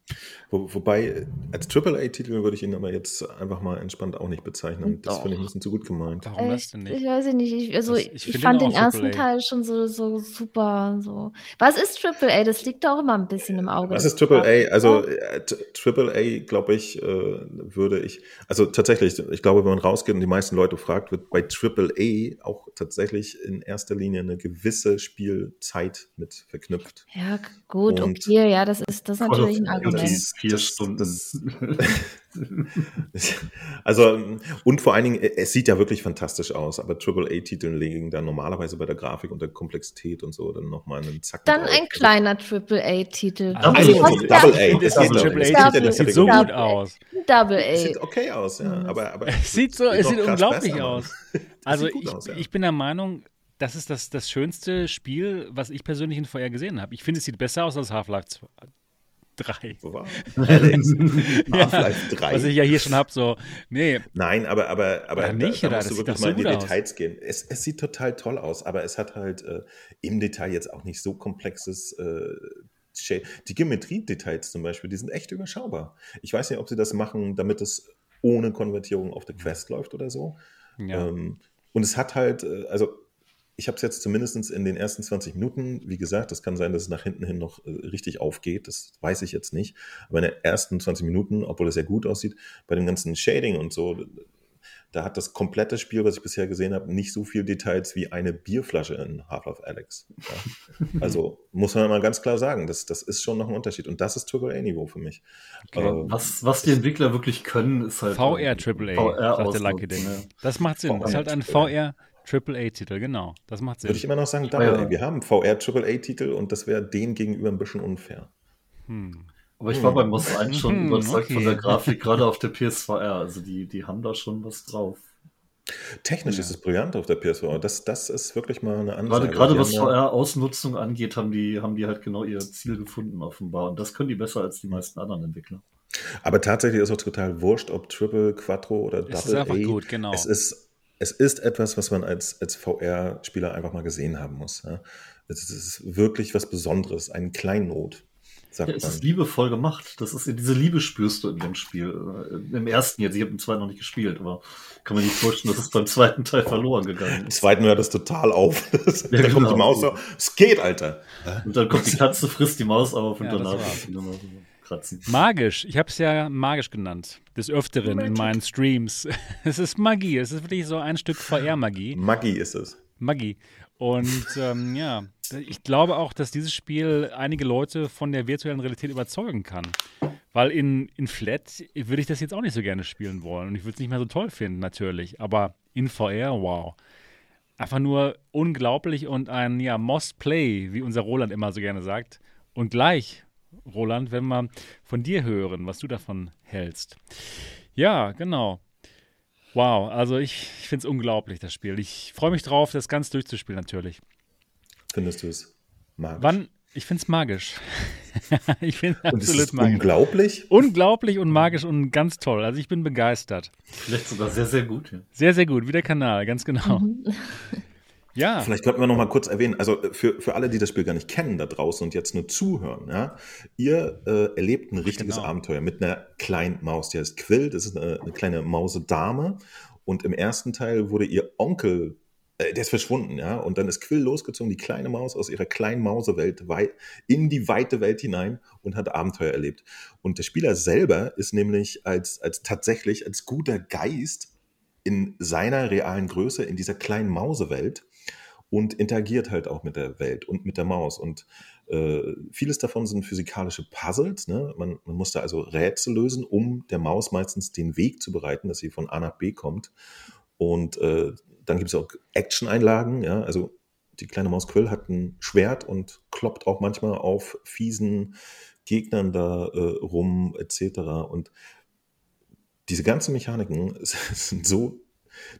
Wo, wobei, äh, als AAA-Titel würde ich ihn aber jetzt einfach mal entspannt auch nicht bezeichnen. Das finde ich ein bisschen zu gut gemeint. Warum das Ich, denn ich nicht? weiß nicht, ich, also Das- ich, ich ich, fand den ersten AAA. Teil schon so, so super. So. Was ist AAA? Das liegt auch immer ein bisschen im Auge. Was ist AAA? Also äh, AAA, glaube ich, äh, würde ich, also tatsächlich, ich glaube, wenn man rausgeht und die meisten Leute fragt, wird bei AAA auch tatsächlich in erster Linie eine gewisse Spielzeit mit verknüpft. Ja, gut, Und- okay, ja, das ist, das ist natürlich ein Argument. Duty vier Das- Stunden. das- Also, und vor allen Dingen, es sieht ja wirklich fantastisch aus, aber AAA-Titel legen da normalerweise bei der Grafik und der Komplexität und so dann nochmal einen Zacken Dann drauf. ein kleiner AAA-Titel. Also, Also, ich Double A. finde, es sieht Double A. Triple A Es sieht, das so gut aus. Double Es A. sieht okay aus, ja, Mhm. aber, aber Es sieht so, es sieht unglaublich besser, aus. Also ich, aus, ja. ich bin der Meinung, das ist das, das schönste Spiel, was ich persönlich in VR gesehen habe. Ich finde, es sieht besser aus als Half-Life 2 3. Wo war? Alex, Half-Life 3. Was ich ja hier schon habe, so, nee, Nein, aber, aber, aber Oder nicht, da, oder? da musst Das du sieht wirklich mal so in die gut aus. Details gehen. Es, es sieht total toll aus, aber es hat halt äh, im Detail jetzt auch nicht so komplexes äh. Die Geometrie-Details zum Beispiel, die sind echt überschaubar. Ich weiß nicht, ob sie das machen, damit es ohne Konvertierung auf der Quest läuft oder so. Ja. Ähm, und es hat halt, äh, also ich habe es jetzt zumindest in den ersten 20 Minuten, wie gesagt, das kann sein, dass es nach hinten hin noch äh, richtig aufgeht, das weiß ich jetzt nicht. Aber in den ersten 20 Minuten, obwohl es sehr gut aussieht, bei dem ganzen Shading und so, da hat das komplette Spiel, was ich bisher gesehen habe, nicht so viel Details wie eine Bierflasche in Half-Life Alex. Ja. Also muss man mal ganz klar sagen, das, das ist schon noch ein Unterschied. Und das ist AAA-Niveau für mich. Aber Äh, was, was die Entwickler wirklich können, ist halt. VR AAA, VR sagt der Lucky Ding. ja. Das macht Sinn. Das ist halt ein VR. VR AAA-Titel, genau. Das macht Sinn. Würde ich immer noch sagen, Double. A. Wir haben VR AAA-Titel und das wäre denen gegenüber ein bisschen unfair. Hm. Aber ich war bei Moss 1 schon Mhm, überzeugt von okay. der Grafik, gerade auf der PSVR. Also die, die haben da schon was drauf. Technisch Ja. ist es brillant auf der PSVR. Das, das ist wirklich mal eine Ansage. Gerade, gerade was VR-Ausnutzung angeht, haben die, haben die halt genau ihr Ziel gefunden, offenbar. Und das können die besser als die meisten anderen Entwickler. Aber tatsächlich ist auch total wurscht, ob Triple, Quattro oder Es ist Double einfach A. gut, genau. Es ist, es ist etwas, was man als, als VR-Spieler einfach mal gesehen haben muss. Ja. Es ist wirklich was Besonderes, ein Kleinod, sagt Ja, es ist man. liebevoll gemacht. Das ist, diese Liebe spürst du in dem Spiel. Äh, Im ersten jetzt. Ich habe den zweiten noch nicht gespielt, aber kann mir nicht vorstellen, dass es beim zweiten Teil verloren gegangen Im ist. zweiten hört das total auf. da Ja, kommt genau. die Maus so, es geht, Alter. Und dann kommt die Katze, frisst die Maus auf und Ja, das danach kratzen. Magisch. Ich habe es ja magisch genannt. Des Öfteren in meinen Streams. Es ist Magie. Es ist wirklich so ein Stück VR-Magie. Maggi ist es. Magie. Und ähm, ja, ich glaube auch, dass dieses Spiel einige Leute von der virtuellen Realität überzeugen kann. Weil in, in Flat würde ich das jetzt auch nicht so gerne spielen wollen. Und ich würde es nicht mehr so toll finden, natürlich. Aber in VR, wow. Einfach nur unglaublich und ein ja, Must Play, wie unser Roland immer so gerne sagt. Und gleich, Roland, wenn wir von dir hören, was du davon hältst. Ja, genau. Wow, also ich, ich finde es unglaublich, das Spiel. Ich freue mich drauf, das ganz durchzuspielen, natürlich. Findest du es magisch? Wann? Ich finde es magisch. ich finde absolut ist magisch. unglaublich. Unglaublich und magisch und ganz toll. Also ich bin begeistert. Vielleicht sogar sehr, sehr gut. Ja. Sehr, sehr gut. Wie der Kanal, ganz genau. Ja, Vielleicht könnten wir noch mal kurz erwähnen, also für, für alle, die das Spiel gar nicht kennen da draußen und jetzt nur zuhören, ja, ihr äh, erlebt ein richtiges Genau. Abenteuer mit einer kleinen Maus, die heißt Quill, das ist eine, eine kleine Mausedame und im ersten Teil wurde ihr Onkel, äh, der ist verschwunden, ja, und dann ist Quill losgezogen, die kleine Maus aus ihrer kleinen Mausewelt wei in die weite Welt hinein und hat Abenteuer erlebt. Und der Spieler selber ist nämlich als, als tatsächlich als guter Geist in seiner realen Größe in dieser kleinen Mausewelt und interagiert halt auch mit der Welt und mit der Maus. Und äh, vieles davon sind physikalische Puzzles. Ne? Man, man muss da also Rätsel lösen, um der Maus meistens den Weg zu bereiten, dass sie von A nach B kommt. Und äh, dann gibt es auch Action-Einlagen. Ja? Also die kleine Maus Quill hat ein Schwert und kloppt auch manchmal auf fiesen Gegnern da äh, rum, etc. Und diese ganzen Mechaniken sind so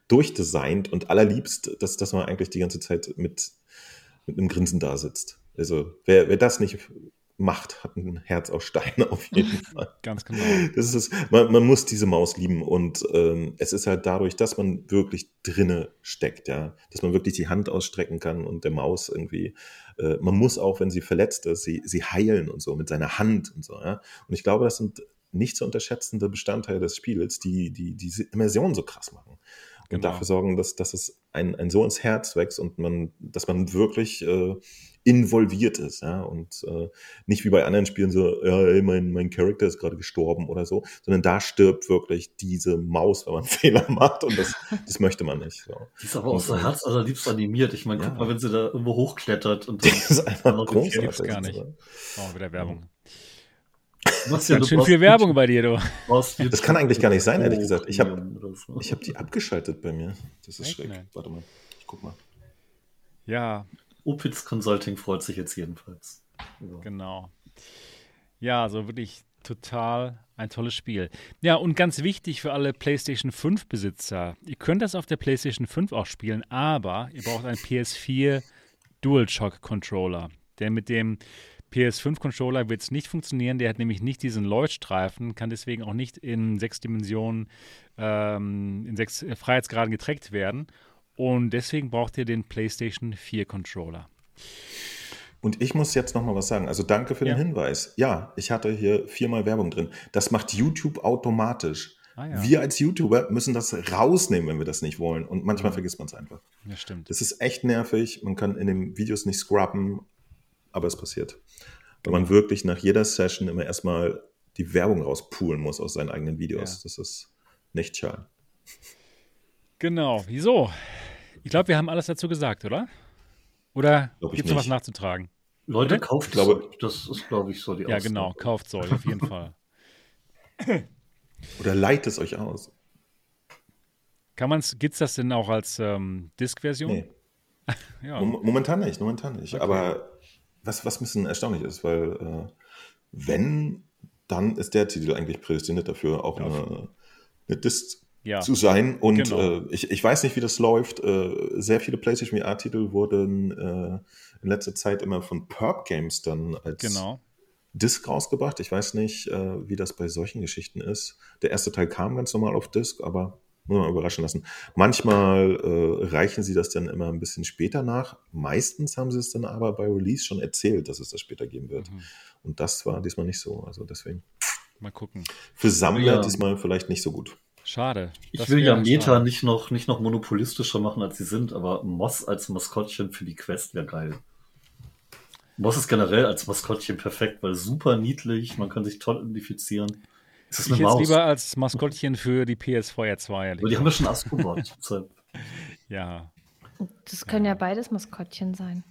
durchdesignt und allerliebst, dass, dass man eigentlich die ganze Zeit mit, mit einem Grinsen da sitzt. Also wer, wer das nicht macht, hat ein Herz aus Stein auf jeden Fall. ganz genau. Das ist. Man, man muss diese Maus lieben und ähm, es ist halt dadurch, dass man wirklich drinne steckt, ja, dass man wirklich die Hand ausstrecken kann und der Maus irgendwie, äh, man muss auch, wenn sie verletzt ist, sie, sie heilen und so mit seiner Hand und so, ja. Und ich glaube, das sind nicht zu unterschätzende Bestandteile des Spiels, die, die diese Immersion so krass machen. Und Genau. dafür sorgen, dass, dass es ein, ein so ins Herz wächst und man, dass man wirklich äh, involviert ist, ja, und äh, nicht wie bei anderen Spielen so, ja, ey, mein, mein Charakter ist gerade gestorben oder so, sondern da stirbt wirklich diese Maus, wenn man Fehler macht und das, das möchte man nicht. So. Die ist aber auch so herzallerliebst animiert. Ich meine, Ja. guck mal, wenn sie da irgendwo hochklettert und Das ist einfach noch großartig. gibt's gar nicht. Oh, wieder Werbung. Was ja, Ganz du schön viel Werbung bei dir, du. Das kann eigentlich gar nicht sein, ehrlich gesagt. Ich habe so. ich hab die abgeschaltet bei mir. Das ist Echt, schräg. Warte mal, ich guck mal. Ja, Opitz Consulting freut sich jetzt jedenfalls. Ja. Genau. Ja, also wirklich total ein tolles Spiel. Ja, und ganz wichtig für alle PlayStation 5 Besitzer. Ihr könnt das auf der PlayStation 5 auch spielen, aber ihr braucht einen PS4 DualShock Controller. Denn mit dem PS5 Controller wird es nicht funktionieren. Der hat nämlich nicht diesen Leuchtstreifen, kann deswegen auch nicht in sechs Dimensionen, ähm, in sechs äh, Freiheitsgraden getrackt werden. Und deswegen braucht ihr den PlayStation 4 Controller. Und ich muss jetzt noch mal was sagen. Also danke für Ja. den Hinweis. Ja, ich hatte hier viermal Werbung drin. Das macht YouTube automatisch. Ah, ja. Wir als YouTuber müssen das rausnehmen, wenn wir das nicht wollen. Und manchmal vergisst man es einfach. ja, stimmt. Das ist echt nervig. Man kann in den Videos nicht scrubben, aber es passiert. Weil man wirklich nach jeder Session immer erstmal die Werbung rauspulen muss aus seinen eigenen Videos. Ja. Das ist nicht schade. Genau. Wieso? Ich glaube, wir haben alles dazu gesagt, oder? Oder gibt es noch was nachzutragen? Leute, Oder? kauft glaube- es. Das ist, glaube ich, so die Ja, Aussage. genau. Kauft Zeug, auf jeden Fall. Oder leiht es euch aus. Kann man's, gibt's das denn auch als ähm, Disk-Version? Nee, Ja. mom- momentan nicht, momentan nicht. Okay. Aber was, was ein bisschen erstaunlich ist, weil äh, wenn, dann ist der Titel eigentlich prädestiniert dafür, auch eine, eine Disc ja. zu sein. Und Genau. äh, ich, ich weiß nicht, wie das läuft. Äh, sehr viele PlayStation VR-Titel wurden äh, in letzter Zeit immer von Perp Games dann als Genau. Disc rausgebracht. Ich weiß nicht, äh, wie das bei solchen Geschichten ist. Der erste Teil kam ganz normal auf Disc, aber muss man überraschen lassen. Manchmal äh, reichen sie das dann immer ein bisschen später nach. Meistens haben sie es dann aber bei Release schon erzählt, dass es das später geben wird. Mhm. Und das war diesmal nicht so. Also deswegen. Mal gucken. Für Sammler Ja. diesmal vielleicht nicht so gut. Schade. Ich will ja Meta schade. nicht noch, nicht noch monopolistischer machen, als sie sind, aber Moss als Maskottchen für die Quest wäre geil. Moss ist generell als Maskottchen perfekt, weil super niedlich, man kann sich toll identifizieren. Es ist Ich eine jetzt Maus. lieber als Maskottchen für die PS4 2. ehrlich Aber die haben ja gesagt. schon Astrobot. Ja. Das können ja beides Maskottchen sein.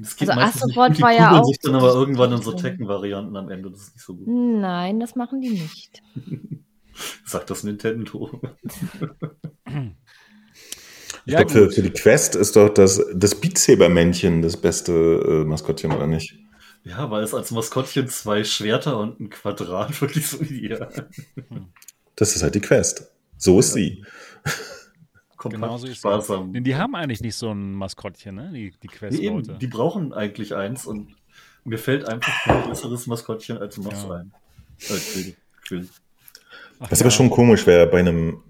Es geht Also nicht Astrobot die war ja auch sich dann aber das irgendwann in so. Tekken-Varianten am Ende. Das ist nicht so gut. Nein, das machen die nicht. Sagt das Nintendo. Ich Ja, glaube, für, für die Quest ist doch das, das Beat Saber-Männchen das beste äh, Maskottchen, oder nicht? Ja, weil es als Maskottchen zwei Schwerter und ein Quadrat wirklich so ideal. Das ist halt die Quest. So ist sie. Kompakt, Genauso ist sparsam. Die haben eigentlich nicht so ein Maskottchen, ne? Die, die Nee, eben, Quest-Leute. die brauchen eigentlich eins und mir fällt einfach kein besseres Maskottchen als Moss Ja. ein. Äh, Quill. Was ja, aber schon komisch wäre bei einem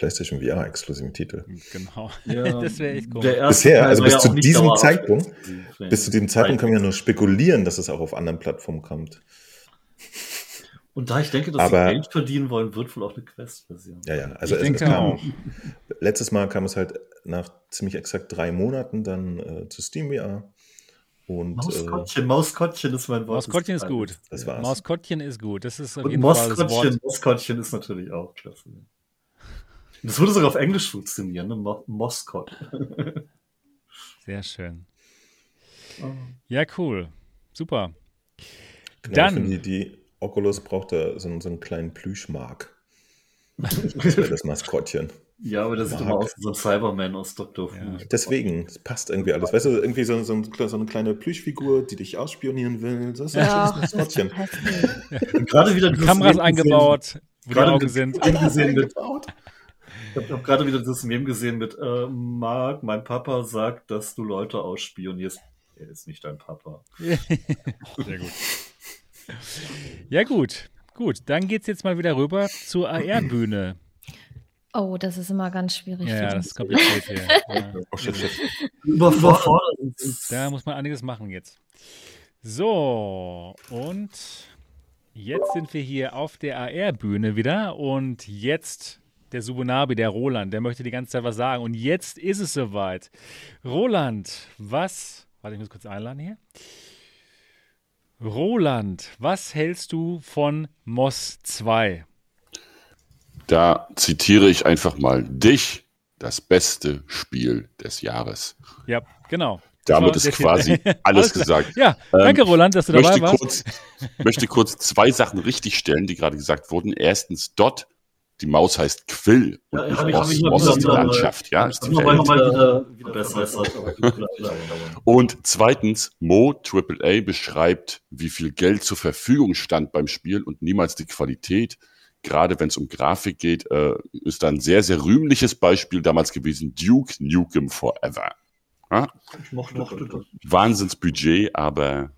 PlayStation VR-exklusiven Titel. Genau. Ja, das wäre echt erste Bisher, also bis ja zu diesem Zeitpunkt-. Bis zu dem Zeitpunkt können wir ja nur spekulieren, dass es auch auf anderen Plattformen kommt. Und da ich denke, dass Aber- sie Geld verdienen wollen, wird wohl auch eine Quest-Version. Ja, ja. Also Ich es, denke es kam, auch. letztes Mal kam es halt nach ziemlich exakt drei Monaten dann äh, zu Steam VR. Und äh, Mauskottchen, Mauskottchen ist mein Wort. Mauskottchen ist gut. das war's. Mauskottchen ist gut. Das ist auf Fall das Wort. Moskottchen ist natürlich auch klasse. Das würde sogar auf Englisch funktionieren, ne? Mo Moskott. Sehr schön. Ja, cool. Super. Genau, Dann- für Die, die Oculus braucht da so, einen- so einen kleinen Plüschmark. Das wäre das Maskottchen. Ja, aber das sieht Mark. immer aus wie so ein Cyberman aus Dr. Who. Ja. Deswegen, es passt irgendwie alles. Weißt du, irgendwie so, so, ein- so eine kleine Plüschfigur, die dich ausspionieren will. Das ist ein Ja, schönes Maskottchen. gerade wieder Kameras eingebaut, wo die Augen sind. Gesehen, gesehen mit, ich habe gerade wieder dieses Meme gesehen mit äh, Marc, mein Papa sagt, dass du Leute ausspionierst. Er ist nicht dein Papa. Sehr gut. Ja, gut. Gut, dann geht's jetzt mal wieder rüber zur AR-Bühne. Oh, das ist immer ganz schwierig. Ja, das ist kompliziert hier. Ja. Oh, shit, shit. Überfordert. Da muss man einiges machen jetzt. So, und jetzt sind wir hier auf der AR-Bühne wieder und jetzt der Subunabi, der Roland, der möchte die ganze Zeit was sagen und jetzt ist es soweit. Roland, was, warte, ich muss kurz einladen hier. Roland, was hältst du von Moss 2? Da zitiere ich einfach mal dich, das beste Spiel des Jahres. Ja, genau. Damit ist quasi alles gesagt. Ja, Ähm, danke Roland, dass du dabei möchte warst. kurz, möchte kurz zwei Sachen richtigstellen, die gerade gesagt wurden. Erstens, Dot, die Maus heißt Quill und Ja, nicht ich- Moss ich- ist die Landschaft, ja, ist die Welt. wieder, wieder besser Und zweitens, Mo AAA beschreibt, wie viel Geld zur Verfügung stand beim Spiel und niemals die Qualität. Gerade wenn es um Grafik geht, äh, ist da ein sehr, sehr rühmliches Beispiel damals gewesen, Duke Nukem Forever. Ja? Ich mochte das. Wahnsinnsbudget, aber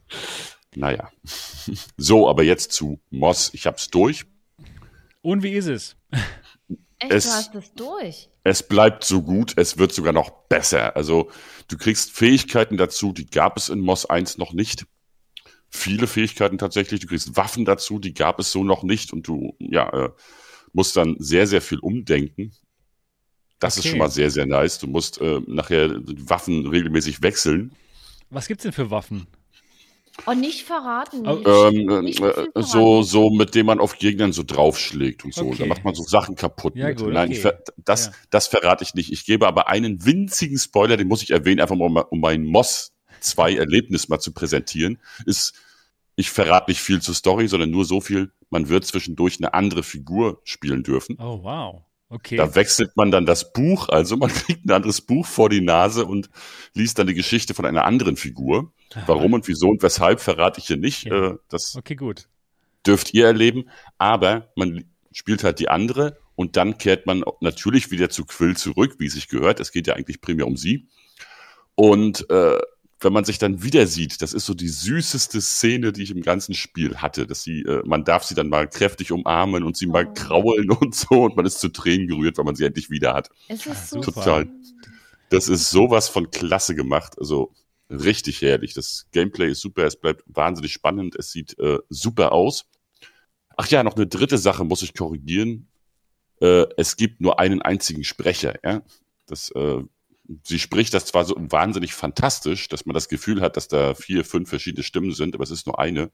naja. So, aber jetzt zu Moss. Ich hab's durch. Und wie ist es? Echt, Es- du hast es durch. Es bleibt so gut, es wird sogar noch besser. Also du kriegst Fähigkeiten dazu, die gab es in Moss 1 noch nicht. Viele Fähigkeiten tatsächlich. Du kriegst Waffen dazu, die gab es so noch nicht. Und du, ja, äh, musst dann sehr, sehr viel umdenken. Das ist Okay. schon mal sehr, sehr nice. Du musst äh, nachher die Waffen regelmäßig wechseln. Was gibt's denn für Waffen? Oh, nicht verraten. Nicht- Ähm, nicht äh, viel so, verraten. so, mit dem man auf Gegnern so draufschlägt und so. Okay. Da macht man so Sachen kaputt. Ja, mit. gut, Nein, okay. ich ver das, Ja. das verrate ich nicht. Ich gebe aber einen winzigen Spoiler, den muss ich erwähnen, einfach mal, um, um mein Moss 2 Erlebnis mal zu präsentieren. Ist, ich verrate nicht viel zur Story, sondern nur so viel, man wird zwischendurch eine andere Figur spielen dürfen. Oh, wow. Okay. Da wechselt man dann das Buch, also man kriegt ein anderes Buch vor die Nase und liest dann die Geschichte von einer anderen Figur. Warum und wieso und weshalb verrate ich hier nicht. Ja. Äh, das Okay, gut. dürft ihr erleben, aber man spielt halt die andere und dann kehrt man natürlich wieder zu Quill zurück, wie es sich gehört. Es geht ja eigentlich primär um sie. Und äh, wenn man sich dann wieder sieht, das ist so die süßeste Szene, die ich im ganzen Spiel hatte, dass sie, äh, man darf sie dann mal kräftig umarmen und sie mal Oh. kraulen und so und man ist zu Tränen gerührt, weil man sie endlich wieder hat. Es ist super. so Total. Das ist sowas von klasse gemacht. Also richtig herrlich. Das Gameplay ist super. Es bleibt wahnsinnig spannend. Es sieht äh, super aus. Ach ja, noch eine dritte Sache muss ich korrigieren. Äh, es gibt nur einen einzigen Sprecher. Ja? Das, äh, sie spricht das zwar so wahnsinnig fantastisch, dass man das Gefühl hat, dass da vier, fünf verschiedene Stimmen sind, aber es ist nur eine.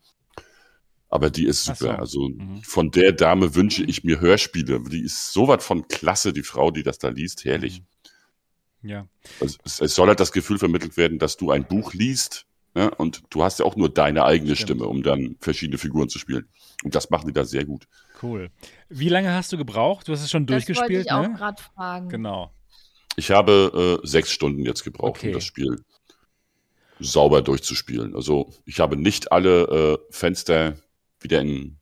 Aber die ist super. so. Also Mhm. von der Dame wünsche ich mir Hörspiele. Die ist so was von klasse, die Frau, die das da liest. Herrlich. Ja. Also es, es soll halt das Gefühl vermittelt werden, dass du ein Buch liest ne? und du hast ja auch nur deine eigene Stimmt. Stimme, um dann verschiedene Figuren zu spielen. Und das machen die da sehr gut. Cool. Wie lange hast du gebraucht? Du hast es schon Das wollte durchgespielt, ich auch ne? gerade fragen. Genau. Ich habe äh, sechs Stunden jetzt gebraucht, Okay. um das Spiel sauber durchzuspielen. Also ich habe nicht alle äh, Fenster wieder in,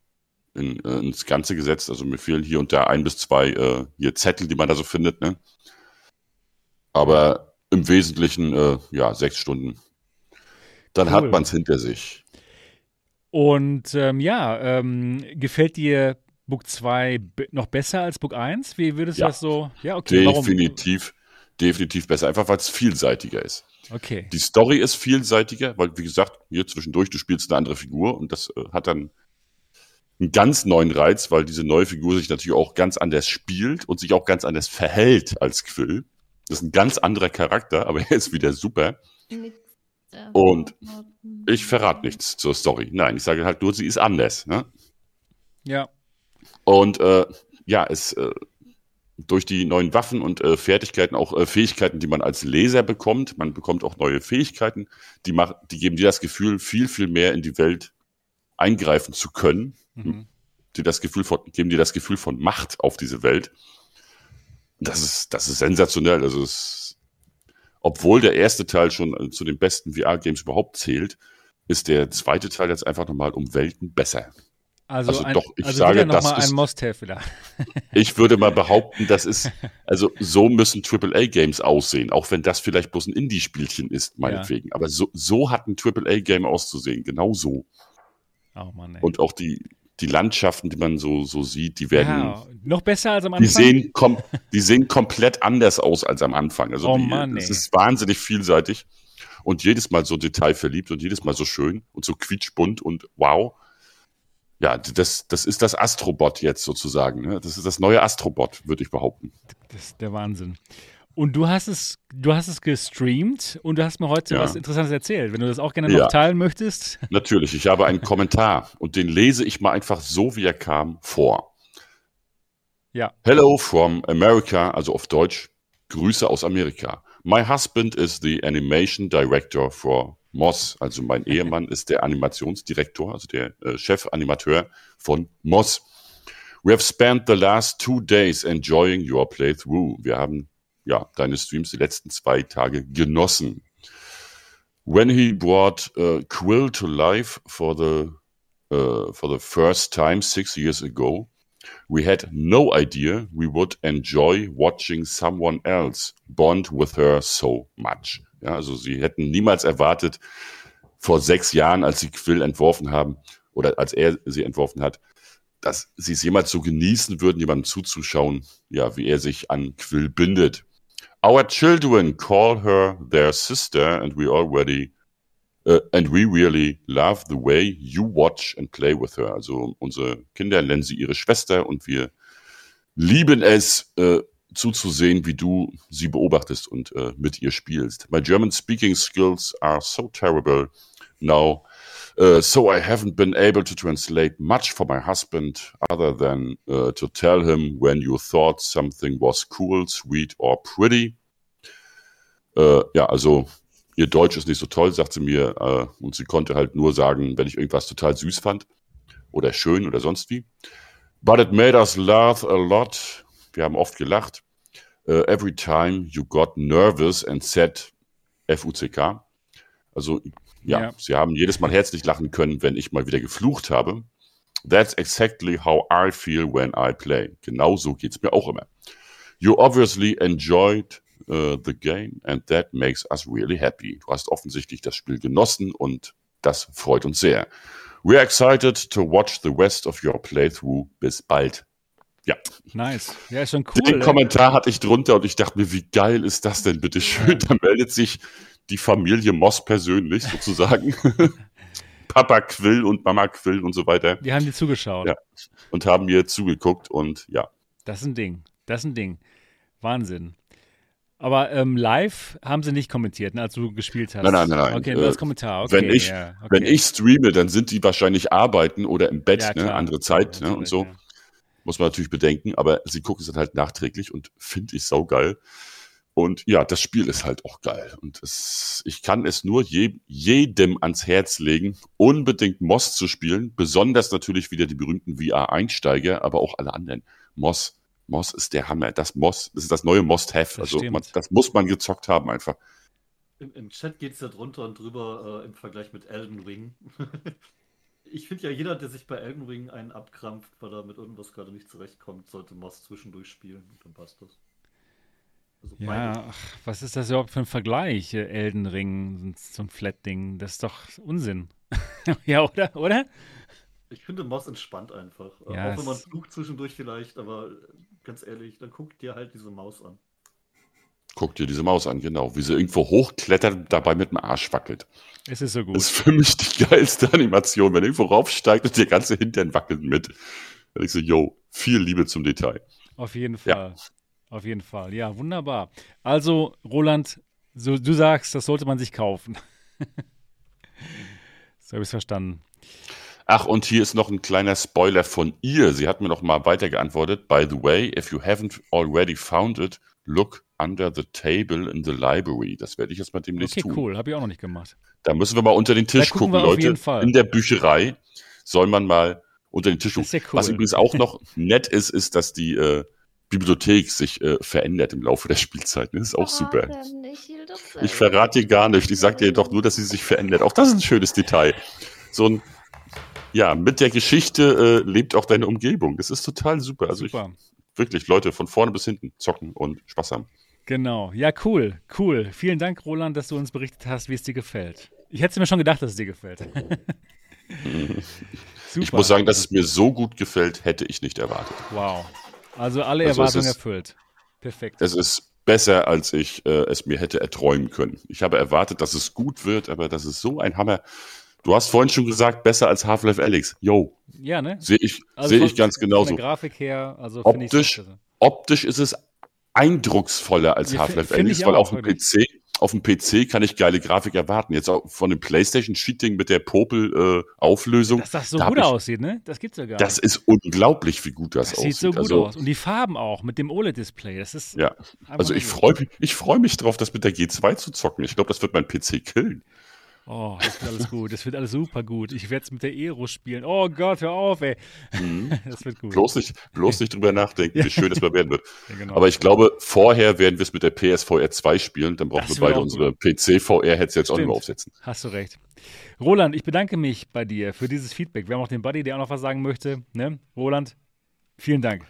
in, äh, ins Ganze gesetzt. Also mir fehlen hier und da ein bis zwei äh, hier Zettel, die man da so findet. Ne? Aber im Wesentlichen, äh, ja, sechs Stunden. Dann Cool. hat man es hinter sich. Und ähm, ja, ähm, gefällt dir Book 2 be- noch besser als Book 1? Wie würdest du Ja. das so? Ja, okay. Definitiv, definitiv besser, einfach weil es vielseitiger ist. Okay. Die Story ist vielseitiger, weil, wie gesagt, hier zwischendurch, du spielst eine andere Figur und das äh, hat dann einen ganz neuen Reiz, weil diese neue Figur sich natürlich auch ganz anders spielt und sich auch ganz anders verhält als Quill. Das ist ein ganz anderer Charakter, aber er ist wieder super. Und. Ich verrate nichts zur Story. Nein, ich sage halt nur, sie ist anders. Ne? Ja. Und äh, ja, es äh, durch die neuen Waffen und äh, Fertigkeiten, auch äh, Fähigkeiten, die man als Leser bekommt, man bekommt auch neue Fähigkeiten, die, mach, die geben dir das Gefühl, viel, viel mehr in die Welt eingreifen zu können, Mhm. die das Gefühl von, geben dir das Gefühl von Macht auf diese Welt. Das ist, das ist sensationell. Also es, obwohl der erste Teil schon äh, zu den besten VR-Games überhaupt zählt, ist der zweite Teil jetzt einfach nochmal um Welten besser. Also, Also ein, doch, ich also sage, das ist-. Ich würde mal behaupten, das ist, also so müssen AAA-Games aussehen, auch wenn das vielleicht bloß ein Indie-Spielchen ist, meinetwegen. Aber so, so hat ein AAA-Game auszusehen, genau so. Oh Mann, ey. Und auch die, die Landschaften, die man so, so sieht, die werden, ja, noch besser als am Anfang. die sehen, kom die sehen komplett anders aus als am Anfang. Also Oh die, Mann, es ist wahnsinnig vielseitig und jedes Mal so detailverliebt und jedes Mal so schön und so quietschbunt und wow. Ja, das, das ist das Astrobot jetzt sozusagen. Ne? Das ist das neue Astrobot, würde ich behaupten. Das ist der Wahnsinn. Und du hast es, du hast es gestreamt und du hast mir heute Ja. was Interessantes erzählt. Wenn du das auch gerne Ja. noch teilen möchtest. Natürlich, ich habe einen Kommentar und den lese ich mal einfach so, wie er kam, vor. Ja. Hello from America, also auf Deutsch, Grüße aus Amerika. My husband is the animation director for Moss, also mein Ehemann ist der Animationsdirektor, also der äh, Chefanimateur von Moss. We have spent the last two days enjoying your playthrough. Wir haben ja deine Streams die letzten zwei Tage genossen. When he brought uh, Quill to life for the uh, for the first time six years ago, we had no idea we would enjoy watching someone else bond with her so much. Ja, also sie hätten niemals erwartet, vor sechs Jahren, als sie Quill entworfen haben, oder als er sie entworfen hat, dass sie es jemals so genießen würden, jemandem zuzuschauen, ja, wie er sich an Quill bindet. Our children call her their sister, and we already uh, and we really love the way you watch and play with her. Also unsere Kinder nennen sie ihre Schwester und wir lieben es, äh, zuzusehen, wie du sie beobachtest und äh, mit ihr spielst. My German speaking skills are so terrible now, uh, so I haven't been able to translate much for my husband other than uh, to tell him when you thought something was cool, sweet or pretty. Äh, ja, also ihr Deutsch ist nicht so toll, sagt sie mir, und sie konnte halt nur sagen, wenn ich irgendwas total süß fand oder schön oder sonst wie. But it made us laugh a lot. Wir haben oft gelacht. Uh, every time you got nervous and said F-U-C-K. Also, ja, Ja. sie haben jedes Mal herzlich lachen können, wenn ich mal wieder geflucht habe. That's exactly how I feel when I play. Genau so geht's mir auch immer. You obviously enjoyed uh, the game and that makes us really happy. Du hast offensichtlich das Spiel genossen und das freut uns sehr. We're excited to watch the rest of your playthrough. Bis bald. Ja, Nice. Ja, ist schon cool. den ey. Kommentar hatte ich drunter und ich dachte mir, wie geil ist das denn bitte schön? Da meldet sich die Familie Moss persönlich sozusagen. Papa Quill und Mama Quill und so weiter Die haben dir zugeschaut. Ja. und haben mir zugeguckt und ja, Das ist ein Ding. Das ist ein Ding. Wahnsinn. Aber ähm, live haben sie nicht kommentiert, ne, als du gespielt hast. Nein, nein, nein. Okay, nur Äh, Kommentar. Okay, wenn ich- ja, okay. wenn ich streame, dann sind die wahrscheinlich arbeiten oder im Bett, Ja, ne? andere Zeit Ja, ne? und so. Muss man natürlich bedenken, aber sie gucken es dann halt nachträglich und finde ich saugeil. Und ja, das Spiel ist halt auch geil. Und es, ich kann es nur je, jedem ans Herz legen, unbedingt Moss zu spielen. Besonders natürlich wieder die berühmten VR-Einsteiger, aber auch alle anderen. Moss, Moss ist der Hammer. Das Moss, das ist das neue Must-Have. Das Also man, das muss man gezockt haben einfach. Im, Im Chat geht es ja drunter und drüber äh, im Vergleich mit Elden Ring. ich finde ja, jeder, der sich bei Elden Ring einen abkrampft, weil er mit irgendwas gerade nicht zurechtkommt, sollte Moss zwischendurch spielen dann passt das. Also Ja, ach, was ist das überhaupt für ein Vergleich? Elden Ring, so ein Flat-Ding. Das ist doch Unsinn. ja, oder? Oder? Ich finde Moss entspannt einfach. Ja, auch wenn man flucht zwischendurch vielleicht, aber ganz ehrlich, dann guckt dir halt diese Maus an. Guck dir diese Maus an, genau. Wie sie irgendwo hochklettert dabei mit dem Arsch wackelt. Es ist so gut. Das ist für mich die geilste Animation, wenn irgendwo raufsteigt und der ganze Hintern wackelt mit. Dann ich so, yo, viel Liebe zum Detail. Auf jeden Ja. Fall. Auf jeden Fall. Ja, wunderbar. Also, Roland, so, du sagst, das sollte man sich kaufen. so habe ich es verstanden. Ach, und hier ist noch ein kleiner Spoiler von ihr. Sie hat mir noch mal weiter geantwortet. By the way, if you haven't already found it, look under the table in the library. Das werde ich jetzt mal demnächst Okay, tun. cool. Habe ich auch noch nicht gemacht. Da müssen wir mal unter den Tisch gucken gucken, Leute. jeden Fall. In der Bücherei soll man mal unter den Tisch gucken. ja cool. Was übrigens auch noch nett ist, ist, dass die äh, Bibliothek sich äh, verändert im Laufe der Spielzeit. Das ist auch super. Nicht, Hilde Ich verrate dir gar nicht. Ich sag dir doch nur, dass sie sich verändert. Auch das ist ein schönes Detail. So ein, ja, mit der Geschichte äh, lebt auch deine Umgebung. Das ist total super. Also Super. ich wirklich, Leute, von vorne bis hinten zocken und Spaß haben. Genau. Ja, cool. Cool. Vielen Dank, Roland, dass du uns berichtet hast, wie es dir gefällt. Ich hätte mir schon gedacht, dass es dir gefällt. Super. Ich muss sagen, dass es mir so gut gefällt, hätte ich nicht erwartet. Wow. Also alle Also Erwartungen ist- erfüllt. Perfekt. Es ist besser, als ich äh, es mir hätte erträumen können. Ich habe erwartet, dass es gut wird, aber das ist so ein Hammer. Du hast vorhin schon gesagt, besser als Half-Life Alyx. Yo, Ja, ne? sehe ich, Also von- ich ganz Von genauso. der Grafik her, also finde ich Optisch, optisch ist es eindrucksvoller als Ja, Half-Life Alyx, weil auf dem. PC, auf dem PC kann ich geile Grafik erwarten. Jetzt auch von dem PlayStation Cheating mit der Popel-Auflösung. Dass das so da gut ich- aussieht, ne? Das gibt's ja gar das nicht. ist unglaublich, wie gut das, Das aussieht. sieht so gut also, aus. Und die Farben auch mit dem OLED-Display. Das ist Ja, also ich freue mich, ich freue mich drauf, das mit der G2 zu zocken. Ich glaube, das wird mein PC killen. Oh, das wird alles gut. Das wird alles super gut. Ich werde es mit der Ero spielen. Oh Gott, hör auf, ey. Das wird gut. Mhm. Bloß nicht, bloß nicht drüber nachdenken, wie schön das mal werden wird. Ja, genau. Aber ich glaube, vorher werden wir es mit der PSVR 2 spielen. Dann brauchen Das wir beide unsere PC-VR-Headsets auch nicht mehr aufsetzen. Hast du recht. Roland, ich bedanke mich bei dir für dieses Feedback. Wir haben auch den Buddy, der auch noch was sagen möchte. Ne? Roland, vielen Dank.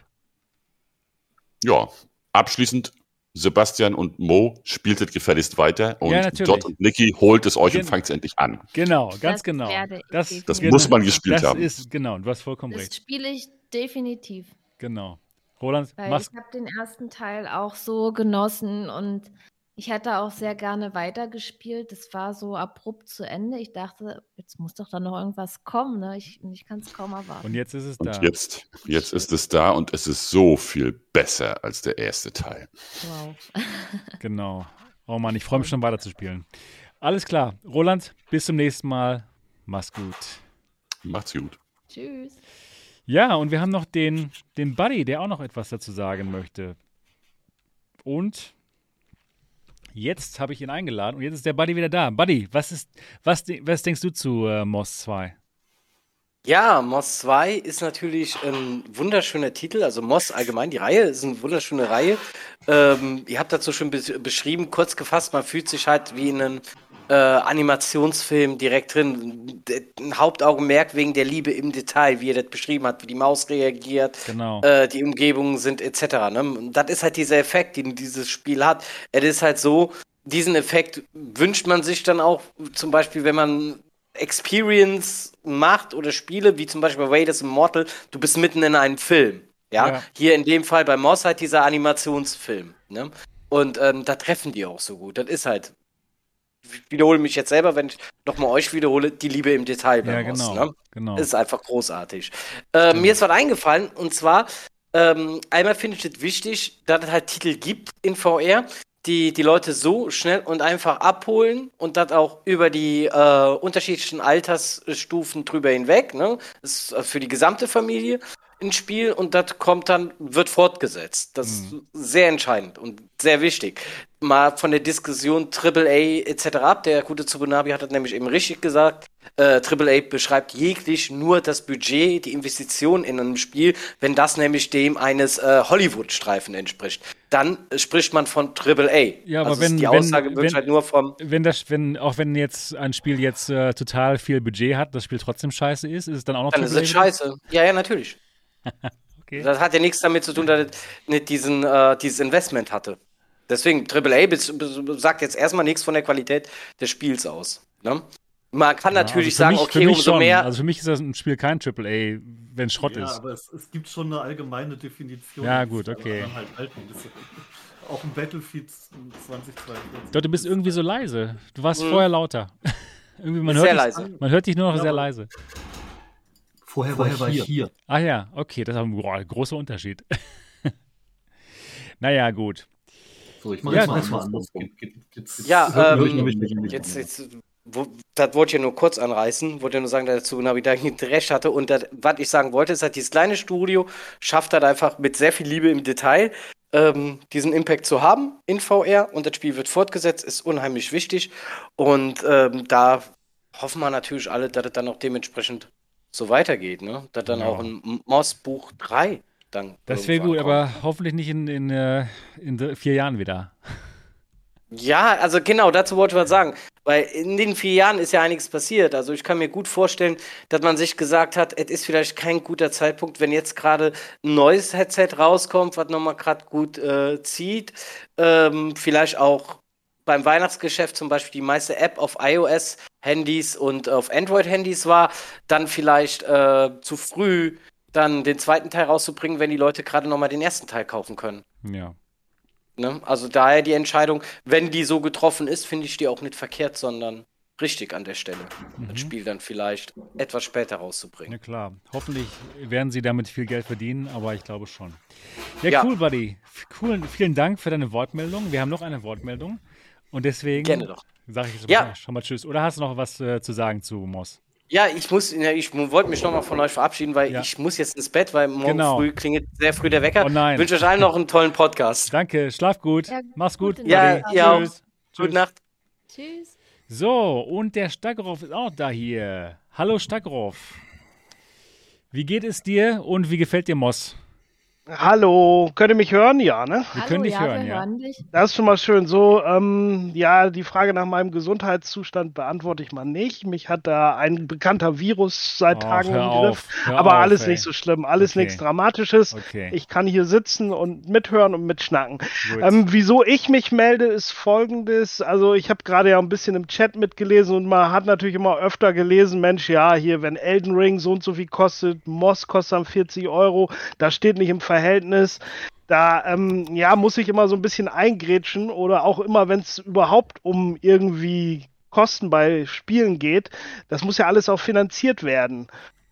Ja, abschließend, Sebastian und Mo spieltet gefälligst weiter und Ja. Dot und Niki holt es euch Gen- und fangt es endlich an. Genau, ganz Das genau. Das, definitiv. Das genau. muss man gespielt das haben. ist, genau, du hast vollkommen Das recht. spiele ich definitiv. Genau. Roland, Weil mach's. ich habe den ersten Teil auch so genossen und Ich hätte auch sehr gerne weitergespielt. Das war so abrupt zu Ende. Ich dachte, jetzt muss doch da noch irgendwas kommen. Ne? Ich, ich kann es kaum erwarten. Und jetzt ist es Und da. jetzt, jetzt ist es da und es ist so viel besser als der erste Teil. Wow. Genau. Oh Mann, ich freue mich schon weiter zu spielen. Alles klar. Roland, bis zum nächsten Mal. Mach's gut. Macht's gut. Tschüss. Ja, und wir haben noch den, den Buddy, der auch noch etwas dazu sagen möchte. Und jetzt habe ich ihn eingeladen und jetzt ist der Buddy wieder da. Buddy, was ist, was, was denkst du zu äh, Moss 2? Ja, Moss 2 ist natürlich ein wunderschöner Titel. Also Moss allgemein, die Reihe ist eine wunderschöne Reihe. Ähm, ihr habt das so schön be beschrieben, kurz gefasst, man fühlt sich halt wie in einem äh, Animationsfilm direkt drin. Ein Hauptaugenmerk wegen der Liebe im Detail, wie ihr das beschrieben habt, wie die Maus reagiert, Genau. äh, die Umgebungen sind etc. Ne? Und das ist halt dieser Effekt, den dieses Spiel hat. Es ist halt so, diesen Effekt wünscht man sich dann auch, zum Beispiel, wenn man Experience macht oder Spiele, wie zum Beispiel bei Raiders Immortal, du bist mitten in einem Film. Ja, Ja. hier in dem Fall bei Moss halt dieser Animationsfilm. Ne? Und ähm, da treffen die auch so gut. Das ist halt, wiederhole mich jetzt selber, wenn ich nochmal euch wiederhole, die Liebe im Detail bei Ja, genau. Ne? genau. Ist einfach großartig. Äh, Mir ist was eingefallen und zwar, ähm, einmal finde ich es wichtig, dass es halt Titel gibt in VR, die die Leute so schnell und einfach abholen und das auch über die äh, unterschiedlichen Altersstufen drüber hinweg. Ne? Das ist äh, für die gesamte Familie ein Spiel und das kommt dann, wird fortgesetzt. Das ist sehr entscheidend und sehr wichtig. Mal von der Diskussion AAA etc. ab. Der gute Tsubunabi hat das nämlich eben richtig gesagt. Äh, AAA beschreibt jeglich nur das Budget, die Investition in einem Spiel, wenn das nämlich dem eines äh, Hollywood-Streifen entspricht. Dann spricht man von AAA. Ja, aber also wenn- ist die wenn- Aussage wird wenn- halt nur vom wenn das, wenn, auch wenn jetzt ein Spiel jetzt äh, total viel Budget hat, das Spiel trotzdem scheiße ist, ist es dann auch noch Dann ist AAA es wieder? scheiße. Ja, ja, natürlich. Okay. Das hat ja nichts damit zu tun, dass es nicht diesen, äh, dieses Investment hatte. Deswegen, AAA sagt jetzt erstmal nichts von der Qualität des Spiels aus. Ne? Man kann Ja, natürlich also sagen, mich, okay, für mich umso schon. mehr. Also für mich ist das ein Spiel kein AAA, wenn Schrott ja, ist. aber es, es gibt schon eine allgemeine Definition. Ja, gut, es okay. Halt auch ein Battlefield 2042. Doch, du bist irgendwie so leise. Du warst Mhm. vorher lauter. irgendwie man Sehr hört dich, leise. Man hört dich nur noch Ja, sehr aber- leise. Vorher, war ich hier. Ah ja, okay, das ist ein boah, großer Unterschied. naja, gut. So, ich mache Ja, jetzt mal gut. erstmal anders. Ja, ähm. Jetzt, jetzt wo, das wollte ich ja nur kurz anreißen, wollte ja nur sagen, dass der Tsunabi da nicht recht hatte. Und das, was ich sagen wollte, ist, dass dieses kleine Studio schafft halt einfach mit sehr viel Liebe im Detail, ähm, diesen Impact zu haben in VR. Und das Spiel wird fortgesetzt, ist unheimlich wichtig. Und ähm, da hoffen wir natürlich alle, dass es dann auch dementsprechend so weitergeht. Ne? Dass dann Ja. auch ein Moss Buch 3 dann. Das wäre gut, kommt. aber hoffentlich nicht in, in, äh, in dr- vier Jahren wieder. Ja, also genau, dazu wollte ich was sagen. Weil in den vier Jahren ist ja einiges passiert. Also ich kann mir gut vorstellen, dass man sich gesagt hat, es ist vielleicht kein guter Zeitpunkt, wenn jetzt gerade ein neues Headset rauskommt, was nochmal gerade gut äh, zieht. Ähm, vielleicht auch beim Weihnachtsgeschäft zum Beispiel die meiste App auf iOS-Handys und auf Android-Handys war, dann vielleicht äh, zu früh dann den zweiten Teil rauszubringen, wenn die Leute gerade nochmal den ersten Teil kaufen können. Ja. Ne? Also daher die Entscheidung, wenn die so getroffen ist, finde ich die auch nicht verkehrt, sondern richtig an der Stelle. Mhm. Das Spiel dann vielleicht etwas später rauszubringen. Na klar. Hoffentlich werden sie damit viel Geld verdienen, aber ich glaube schon. Ja, Ja. cool, Buddy. Cool, vielen Dank für deine Wortmeldung. Wir haben noch eine Wortmeldung. Und deswegen Gerne doch. sage ich jetzt Ja. mal schon mal Tschüss. Oder hast du noch was äh, zu sagen zu Moss? Ja, ich muss, ja, ich wollte mich nochmal von euch verabschieden, weil Ja. ich muss jetzt ins Bett, weil morgen Genau. früh klingelt sehr früh der Wecker. Oh nein. Ich wünsche euch allen noch einen tollen Podcast. Danke, schlaf gut. Ja, Mach's gut. Ja, auch. Tschüss. Gute. Nacht. Tschüss. So, und der Stagroff ist auch da hier. Hallo Stagroff. Wie geht es dir und wie gefällt dir Moss? Hallo, könnt ihr mich hören? Ja, ne? Wir Hallo, können dich ja, hören, wir ja. hören dich. Das ist schon mal schön. So, ähm, ja, die Frage nach meinem Gesundheitszustand beantworte ich mal nicht. Mich hat da ein bekannter Virus seit Ach, Tagen im Griff. Aber auf, alles ey. nicht so schlimm, alles Okay. nichts Dramatisches. Okay. Ich kann hier sitzen und mithören und mitschnacken. Ähm, wieso ich mich melde, ist folgendes. Also ich habe gerade ja ein bisschen im Chat mitgelesen und man hat natürlich immer öfter gelesen, Mensch, ja, hier, wenn Elden Ring so und so viel kostet, Moss kostet dann 40 Euro, das steht nicht im Verhältnis Preis-Leistungs-Verhältnis, da ähm, ja, muss ich immer so ein bisschen eingrätschen oder auch immer, wenn es überhaupt um irgendwie Kosten bei Spielen geht, das muss ja alles auch finanziert werden.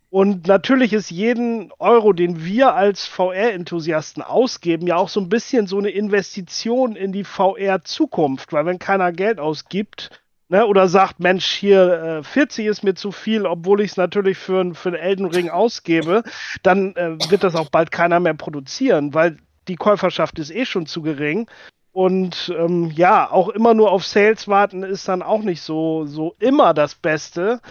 Und natürlich ist jeden Euro, den wir als VR-Enthusiasten ausgeben, ja auch so ein bisschen so eine Investition in die VR-Zukunft, weil wenn keiner Geld ausgibt, ne, oder sagt, Mensch, hier äh, 40 ist mir zu viel, obwohl ich es natürlich für, für einen Elden Ring ausgebe, dann äh, wird das auch bald keiner mehr produzieren, weil die Käuferschaft ist eh schon zu gering. Und ähm, ja, auch immer nur auf Sales warten ist dann auch nicht so, so immer das Beste.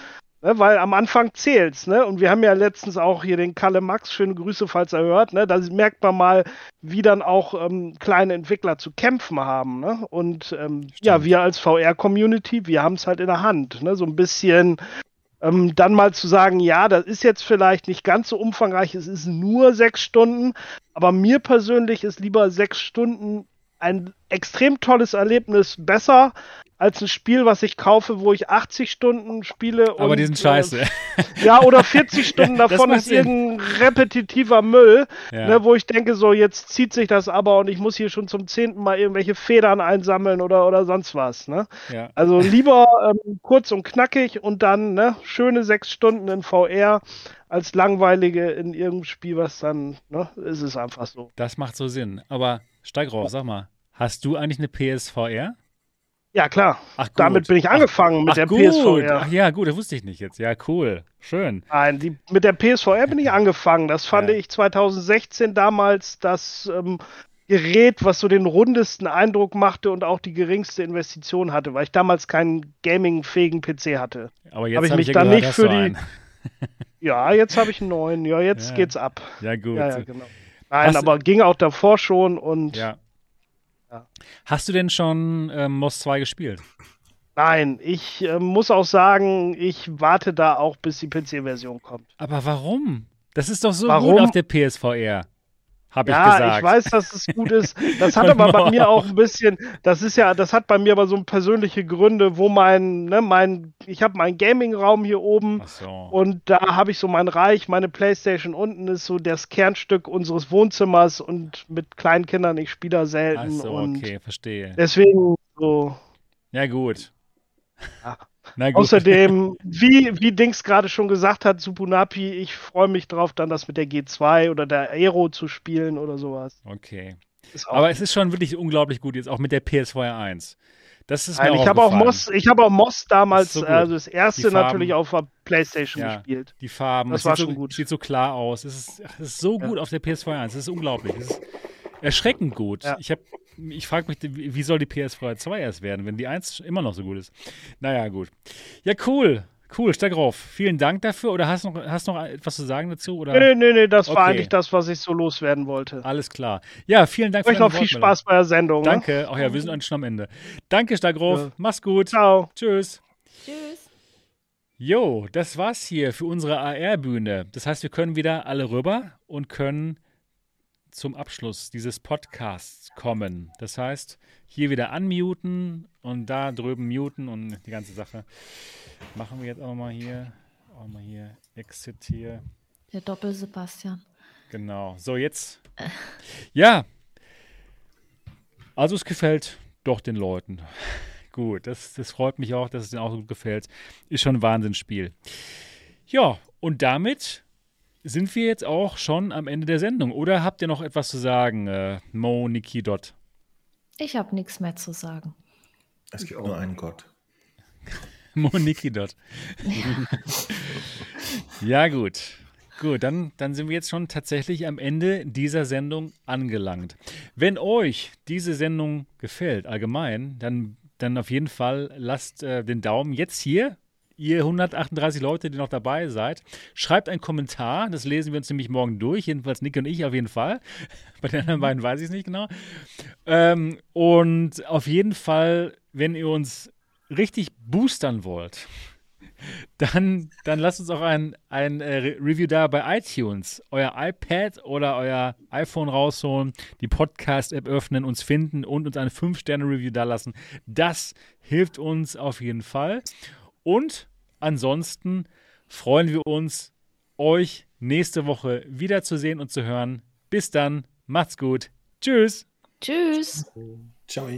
Ne, weil am Anfang zählt's, ne? Und wir haben ja letztens auch hier den Kalle Max, schöne Grüße, falls er hört, ne? Da merkt man mal, wie dann auch ähm, kleine Entwickler zu kämpfen haben, ne? Und ähm, ja, wir als VR-Community, wir haben es halt in der Hand, ne? So ein bisschen ähm, dann mal zu sagen, ja, das ist jetzt vielleicht nicht ganz so umfangreich, es ist nur sechs Stunden, aber mir persönlich ist lieber sechs Stunden ein extrem tolles Erlebnis besser als ein Spiel, was ich kaufe, wo ich 80 Stunden spiele. Aber und, die sind scheiße. Äh, ja, oder 40 Stunden Ja, davon ist irgendein repetitiver Müll, Ja. ne, wo ich denke, so jetzt zieht sich das aber und ich muss hier schon zum zehnten Mal irgendwelche Federn einsammeln oder, oder sonst was. Ne? Ja. Also lieber ähm, kurz und knackig und dann ne, schöne sechs Stunden in VR als langweilige in irgendeinem Spiel, was dann, ne, ist es einfach so. Das macht so Sinn. Aber steig rauf, sag mal, hast du eigentlich eine PSVR? Ja, klar. Ach. Damit bin ich angefangen mit Ach, der gut. PSVR. Ach ja, gut, das wusste ich nicht jetzt. Ja, cool. Schön. Nein, die, mit der PSVR bin ich angefangen. Das fand Ja. ich 2016 damals das ähm, Gerät, was so den rundesten Eindruck machte und auch die geringste Investition hatte, weil ich damals keinen gaming-fähigen PC hatte. Aber jetzt Hab ich hab mich ja dann nicht für die-. Ja, jetzt habe ich einen neuen. Ja, jetzt Ja. geht's ab. Ja, gut. Ja, ja, genau. Nein, Hast- aber ging auch davor schon und Ja. Ja. Hast du denn schon ähm, Moss 2 gespielt? nein, ich äh, muss auch sagen, ich warte da auch, bis die PC-Version kommt. Aber warum? Das ist doch so Warum? gut auf der PSVR. Hab ich ja, gesagt. ich weiß, dass es gut ist. Das hat aber bei mir auch ein bisschen, das ist ja, das hat bei mir aber so persönliche Gründe, wo mein, ne, mein, ich habe meinen Gaming-Raum hier oben Ach so. und da habe ich so mein Reich, meine Playstation unten ist so das Kernstück unseres Wohnzimmers und mit kleinen Kindern, ich spiele da Ach selten so, und okay, verstehe. deswegen so. Ja, gut. Ja. Außerdem, wie, wie Dings gerade schon gesagt hat, Supunapi, ich freue mich drauf, dann das mit der G2 oder der Aero zu spielen oder sowas. Okay. Aber es ist schon wirklich unglaublich gut jetzt, auch mit der PSVR 1. Das ist mir Nein, ich auch habe auch. Moss, ich habe auch Moss damals, Das so also das erste natürlich auf der Playstation Ja. gespielt. Die Farben, Das es war sieht, schon so, gut. sieht so klar aus. Es ist, es ist so Ja. gut auf der PS2 1. Es ist unglaublich. Es ist erschreckend gut. Ja. Ich, hab- ich frage mich, wie soll die PS2 2 erst werden, wenn die 1 immer noch so gut ist? Naja, gut. Ja, cool. Cool, steig rauf. Vielen Dank dafür. Oder hast du noch, hast noch etwas zu sagen dazu? Oder? Nee, nee, nee, das war Okay. eigentlich das, was ich so loswerden wollte. Alles klar. Ja, vielen Dank Euch noch viel. Spaß bei der Sendung. Ne? Danke. Ach ja, wir sind eigentlich schon am Ende. Danke, Stagrof. Ja. Mach's gut. Ciao. Tschüss. Tschüss. Jo, das war's hier für unsere AR-Bühne. Das heißt, wir können wieder alle rüber und können zum Abschluss dieses Podcasts kommen. Das heißt, hier wieder unmuten und da drüben muten und die ganze Sache. Machen wir jetzt auch mal hier, auch mal hier, Exit hier. Der Doppel-Sebastian. Genau. So, jetzt. Ja. Also, es gefällt doch den Leuten. Gut, das, das freut mich auch, dass es denen auch so gut gefällt. Ist schon ein Wahnsinnsspiel. Ja, und damit sind wir jetzt auch schon am Ende der Sendung. Oder habt ihr noch etwas zu sagen, äh, Mo, Niki, Dot? Ich habe nichts mehr zu sagen. Es gibt nur einen Gott. Mo, Niki, Dot. ja, gut. Gut, dann, dann sind wir jetzt schon tatsächlich am Ende dieser Sendung angelangt. Wenn euch diese Sendung gefällt, allgemein, dann, dann auf jeden Fall lasst äh, den Daumen jetzt hier, ihr 138 Leute, die noch dabei seid, schreibt einen Kommentar, das lesen wir uns nämlich morgen durch, jedenfalls Nick und ich auf jeden Fall. Bei den anderen beiden weiß ich es nicht genau. Ähm, und auf jeden Fall, wenn ihr uns richtig boostern wollt, dann, dann lasst uns auch ein, ein äh, Re- Review da bei iTunes. Euer iPad oder euer iPhone rausholen, die Podcast-App öffnen, uns finden und uns eine 5-Sterne-Review da lassen. Das hilft uns auf jeden Fall. Und ansonsten freuen wir uns, euch nächste Woche wiederzusehen und zu hören. Bis dann. Macht's gut. Tschüss. Tschüss. Ciao.